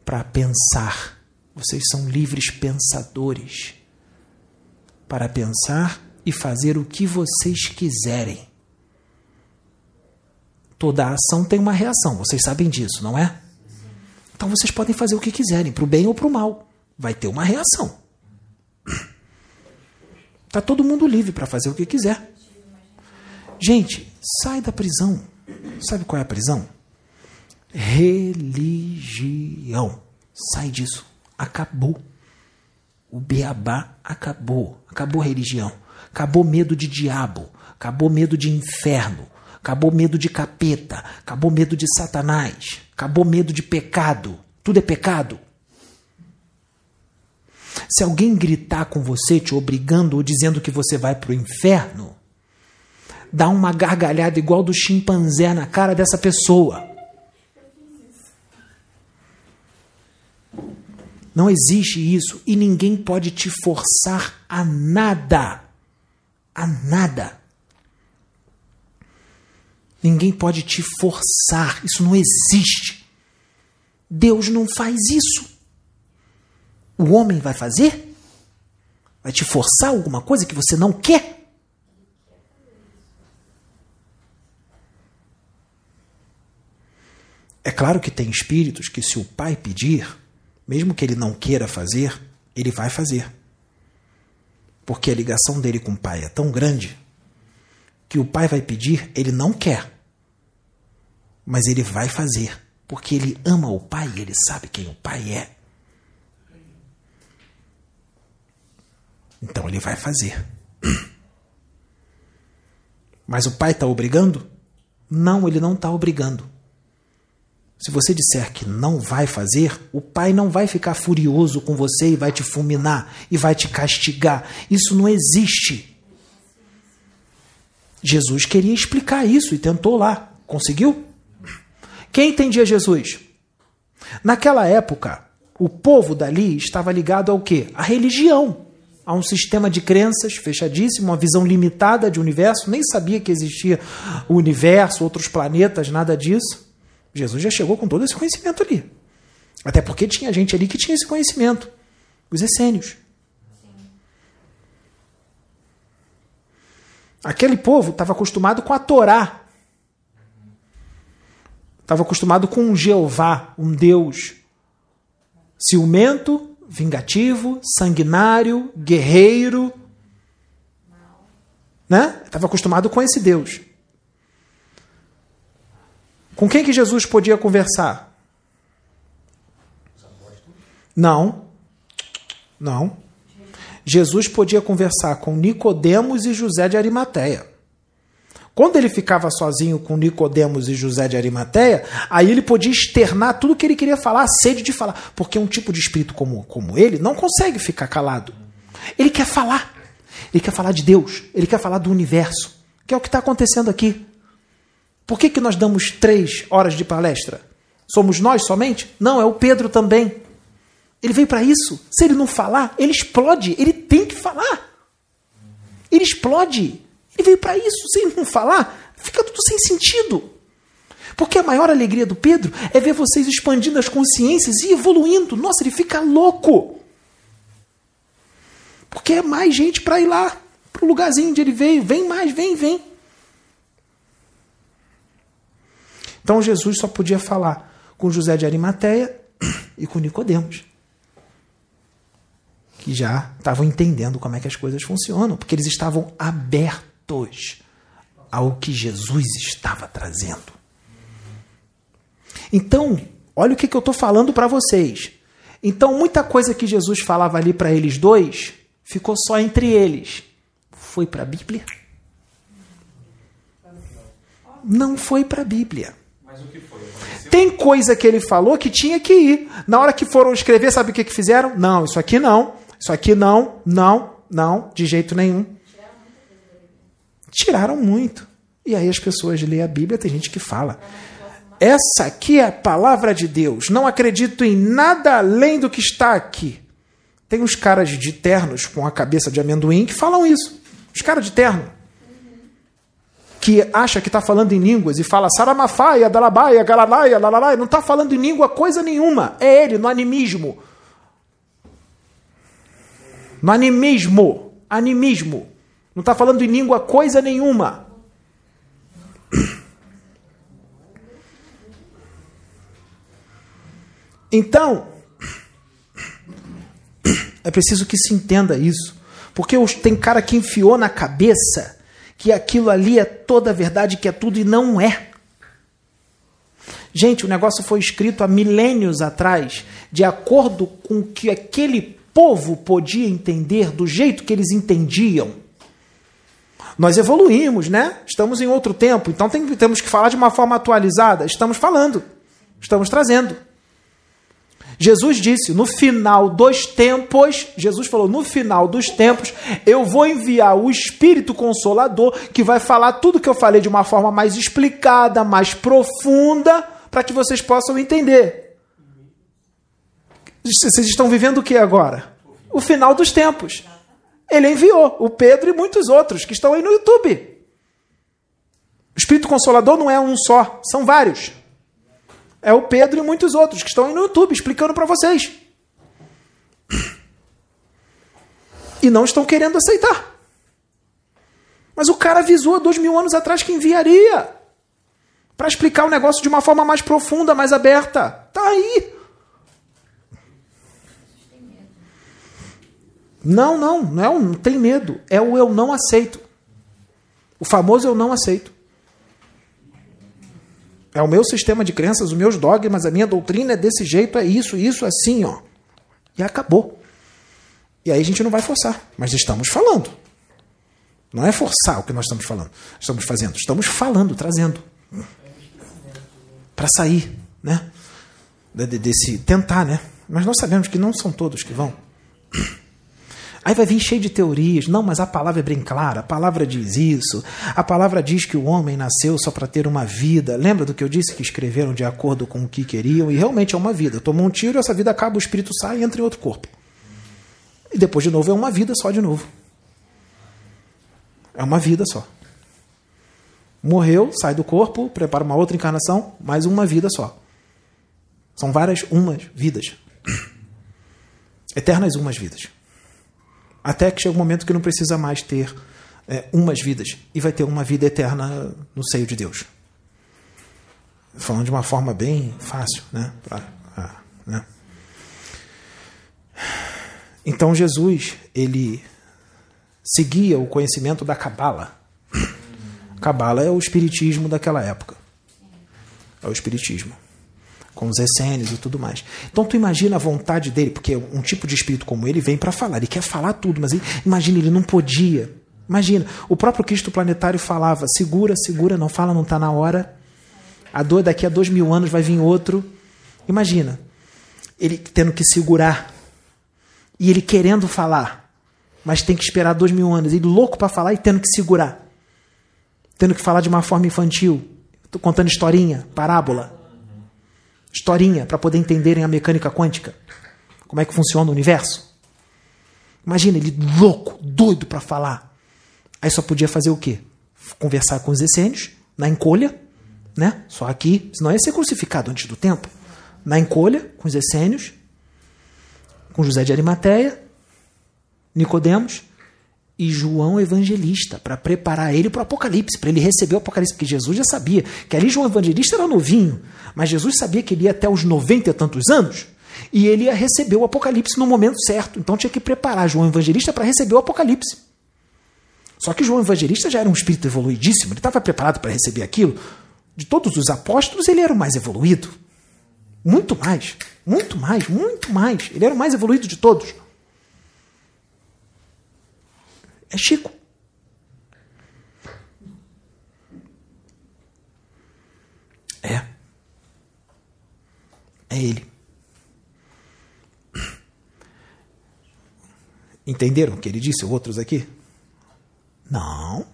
para pensar. Vocês são livres pensadores para pensar e fazer o que vocês quiserem. Toda ação tem uma reação, vocês sabem disso, não é? Então vocês podem fazer o que quiserem, para o bem ou para o mal. Vai ter uma reação. Está todo mundo livre para fazer o que quiser. Gente, sai da prisão. Sabe qual é a prisão? Religião. Sai disso. Acabou. O beabá acabou. Acabou religião. Acabou medo de diabo. Acabou medo de inferno. Acabou medo de capeta. Acabou medo de Satanás. Acabou medo de pecado. Tudo é pecado. Se alguém gritar com você, te obrigando ou dizendo que você vai para o inferno, dá uma gargalhada igual do chimpanzé na cara dessa pessoa. Não existe isso e ninguém pode te forçar a nada. A nada. Ninguém pode te forçar. Isso não existe. Deus não faz isso. O homem vai fazer? Vai te forçar alguma coisa que você não quer? É claro que tem espíritos que, se o pai pedir, mesmo que ele não queira fazer, ele vai fazer. Porque a ligação dele com o pai é tão grande que o pai vai pedir, ele não quer. Mas ele vai fazer. Porque ele ama o pai e ele sabe quem o pai é. Então ele vai fazer. Mas o pai está obrigando? Não, ele não está obrigando. Se você disser que não vai fazer, o pai não vai ficar furioso com você e vai te fulminar e vai te castigar. Isso não existe. Jesus queria explicar isso e tentou lá. Conseguiu? Quem entendia Jesus? Naquela época, o povo dali estava ligado ao quê? A religião. A um sistema de crenças fechadíssimo, uma visão limitada de universo, nem sabia que existia o universo, outros planetas, nada disso. Jesus já chegou com todo esse conhecimento ali. Até porque tinha gente ali que tinha esse conhecimento. Os essênios. Aquele povo estava acostumado com a Torá. Estava acostumado com um Jeová, um Deus ciumento, vingativo, sanguinário, guerreiro. Né? Estava acostumado com esse Deus. Com quem que Jesus podia conversar? Não. Não. Jesus podia conversar com Nicodemos e José de Arimateia. Quando ele ficava sozinho com Nicodemos e José de Arimateia, aí ele podia externar tudo que ele queria falar, a sede de falar. Porque um tipo de espírito como, como ele não consegue ficar calado. Ele quer falar. Ele quer falar de Deus, ele quer falar do universo, que é o que está acontecendo aqui. Por que, que nós damos três horas de palestra? Somos nós somente? Não, é o Pedro também. Ele veio para isso. Se ele não falar, ele explode. Ele tem que falar. Ele explode. Ele veio para isso. Se ele não falar, fica tudo sem sentido. Porque a maior alegria do Pedro é ver vocês expandindo as consciências e evoluindo. Nossa, ele fica louco. Porque é mais gente para ir lá, para o lugarzinho onde ele veio. Vem mais, vem, vem. Então Jesus só podia falar com José de Arimateia e com Nicodemos. Que já estavam entendendo como é que as coisas funcionam, porque eles estavam abertos ao que Jesus estava trazendo. Então, olha o que, que eu estou falando para vocês. Então, muita coisa que Jesus falava ali para eles dois ficou só entre eles. Foi para a Bíblia? Não foi para a Bíblia. Tem coisa que ele falou que tinha que ir. Na hora que foram escrever, sabe o que, que fizeram? Não, isso aqui não. Isso aqui não, não, não, de jeito nenhum. Tiraram muito. E aí as pessoas lêem a Bíblia, tem gente que fala. Essa aqui é a palavra de Deus. Não acredito em nada além do que está aqui. Tem uns caras de ternos com a cabeça de amendoim que falam isso. Os caras de terno. Que acha que está falando em línguas e fala saramafaia, dalabaia, galalaia, lalalaia. Não está falando em língua coisa nenhuma. É ele, no animismo. No animismo. Animismo. Não está falando em língua coisa nenhuma. Então, é preciso que se entenda isso. Porque tem cara que enfiou na cabeça que aquilo ali é toda a verdade, que é tudo e não é. Gente, o negócio foi escrito há milênios atrás, de acordo com o que aquele povo podia entender, do jeito que eles entendiam. Nós evoluímos, né? Estamos em outro tempo, então tem, temos que falar de uma forma atualizada. Estamos falando, estamos trazendo. Jesus disse: no final dos tempos, Jesus falou: no final dos tempos, eu vou enviar o Espírito Consolador que vai falar tudo que eu falei de uma forma mais explicada, mais profunda, para que vocês possam entender. Vocês estão vivendo o que agora? O final dos tempos. Ele enviou o Pedro e muitos outros que estão aí no YouTube. O Espírito Consolador não é um só, são vários é o Pedro e muitos outros que estão aí no YouTube explicando para vocês. E não estão querendo aceitar. Mas o cara avisou há dois mil anos atrás que enviaria para explicar o negócio de uma forma mais profunda, mais aberta. Tá aí. Não, não, não, é um, não tem medo. É o eu não aceito. O famoso eu não aceito. É o meu sistema de crenças, os meus dogmas, a minha doutrina é desse jeito, é isso, isso, assim, ó. E acabou. E aí a gente não vai forçar, mas estamos falando. Não é forçar o que nós estamos falando, estamos fazendo, estamos falando, trazendo para sair, né? Desse tentar, né? Mas nós sabemos que não são todos que vão. Aí vai vir cheio de teorias. Não, mas a palavra é bem clara. A palavra diz isso. A palavra diz que o homem nasceu só para ter uma vida. Lembra do que eu disse que escreveram de acordo com o que queriam? E realmente é uma vida. Tomou um tiro, essa vida acaba, o espírito sai e entra em outro corpo. E depois de novo é uma vida só de novo. É uma vida só. Morreu, sai do corpo, prepara uma outra encarnação, mais uma vida só. São várias umas vidas. Eternas umas vidas. Até que chega um momento que não precisa mais ter é, umas vidas e vai ter uma vida eterna no seio de Deus. Falando de uma forma bem fácil, né? Pra, ah, né? Então Jesus, ele seguia o conhecimento da Cabala. Cabala é o espiritismo daquela época. É o espiritismo com os essênios e tudo mais. Então tu imagina a vontade dele, porque um tipo de espírito como ele vem para falar, ele quer falar tudo, mas ele, imagina, ele não podia. Imagina, o próprio Cristo planetário falava: segura, segura, não fala, não está na hora. A dor daqui a dois mil anos vai vir outro. Imagina, ele tendo que segurar e ele querendo falar. mas tem que esperar dois mil anos. Ele louco para falar e tendo que segurar. Tendo que falar de uma forma infantil. Estou contando historinha, parábola. Historinha, para poder entenderem a mecânica quântica. Como é que funciona o universo. Imagina ele louco, doido para falar. Aí só podia fazer o quê? Conversar com os essênios, na encolha, né? Só aqui, senão ia ser crucificado antes do tempo. Na encolha, com os essênios, com José de Arimateia, Nicodemos e João Evangelista, para preparar ele para o Apocalipse, para ele receber o Apocalipse, porque Jesus já sabia que ali João Evangelista era novinho, mas Jesus sabia que ele ia até os 90 e tantos anos, e ele ia receber o Apocalipse no momento certo. Então tinha que preparar João Evangelista para receber o Apocalipse. Só que João Evangelista já era um espírito evoluidíssimo, ele estava preparado para receber aquilo. De todos os apóstolos, ele era o mais evoluído. Muito mais, muito mais, muito mais. Ele era o mais evoluído de todos. É Chico. É. É ele. Entenderam o que ele disse, outros aqui? Não.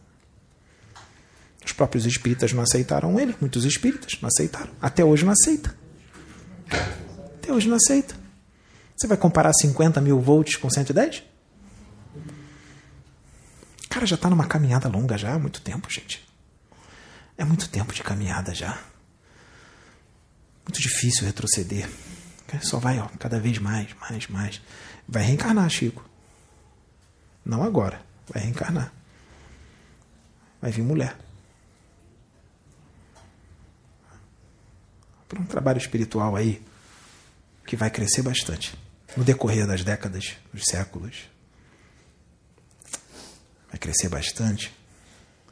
Os próprios espíritas não aceitaram ele, muitos espíritas não aceitaram. Até hoje não aceita. Até hoje não aceita. Você vai comparar 50 mil volts com 110? Cara já está numa caminhada longa já há muito tempo, gente. É muito tempo de caminhada já. Muito difícil retroceder. Só vai, ó, cada vez mais, mais, mais. Vai reencarnar, Chico. Não agora. Vai reencarnar. Vai vir mulher. Para um trabalho espiritual aí que vai crescer bastante no decorrer das décadas, dos séculos. Crescer bastante.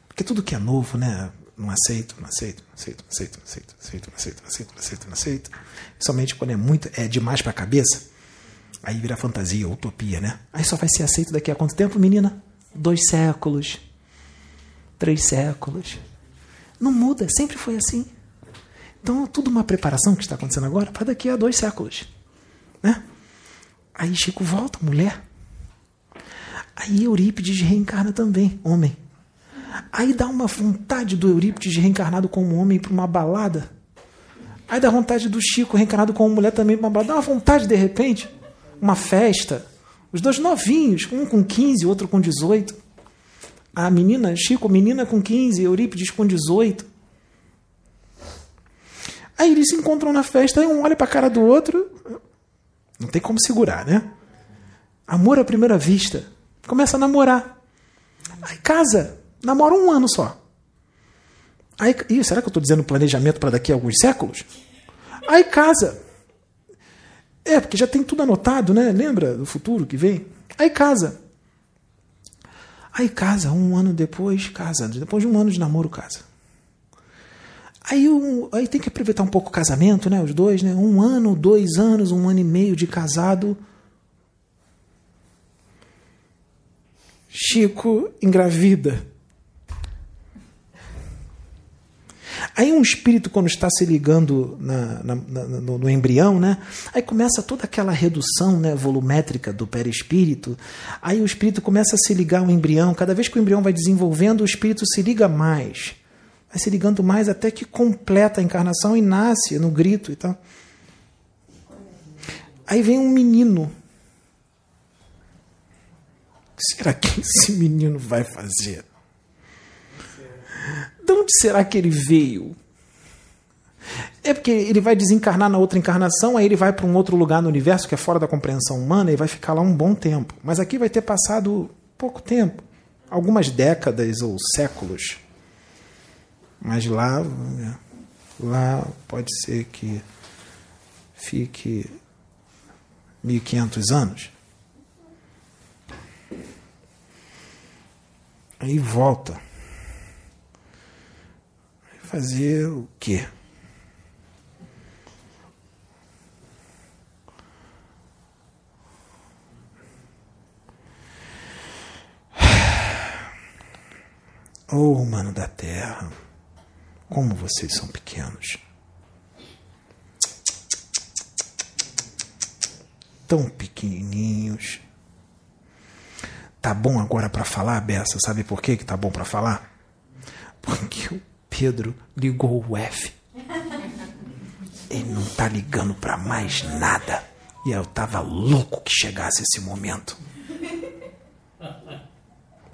Porque tudo que é novo, né? Não aceito, não aceito, não aceito, não aceito, não aceito, não aceito, não aceito, não aceito, não aceito, não aceito. Somente quando é muito, é demais para a cabeça, aí vira fantasia, utopia, né? Aí só vai ser aceito daqui a quanto tempo, menina? Dois séculos, três séculos. Não muda, sempre foi assim. Então, tudo uma preparação que está acontecendo agora para daqui a dois séculos. Né? Aí Chico volta, mulher. Aí Eurípides reencarna também, homem. Aí dá uma vontade do Eurípides reencarnado como homem para uma balada. Aí dá vontade do Chico reencarnado como mulher também para uma balada. Dá uma vontade de repente, uma festa. Os dois novinhos, um com 15, outro com 18. A menina, Chico, menina com 15, Eurípides com 18. Aí eles se encontram na festa, um olha para a cara do outro. Não tem como segurar, né? Amor à primeira vista. Começa a namorar. Aí casa. Namora um ano só. Aí, ih, será que eu estou dizendo planejamento para daqui a alguns séculos? Aí casa. É, porque já tem tudo anotado, né? Lembra do futuro que vem? Aí casa. Aí casa, um ano depois, casa. Depois de um ano de namoro, casa. Aí, um, aí tem que aproveitar um pouco o casamento, né? Os dois, né? Um ano, dois anos, um ano e meio de casado. Chico engravida. Aí um espírito, quando está se ligando na, na, na, no, no, embrião, né? Aí começa toda aquela redução né, volumétrica do perispírito. Aí o espírito começa a se ligar ao embrião. Cada vez que o embrião vai desenvolvendo, o espírito se liga mais vai se ligando mais até que completa a encarnação e nasce no grito e tal. Aí vem um menino. Será que esse menino vai fazer? De onde será que ele veio? É porque ele vai desencarnar na outra encarnação, aí ele vai para um outro lugar no universo que é fora da compreensão humana e vai ficar lá um bom tempo. Mas aqui vai ter passado pouco tempo algumas décadas ou séculos. Mas lá, lá pode ser que fique 1500 anos. Aí volta. Fazer o quê? Oh, humano da Terra. Como vocês são pequenos. Tão pequenininhos. Tá bom agora para falar, Bessa? Sabe por que que tá bom para falar? Porque o Pedro ligou o F. Ele não tá ligando para mais nada. E eu tava louco que chegasse esse momento.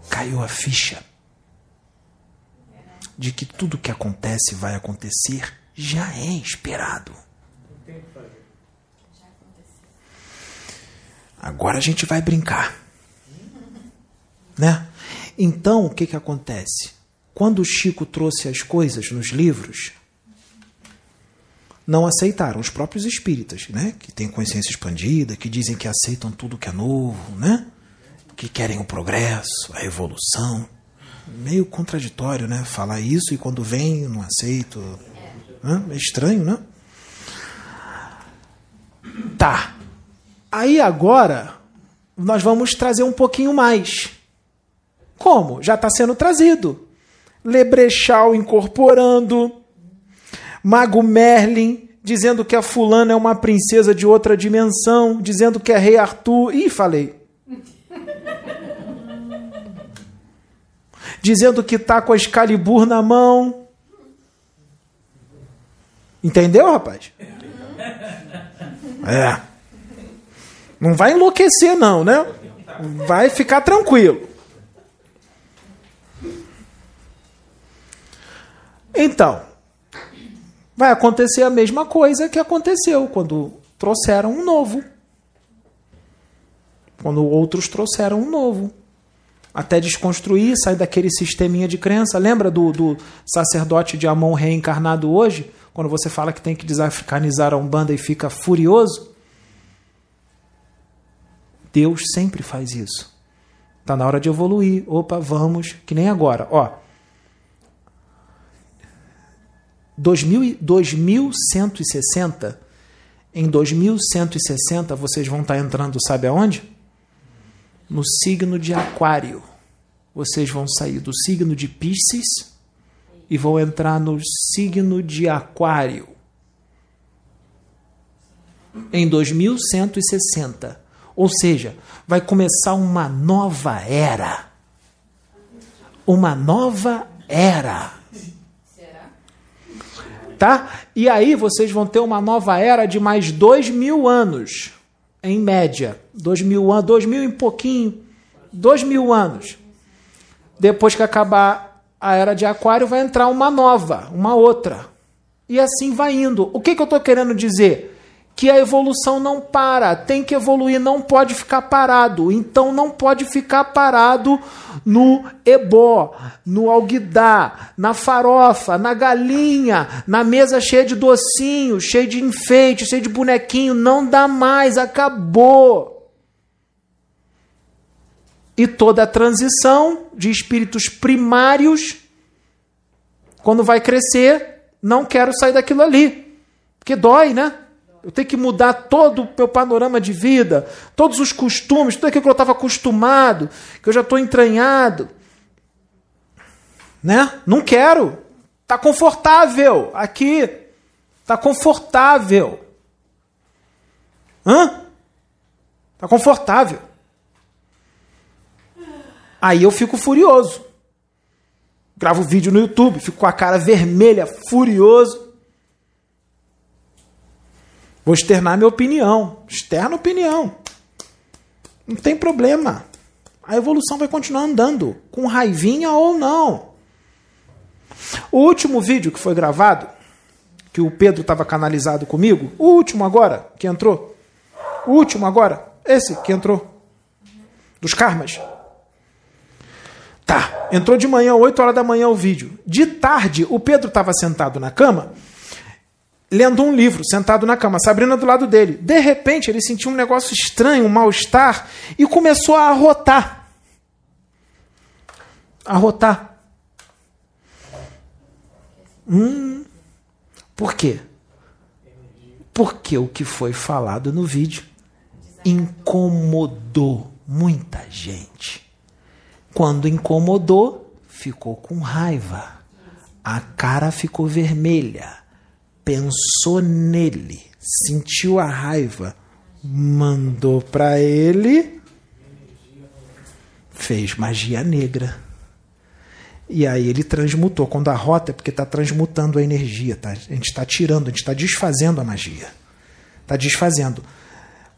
Caiu a ficha de que tudo que acontece vai acontecer já é esperado. Agora a gente vai brincar. Né? Então, o que, que acontece? Quando o Chico trouxe as coisas nos livros, não aceitaram os próprios espíritas, né? que têm consciência expandida, que dizem que aceitam tudo que é novo, né? que querem o progresso, a evolução. Meio contraditório, né? Falar isso e quando vem não aceito. É estranho, né? Tá. Aí agora nós vamos trazer um pouquinho mais. Como? Já está sendo trazido. Lebrechal incorporando, Mago Merlin dizendo que a fulana é uma princesa de outra dimensão, dizendo que é rei Arthur. Ih, falei. dizendo que está com a Excalibur na mão. Entendeu, rapaz? É. Não vai enlouquecer, não, né? Vai ficar tranquilo. Então, vai acontecer a mesma coisa que aconteceu quando trouxeram um novo. Quando outros trouxeram um novo até desconstruir, sair daquele sisteminha de crença. Lembra do, do sacerdote de Amon reencarnado hoje? Quando você fala que tem que desafricanizar a Umbanda e fica furioso? Deus sempre faz isso. Está na hora de evoluir. Opa, vamos, que nem agora. Ó, 2000, 2160, em 2160 vocês vão estar entrando, sabe aonde? no signo de Aquário. Vocês vão sair do signo de Pisces e vão entrar no signo de Aquário. Em 2160. Ou seja, vai começar uma nova era. Uma nova era. Tá? E aí vocês vão ter uma nova era de mais dois mil anos em média, dois mil anos, dois mil e pouquinho, dois mil anos. Depois que acabar a era de Aquário, vai entrar uma nova, uma outra. E assim vai indo. O que, que eu estou querendo dizer? Que a evolução não para, tem que evoluir, não pode ficar parado. Então não pode ficar parado no ebó, no alguidar, na farofa, na galinha, na mesa cheia de docinho, cheia de enfeite, cheia de bonequinho. Não dá mais, acabou. E toda a transição de espíritos primários, quando vai crescer, não quero sair daquilo ali. Porque dói, né? Eu tenho que mudar todo o meu panorama de vida, todos os costumes, tudo aquilo que eu estava acostumado, que eu já estou entranhado. Né? Não quero. Está confortável aqui. Está confortável. Hã? Está confortável. Aí eu fico furioso. Gravo vídeo no YouTube, fico com a cara vermelha, furioso. Vou externar minha opinião. Externa opinião. Não tem problema. A evolução vai continuar andando, com raivinha ou não. O último vídeo que foi gravado, que o Pedro estava canalizado comigo, o último agora que entrou, o último agora, esse que entrou, dos karmas. Tá, entrou de manhã, 8 horas da manhã o vídeo. De tarde, o Pedro estava sentado na cama lendo um livro, sentado na cama, Sabrina do lado dele. De repente, ele sentiu um negócio estranho, um mal-estar, e começou a arrotar. Arrotar. Hum. Por quê? Porque o que foi falado no vídeo incomodou muita gente. Quando incomodou, ficou com raiva. A cara ficou vermelha pensou nele, sentiu a raiva, mandou para ele, Fez magia negra. E aí ele transmutou. Quando a rota é porque está transmutando a energia, tá? a gente está tirando, a gente está desfazendo a magia. Está desfazendo.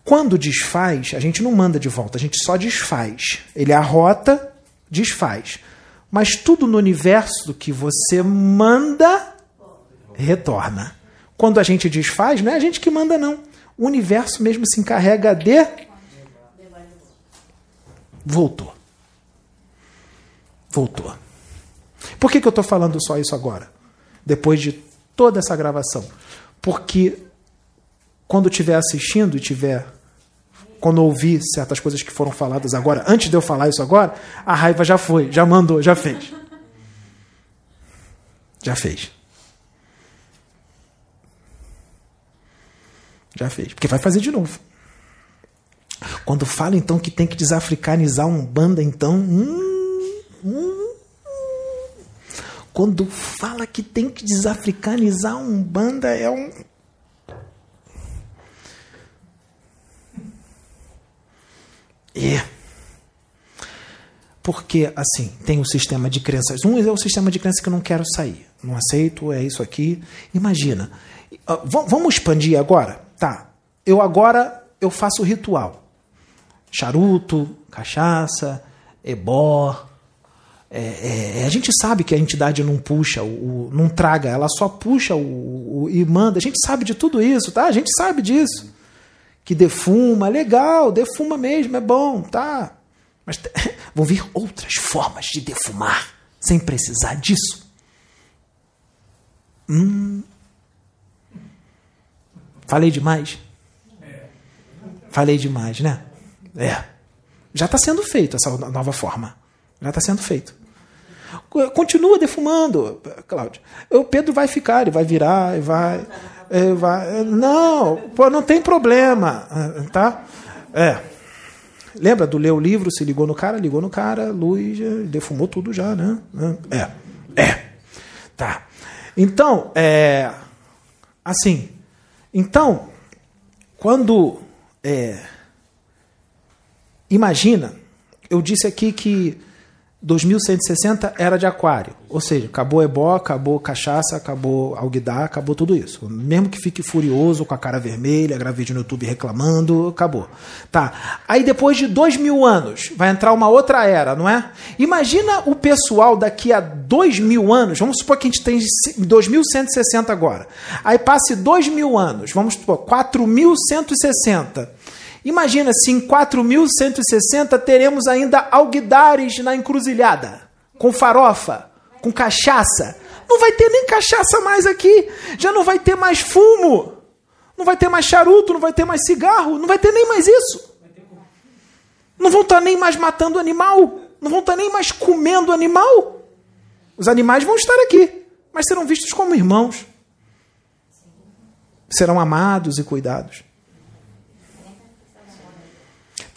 Quando desfaz, a gente não manda de volta, a gente só desfaz. Ele arrota, desfaz. Mas tudo no universo que você manda, retorna. Quando a gente desfaz, não é a gente que manda, não. O universo mesmo se encarrega de. Voltou. Voltou. Por que, que eu estou falando só isso agora? Depois de toda essa gravação. Porque quando estiver assistindo e tiver. Quando ouvir certas coisas que foram faladas agora, antes de eu falar isso agora, a raiva já foi, já mandou, já fez. Já fez. Já fez. Porque vai fazer de novo. Quando fala então que tem que desafricanizar um banda, então. Hum, hum, quando fala que tem que desafricanizar um banda, é um. É. Porque, assim, tem o sistema de crenças. Um é o sistema de crenças que eu não quero sair. Não aceito, é isso aqui. Imagina. Vamos expandir agora? Tá. Eu agora eu faço ritual. Charuto, cachaça, ebó, é, é, a gente sabe que a entidade não puxa, o, não traga, ela só puxa o, o, e manda. A gente sabe de tudo isso, tá? A gente sabe disso. Que defuma, legal, defuma mesmo, é bom, tá? Mas vão vir outras formas de defumar sem precisar disso. Hum. Falei demais? Falei demais, né? É. Já está sendo feito essa nova forma. Já está sendo feito. Continua defumando, Cláudio. O Pedro vai ficar, ele vai virar, ele vai, ele vai. Não, pô, não tem problema, tá? É. Lembra do ler o livro, se ligou no cara, ligou no cara, luz, defumou tudo já, né? É, é, tá. Então, é, assim, então, quando é, imagina, eu disse aqui que 2160 era de aquário, ou seja, acabou ebó, acabou cachaça, acabou alguidar, acabou tudo isso. Mesmo que fique furioso, com a cara vermelha, gravei no YouTube reclamando, acabou. Tá. Aí depois de dois mil anos, vai entrar uma outra era, não é? Imagina o pessoal daqui a dois mil anos, vamos supor que a gente tem 2160 agora. Aí passe dois mil anos, vamos supor, 4160. Imagina se em 4160 teremos ainda alguidares na encruzilhada, com farofa, com cachaça. Não vai ter nem cachaça mais aqui, já não vai ter mais fumo, não vai ter mais charuto, não vai ter mais cigarro, não vai ter nem mais isso. Não vão estar nem mais matando animal, não vão estar nem mais comendo animal. Os animais vão estar aqui, mas serão vistos como irmãos. Serão amados e cuidados.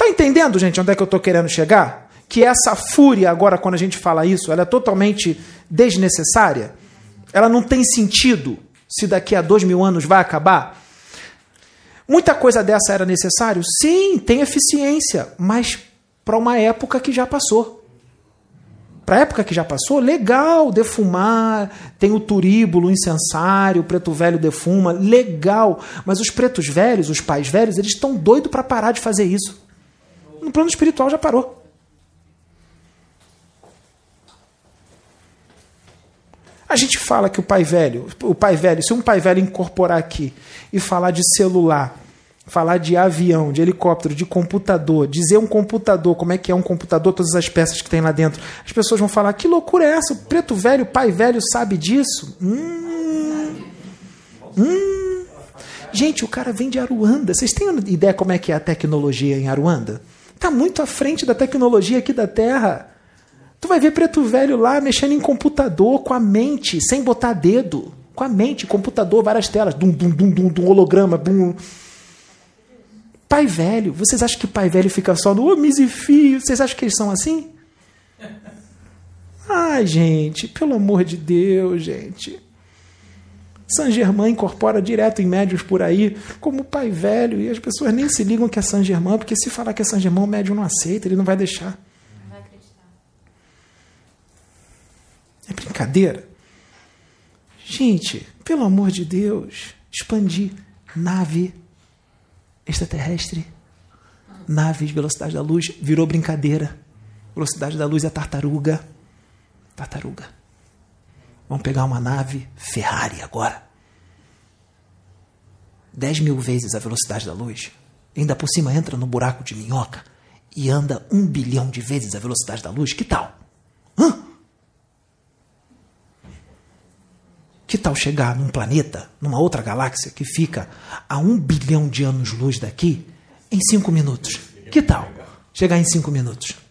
Está entendendo, gente, onde é que eu estou querendo chegar? Que essa fúria, agora, quando a gente fala isso, ela é totalmente desnecessária? Ela não tem sentido se daqui a dois mil anos vai acabar? Muita coisa dessa era necessário? Sim, tem eficiência, mas para uma época que já passou. Para a época que já passou, legal defumar, tem o turíbulo, o incensário, o preto velho defuma, legal. Mas os pretos velhos, os pais velhos, eles estão doidos para parar de fazer isso no plano espiritual já parou. A gente fala que o pai velho, o pai velho, se um pai velho incorporar aqui e falar de celular, falar de avião, de helicóptero, de computador, dizer um computador, como é que é um computador, todas as peças que tem lá dentro, as pessoas vão falar: que loucura é essa? O preto velho, o pai velho sabe disso? Hum, hum. Gente, o cara vem de Aruanda. Vocês têm ideia como é que é a tecnologia em Aruanda? Está muito à frente da tecnologia aqui da Terra. Tu vai ver preto velho lá mexendo em computador com a mente, sem botar dedo. Com a mente, computador, várias telas. Dum, dum, dum, dum, dum holograma. Dum. Pai velho. Vocês acham que pai velho fica só no oh, misifio? Vocês acham que eles são assim? Ai, gente, pelo amor de Deus, gente. Saint-Germain incorpora direto em médios por aí, como pai velho, e as pessoas nem se ligam que é Saint-Germain, porque se falar que é Saint-Germain, o médium não aceita, ele não vai deixar. Não vai acreditar. É brincadeira. Gente, pelo amor de Deus, expandir nave extraterrestre, naves, velocidade da luz, virou brincadeira. Velocidade da luz é tartaruga. Tartaruga. Vamos pegar uma nave Ferrari agora. 10 mil vezes a velocidade da luz. Ainda por cima entra no buraco de minhoca e anda um bilhão de vezes a velocidade da luz. Que tal? Hã? Que tal chegar num planeta, numa outra galáxia que fica a um bilhão de anos-luz daqui em cinco minutos? Que tal chegar em cinco minutos?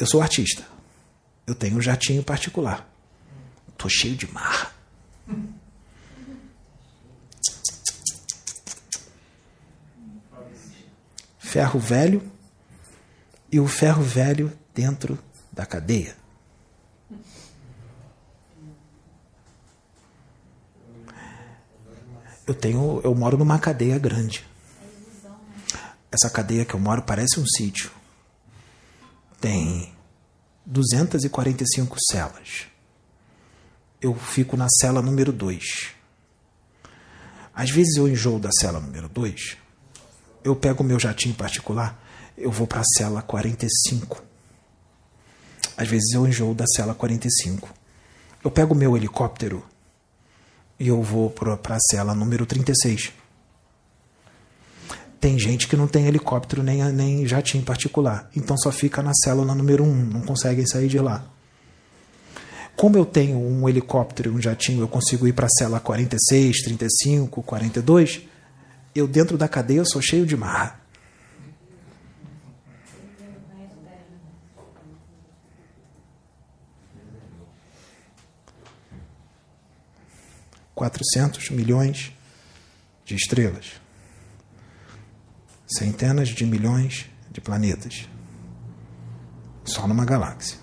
Eu sou artista. Eu tenho um jatinho particular. Tô cheio de marra. Ferro velho e o ferro velho dentro da cadeia. Eu tenho, eu moro numa cadeia grande. Essa cadeia que eu moro parece um sítio. Tem 245 celas. Eu fico na cela número 2. Às vezes eu enjoo da cela número 2. Eu pego o meu jatinho particular eu vou para a cela 45. Às vezes eu enjoo da cela 45. Eu pego o meu helicóptero e eu vou para a cela número 36. Tem gente que não tem helicóptero nem, nem jatinho particular, então só fica na célula número 1, não conseguem sair de lá. Como eu tenho um helicóptero e um jatinho, eu consigo ir para a cela 46, 35, 42. Eu, dentro da cadeia, sou cheio de marra. 400 milhões de estrelas, centenas de milhões de planetas, só numa galáxia.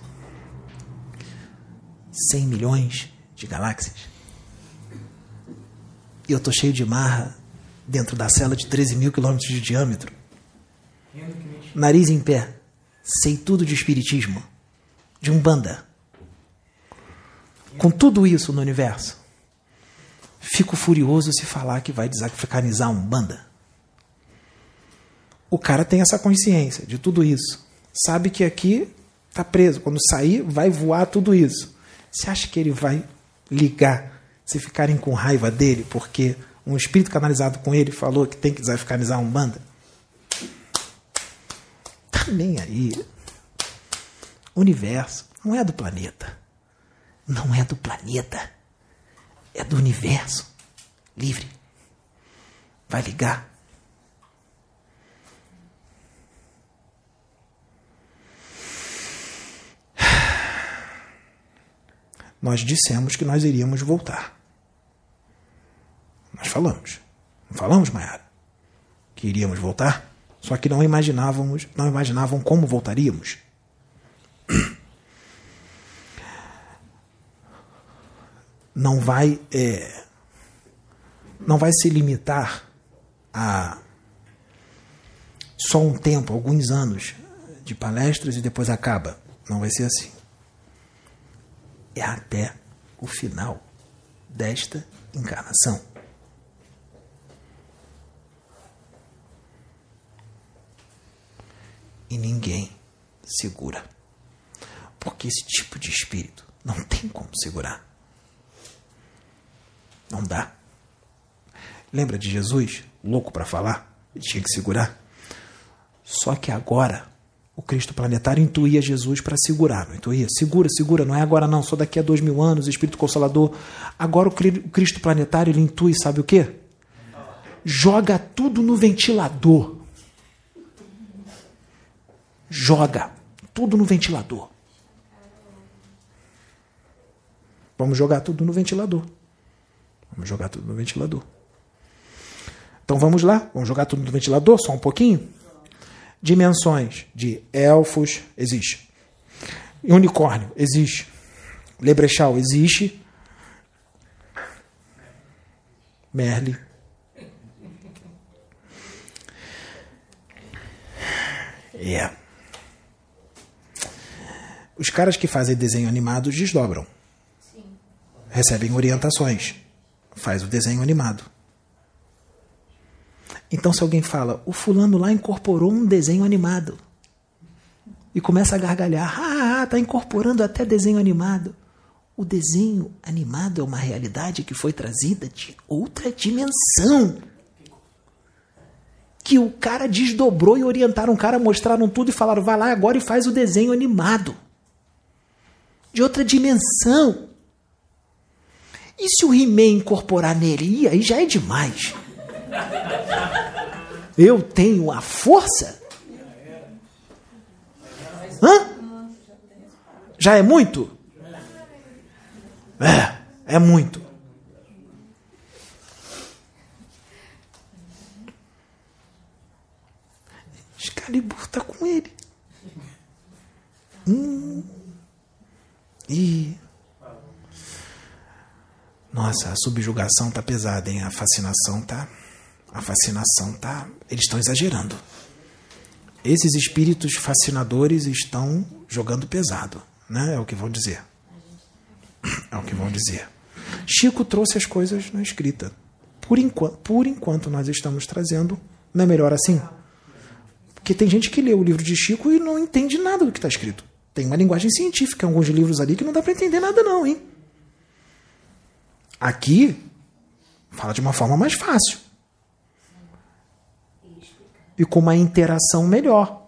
100 milhões de galáxias. E eu tô cheio de marra dentro da cela de 13 mil quilômetros de diâmetro. Nariz em pé. Sei tudo de espiritismo. De umbanda. Com tudo isso no universo. Fico furioso se falar que vai desafricanizar um banda. O cara tem essa consciência de tudo isso. Sabe que aqui está preso. Quando sair, vai voar tudo isso. Você acha que ele vai ligar se ficarem com raiva dele porque um espírito canalizado com ele falou que tem que desafricanizar um banda? Tá nem aí. O universo não é do planeta. Não é do planeta é do universo livre. Vai ligar. Nós dissemos que nós iríamos voltar. Nós falamos. Não falamos, Mayara? Que iríamos voltar? Só que não imaginávamos, não imaginavam como voltaríamos. não vai é, não vai se limitar a só um tempo, alguns anos de palestras e depois acaba. Não vai ser assim. É até o final desta encarnação. E ninguém segura. Porque esse tipo de espírito não tem como segurar. Não dá. Lembra de Jesus, louco para falar? Ele tinha que segurar. Só que agora o Cristo planetário intuía Jesus para segurar, não intuía? Segura, segura, não é agora não, só daqui a dois mil anos, Espírito Consolador. Agora o Cristo planetário ele intui, sabe o quê? Joga tudo no ventilador. Joga tudo no ventilador. Vamos jogar tudo no ventilador. Vamos jogar tudo no ventilador. Então vamos lá, vamos jogar tudo no ventilador, só um pouquinho. Dimensões de elfos, existe. Unicórnio, existe. Lebrechal, existe. Merle. É. Os caras que fazem desenho animado desdobram. Recebem orientações. Faz o desenho animado. Então, se alguém fala, o fulano lá incorporou um desenho animado. E começa a gargalhar, ah, tá incorporando até desenho animado. O desenho animado é uma realidade que foi trazida de outra dimensão. Que o cara desdobrou e orientaram o cara, mostraram tudo e falaram: vai lá agora e faz o desenho animado. De outra dimensão. E se o He-Man incorporar nele? Aí já é demais. Eu tenho a força? Hã? Já é muito? É, é muito. Excalibur está com ele. Hum. E. Nossa, a subjugação tá pesada, hein? A fascinação tá. A fascinação tá. Eles estão exagerando. Esses espíritos fascinadores estão jogando pesado, né? É o que vão dizer. É o que vão dizer. Chico trouxe as coisas na escrita. Por enquanto, por enquanto nós estamos trazendo, não é melhor assim? Porque tem gente que lê o livro de Chico e não entende nada do que está escrito. Tem uma linguagem científica alguns livros ali que não dá para entender nada, não, hein? Aqui, fala de uma forma mais fácil. E com uma interação melhor.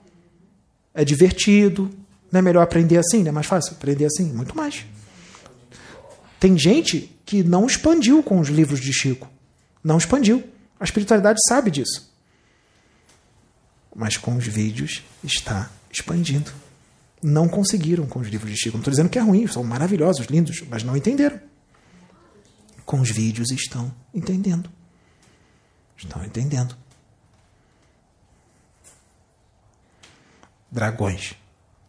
É divertido. Não é melhor aprender assim? Não é mais fácil aprender assim? Muito mais. Tem gente que não expandiu com os livros de Chico. Não expandiu. A espiritualidade sabe disso. Mas com os vídeos está expandindo. Não conseguiram com os livros de Chico. Não estou dizendo que é ruim, são maravilhosos, lindos, mas não entenderam. Com os vídeos estão entendendo. Estão entendendo. Dragões.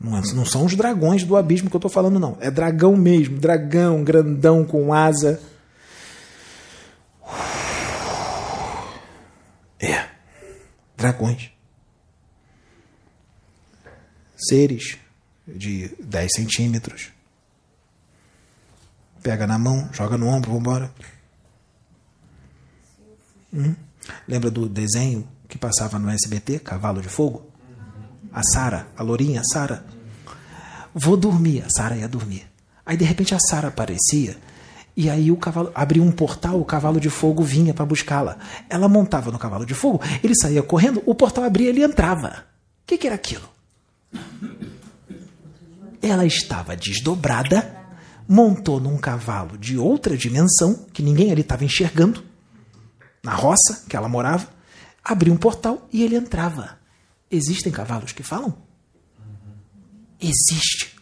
Não, é, não são os dragões do abismo que eu estou falando, não. É dragão mesmo. Dragão, grandão, com asa. É. Dragões. Seres de 10 centímetros. Pega na mão, joga no ombro, vambora. Hum? Lembra do desenho que passava no SBT, Cavalo de Fogo? A Sara, a lourinha, a Sara. Vou dormir, a Sara ia dormir. Aí de repente a Sara aparecia e aí o cavalo abria um portal, o cavalo de fogo vinha para buscá-la. Ela montava no cavalo de fogo, ele saía correndo, o portal abria, ele entrava. O que, que era aquilo? Ela estava desdobrada, montou num cavalo de outra dimensão que ninguém ali estava enxergando, na roça que ela morava, abriu um portal e ele entrava. Existem cavalos que falam? Existe.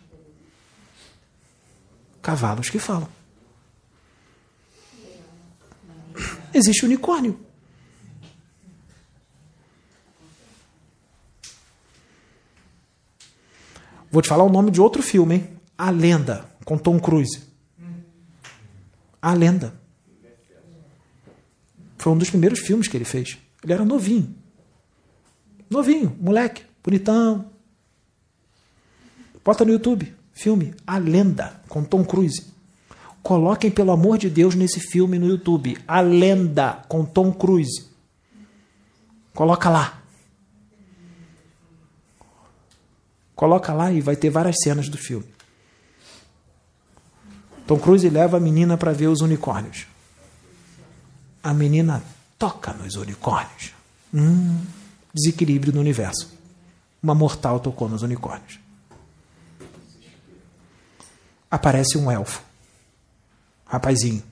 Cavalos que falam. Existe unicórnio. Vou te falar o nome de outro filme, hein? A Lenda, com Tom Cruise. A Lenda. Foi um dos primeiros filmes que ele fez. Ele era novinho. Novinho, moleque, bonitão. Bota no YouTube, filme A Lenda, com Tom Cruise. Coloquem, pelo amor de Deus, nesse filme no YouTube. A Lenda, com Tom Cruise. Coloca lá. Coloca lá e vai ter várias cenas do filme. Tom Cruise leva a menina para ver os unicórnios. A menina toca nos unicórnios. Hum desequilíbrio no universo. Uma mortal tocou nos unicórnios. Aparece um elfo, rapazinho,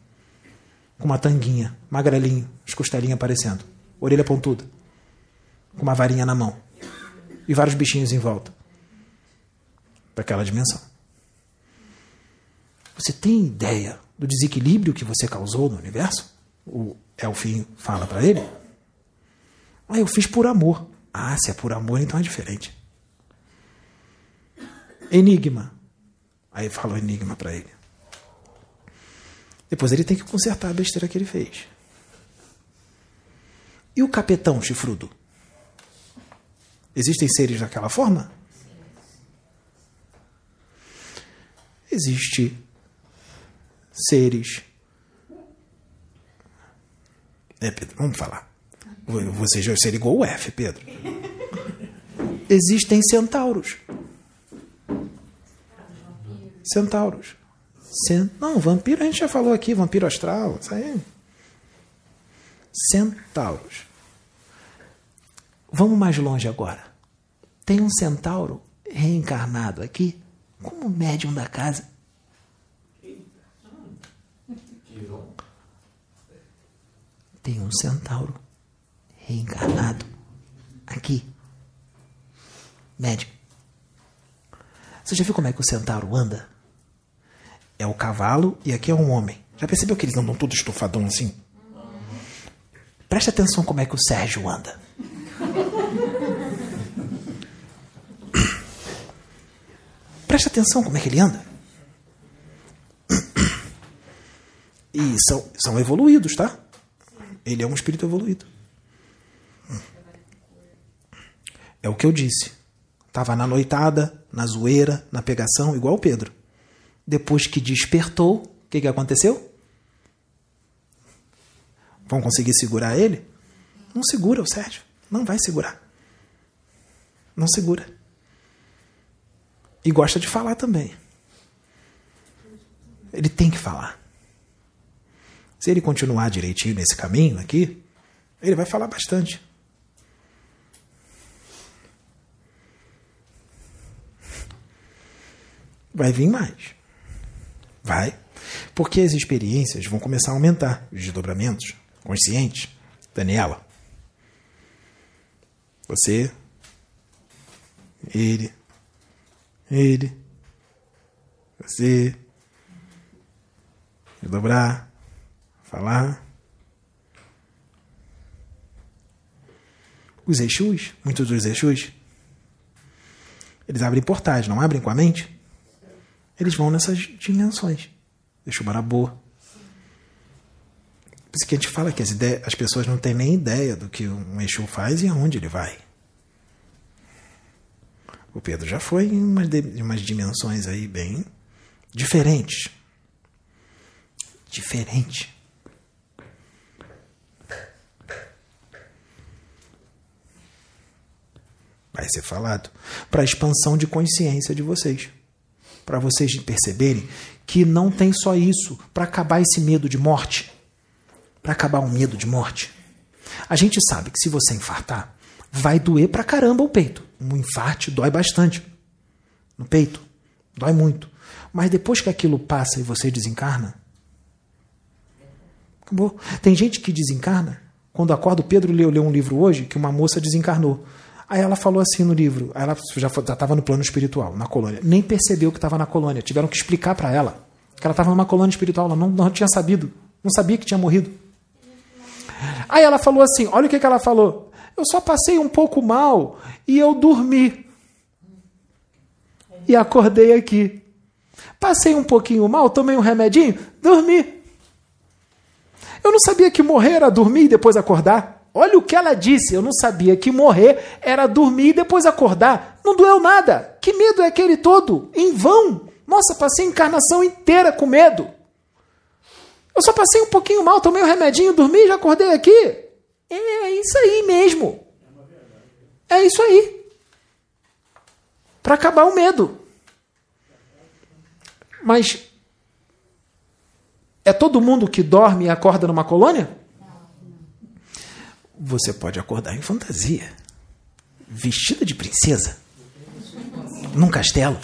com uma tanguinha, magrelinho, as costelinhas aparecendo, orelha pontuda, com uma varinha na mão e vários bichinhos em volta daquela dimensão. Você tem ideia do desequilíbrio que você causou no universo? O elfinho fala para ele. Ah, eu fiz por amor. Ah, se é por amor, então é diferente. Enigma. Aí fala o enigma para ele. Depois ele tem que consertar a besteira que ele fez. E o capetão chifrudo? Existem seres daquela forma? Existe seres. É, Pedro, vamos falar. Você já você ligou o F, Pedro. Existem centauros. Centauros. Cent... Não, vampiro a gente já falou aqui, vampiro astral, isso aí. Centauros. Vamos mais longe agora. Tem um centauro reencarnado aqui como médium da casa. Tem um centauro reencarnado aqui. Médium. Você já viu como é que o centauro anda? É o cavalo e aqui é um homem. Já percebeu que eles andam todos estufadão assim? Preste atenção como é que o Sérgio anda. Preste atenção como é que ele anda. E são, são evoluídos, tá? Ele é um espírito evoluído. É o que eu disse. Estava na noitada, na zoeira, na pegação, igual o Pedro. Depois que despertou, o que, que aconteceu? Vão conseguir segurar ele? Não segura o Sérgio. Não vai segurar. Não segura. E gosta de falar também. Ele tem que falar. Se ele continuar direitinho nesse caminho aqui, ele vai falar bastante. Vai vir mais. Vai. Porque as experiências vão começar a aumentar, os desdobramentos conscientes. Daniela, você, ele, ele, você, dobrar, falar. Os Exus, muitos dos Exus, eles abrem portais, não abrem com a mente? Eles vão nessas dimensões. Exu Barabô. Por isso que a gente fala que as, ideias, as pessoas não têm nem ideia do que um Exu faz e aonde ele vai. O Pedro já foi em umas, em umas dimensões aí bem diferentes. Diferente. Vai ser falado. Para a expansão de consciência de vocês. Para vocês perceberem que não tem só isso para acabar esse medo de morte. Para acabar o medo de morte. A gente sabe que se você infartar, vai doer pra caramba o peito. Um infarte dói bastante no peito. Dói muito. Mas depois que aquilo passa e você desencarna, acabou. Tem gente que desencarna. Quando acorda, o Pedro leu, leu um livro hoje que uma moça desencarnou. Aí ela falou assim no livro, ela já estava no plano espiritual, na colônia. Nem percebeu que estava na colônia. Tiveram que explicar para ela que ela estava numa colônia espiritual. Ela não, não tinha sabido. Não sabia que tinha morrido. Aí ela falou assim: olha o que, que ela falou. Eu só passei um pouco mal e eu dormi. E acordei aqui. Passei um pouquinho mal, tomei um remedinho, dormi. Eu não sabia que morrer era dormir e depois acordar. Olha o que ela disse. Eu não sabia que morrer era dormir e depois acordar. Não doeu nada. Que medo é aquele todo? Em vão. Nossa, passei a encarnação inteira com medo. Eu só passei um pouquinho mal, tomei um remedinho, dormi e já acordei aqui. É isso aí mesmo. É isso aí. Para acabar o medo. Mas é todo mundo que dorme e acorda numa colônia? Você pode acordar em fantasia, vestida de princesa, num castelo.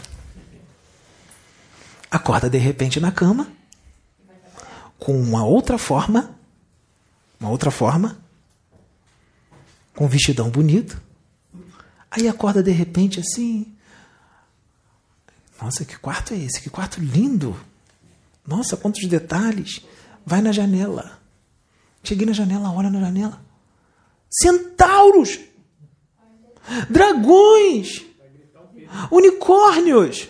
Acorda de repente na cama, com uma outra forma, uma outra forma, com um vestidão bonito. Aí acorda de repente assim. Nossa, que quarto é esse? Que quarto lindo! Nossa, quantos detalhes! Vai na janela. Cheguei na janela, olha na janela centauros, dragões, unicórnios.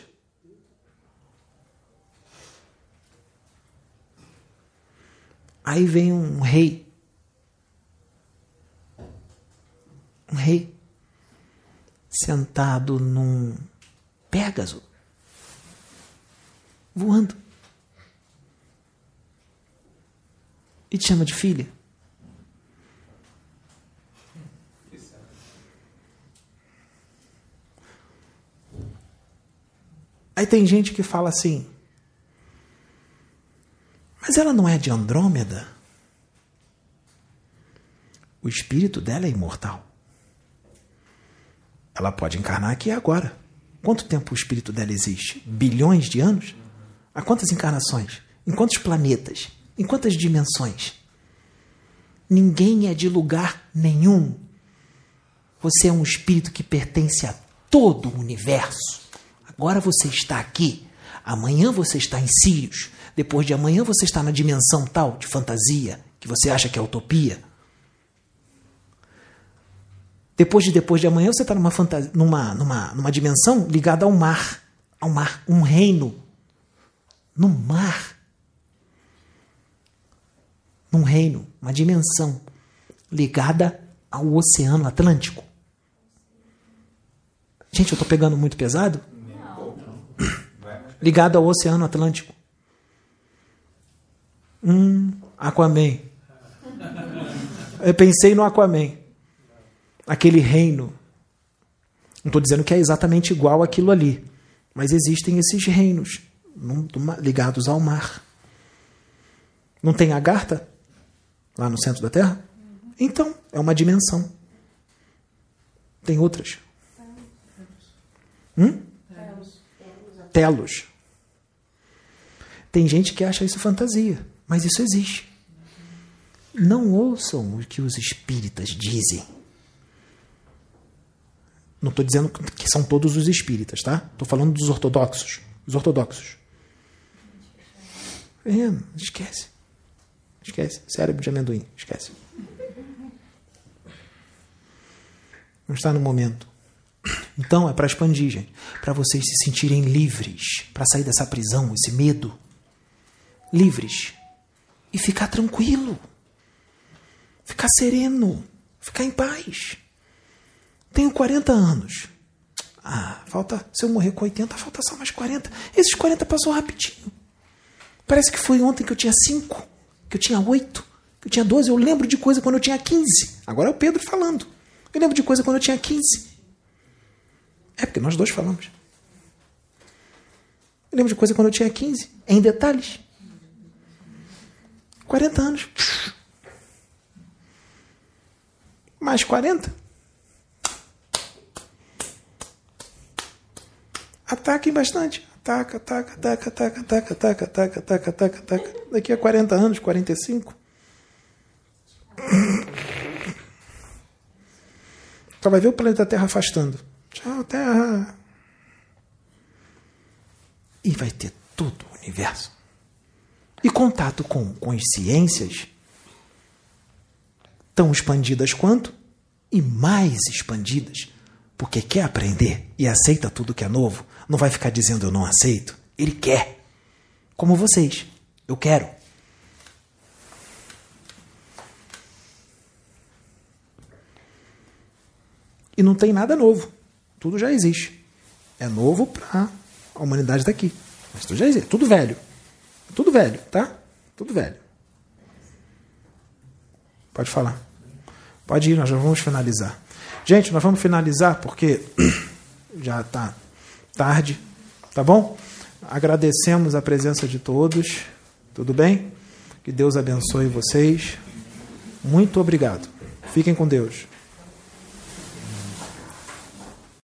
Aí vem um rei. Um rei. sentado num Pégaso, voando. E te chama de filha. Aí tem gente que fala assim: Mas ela não é de Andrômeda? O espírito dela é imortal. Ela pode encarnar aqui agora. Quanto tempo o espírito dela existe? Bilhões de anos? Há quantas encarnações? Em quantos planetas? Em quantas dimensões? Ninguém é de lugar nenhum. Você é um espírito que pertence a todo o universo. Agora você está aqui. Amanhã você está em Sirius. Depois de amanhã você está na dimensão tal de fantasia que você acha que é utopia. Depois de depois de amanhã você está numa, fantasia, numa, numa, numa dimensão ligada ao mar. Ao mar, um reino. No mar. Num reino, uma dimensão ligada ao Oceano Atlântico. Gente, eu estou pegando muito pesado? Ligado ao Oceano Atlântico. Hum, Aquaman. Eu pensei no Aquaman. Aquele reino. Não estou dizendo que é exatamente igual aquilo ali. Mas existem esses reinos ligados ao mar. Não tem Agartha? Lá no centro da Terra? Então, é uma dimensão. Tem outras. Hum? Telos. Tem gente que acha isso fantasia, mas isso existe. Não ouçam o que os espíritas dizem. Não estou dizendo que são todos os espíritas, tá? Estou falando dos ortodoxos. Os ortodoxos. É, esquece. Esquece. Cérebro de amendoim. Esquece. Não está no momento. Então é para expandir, gente. Para vocês se sentirem livres. Para sair dessa prisão, esse medo livres e ficar tranquilo, ficar sereno, ficar em paz. Tenho 40 anos. Ah, falta. Se eu morrer com 80, falta só mais 40. Esses 40 passou rapidinho. Parece que foi ontem que eu tinha 5, que eu tinha 8, que eu tinha 12. Eu lembro de coisa quando eu tinha 15. Agora é o Pedro falando. Eu lembro de coisa quando eu tinha 15. É porque nós dois falamos. Eu lembro de coisa quando eu tinha 15, em detalhes. 40 anos. Mais 40. Ataquem bastante. Ataca, ataca, ataca, ataca, ataca, ataca, ataca, ataca, ataca, ataca. Daqui a 40 anos, 45. Só vai ver o planeta Terra afastando. Tchau, Terra. E vai ter todo o universo e contato com consciências tão expandidas quanto e mais expandidas, porque quer aprender e aceita tudo que é novo, não vai ficar dizendo eu não aceito, ele quer. Como vocês, eu quero. E não tem nada novo. Tudo já existe. É novo para a humanidade daqui. Mas tudo já existe. Tudo velho. Tudo velho, tá? Tudo velho. Pode falar. Pode ir, nós já vamos finalizar. Gente, nós vamos finalizar porque já está tarde, tá bom? Agradecemos a presença de todos. Tudo bem? Que Deus abençoe vocês. Muito obrigado. Fiquem com Deus.